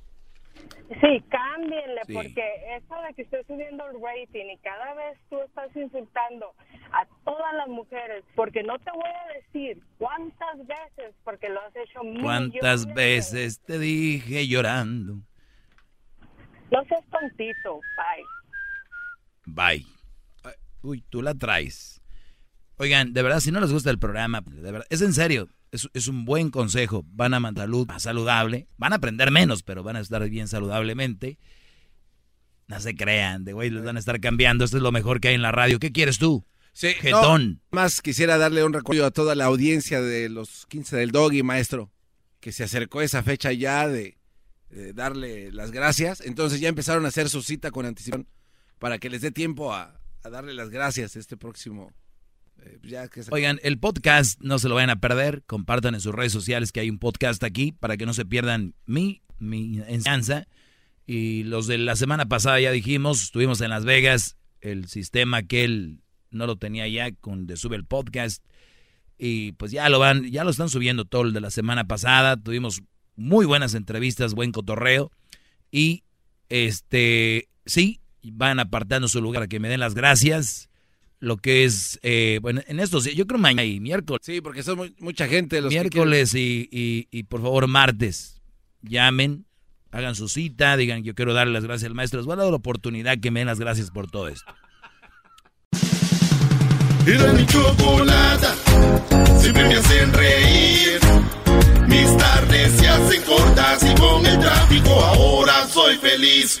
Sí, cámbienle, porque eso de que esté subiendo el rating y cada vez tú estás insultando a todas las mujeres, porque no te voy a decir cuántas veces, porque lo has hecho
¿Cuántas veces te dije llorando?
No seas tontito,
bye. Bye. Uy, tú la traes. Oigan, de verdad, si no les gusta el programa, de verdad, es en serio, es, un buen consejo. Van a mandar luz más saludable, van a aprender menos, pero van a estar bien saludablemente. No se crean, de güey, les van a estar cambiando. Esto es lo mejor que hay en la radio. ¿Qué quieres tú?
Sí, Getón. más quisiera darle un recuerdo a toda la audiencia de los 15 del Doggy, maestro, que se acercó esa fecha ya de, darle las gracias. Entonces ya empezaron a hacer su cita con anticipación para que les dé tiempo a, a darle las gracias este próximo
eh, Oigan, el podcast no se lo vayan a perder. Compartan en sus redes sociales que hay un podcast aquí para que no se pierdan mi, mi enseñanza. Y los de la semana pasada ya dijimos, estuvimos en Las Vegas, el sistema que él no lo tenía ya con de sube el podcast. Y pues ya lo van, ya lo están subiendo todo el de la semana pasada. Tuvimos muy buenas entrevistas, buen cotorreo. Y este, sí, van apartando su lugar que me den las gracias lo que es, eh, bueno, en estos días, yo creo mañana y miércoles.
Sí, porque son mucha gente. Los
miércoles y, y, por favor martes, llamen, hagan su cita, digan yo quiero darle las gracias al maestro. Les voy a dar la oportunidad que me den las gracias por todo esto.
Era mi chocolata, siempre me hacen reír. Mis tardes se hacen cortas y con el tráfico ahora soy feliz.